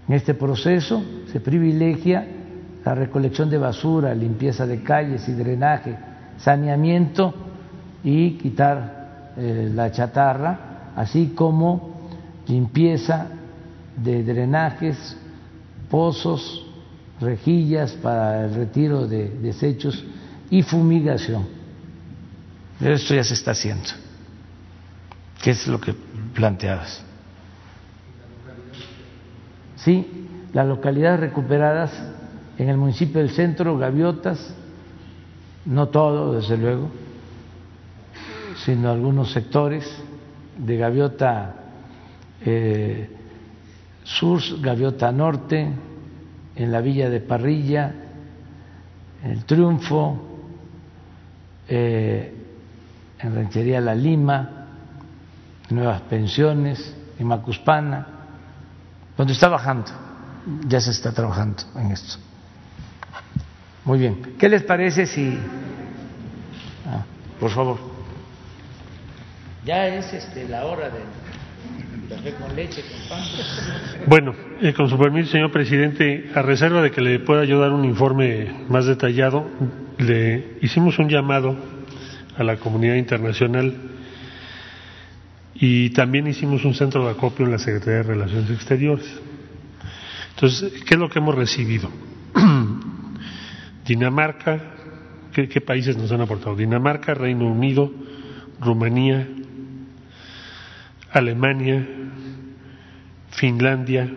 En este proceso se privilegia la recolección de basura, limpieza de calles y drenaje, saneamiento y quitar eh, la chatarra, así como limpieza de drenajes, pozos, rejillas para el retiro de desechos y fumigación. Esto ya se está haciendo. ¿Qué es lo que planteabas? Sí, las localidades recuperadas en el municipio del centro, Gaviotas, no todo, desde luego, sino algunos sectores de Gaviota eh, Sur, Gaviota Norte, en la villa de Parrilla, el Triunfo, eh, en Ranchería La Lima, Nuevas Pensiones, en Macuspana, donde está bajando, ya se está trabajando en esto. Muy bien, ¿qué les parece si... Ah, por favor. Ya es este, la hora de café con leche, con pan. Bueno, eh, con su permiso, señor presidente, a reserva de que le pueda yo dar un informe más detallado, le hicimos un llamado a la comunidad internacional y también hicimos un centro de acopio en la Secretaría de Relaciones Exteriores. Entonces, ¿qué es lo que hemos recibido? Dinamarca, ¿qué, ¿qué, países nos han aportado? Dinamarca, Reino Unido, Rumanía, Alemania, Finlandia,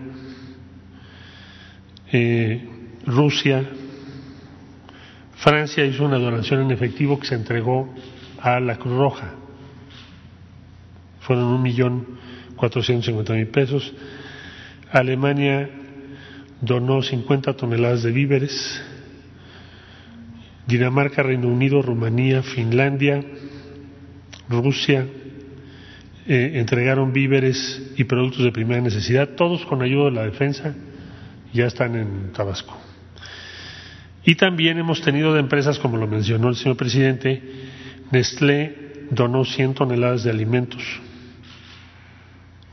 eh, Rusia, Francia hizo una donación en efectivo que se entregó a la Cruz Roja. Fueron un millón cuatrocientos cincuenta mil pesos. Alemania donó 50 toneladas de víveres. Dinamarca, Reino Unido, Rumanía, Finlandia, Rusia eh, entregaron víveres y productos de primera necesidad, todos con ayuda de la defensa, ya están en Tabasco. Y también hemos tenido de empresas, como lo mencionó el señor presidente, Nestlé donó 100 toneladas de alimentos.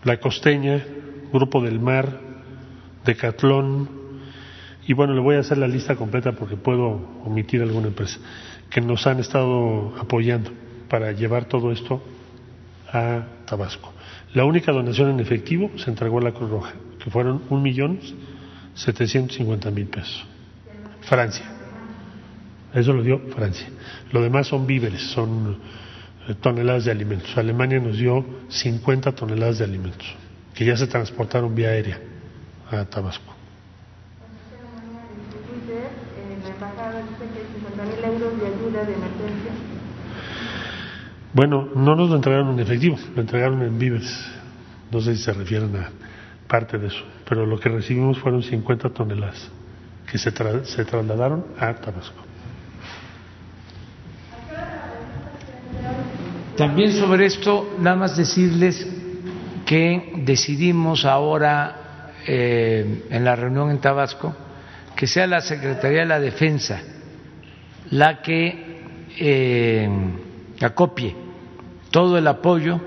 La Costeña, Grupo del Mar, Decatlón, y bueno, le voy a hacer la lista completa porque puedo omitir alguna empresa, que nos han estado apoyando para llevar todo esto a Tabasco. La única donación en efectivo se entregó a la Cruz Roja, que fueron un millón setecientos cincuenta mil pesos. Francia. Eso lo dio Francia. Lo demás son víveres, son eh, toneladas de alimentos. Alemania nos dio 50 toneladas de alimentos, que ya se transportaron vía aérea a Tabasco. Bueno, no nos lo entregaron en efectivo, lo entregaron en víveres. No sé si se refieren a parte de eso, pero lo que recibimos fueron 50 toneladas que se, tra se trasladaron a Tabasco. También sobre esto, nada más decirles que decidimos ahora eh, en la reunión en Tabasco que sea la Secretaría de la Defensa la que eh, acopie todo el apoyo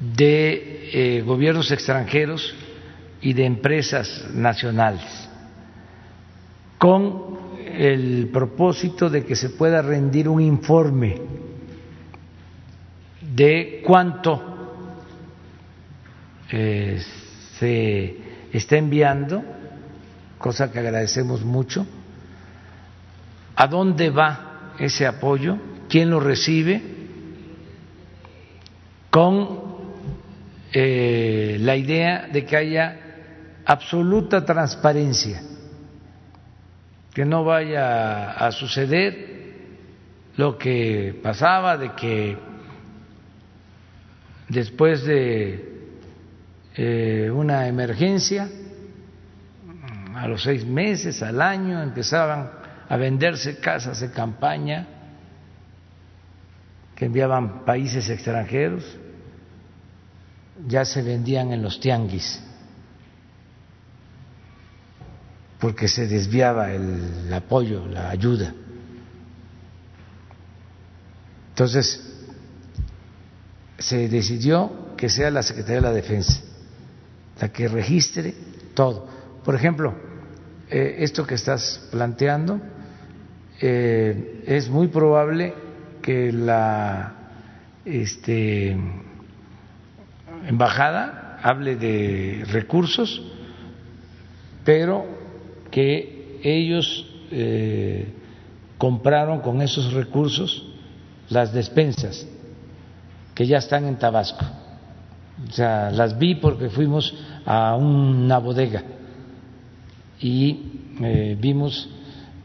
de eh, gobiernos extranjeros y de empresas nacionales con el propósito de que se pueda rendir un informe de cuánto eh, se está enviando, cosa que agradecemos mucho, a dónde va ese apoyo, quién lo recibe, con eh, la idea de que haya absoluta transparencia que no vaya a suceder lo que pasaba de que después de eh, una emergencia, a los seis meses, al año, empezaban a venderse casas de campaña enviaban países extranjeros, ya se vendían en los tianguis porque se desviaba el apoyo, la ayuda. Entonces, se decidió que sea la Secretaría de la Defensa la que registre todo. Por ejemplo, eh, esto que estás planteando, eh, es muy probable que la este, embajada hable de recursos, pero que ellos eh, compraron con esos recursos las despensas que ya están en Tabasco. O sea, las vi porque fuimos a una bodega y eh, vimos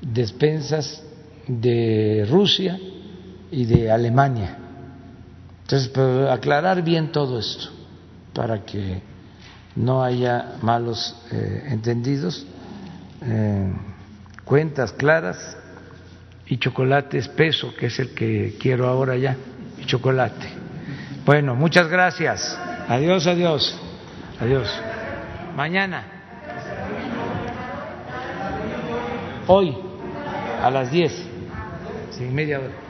despensas de Rusia y de Alemania. Entonces, aclarar bien todo esto para que no haya malos eh, entendidos, eh, cuentas claras y chocolate espeso, que es el que quiero ahora ya, y chocolate. Bueno, muchas gracias. Adiós, adiós. Adiós. Mañana. Hoy, a las 10. Sin media hora.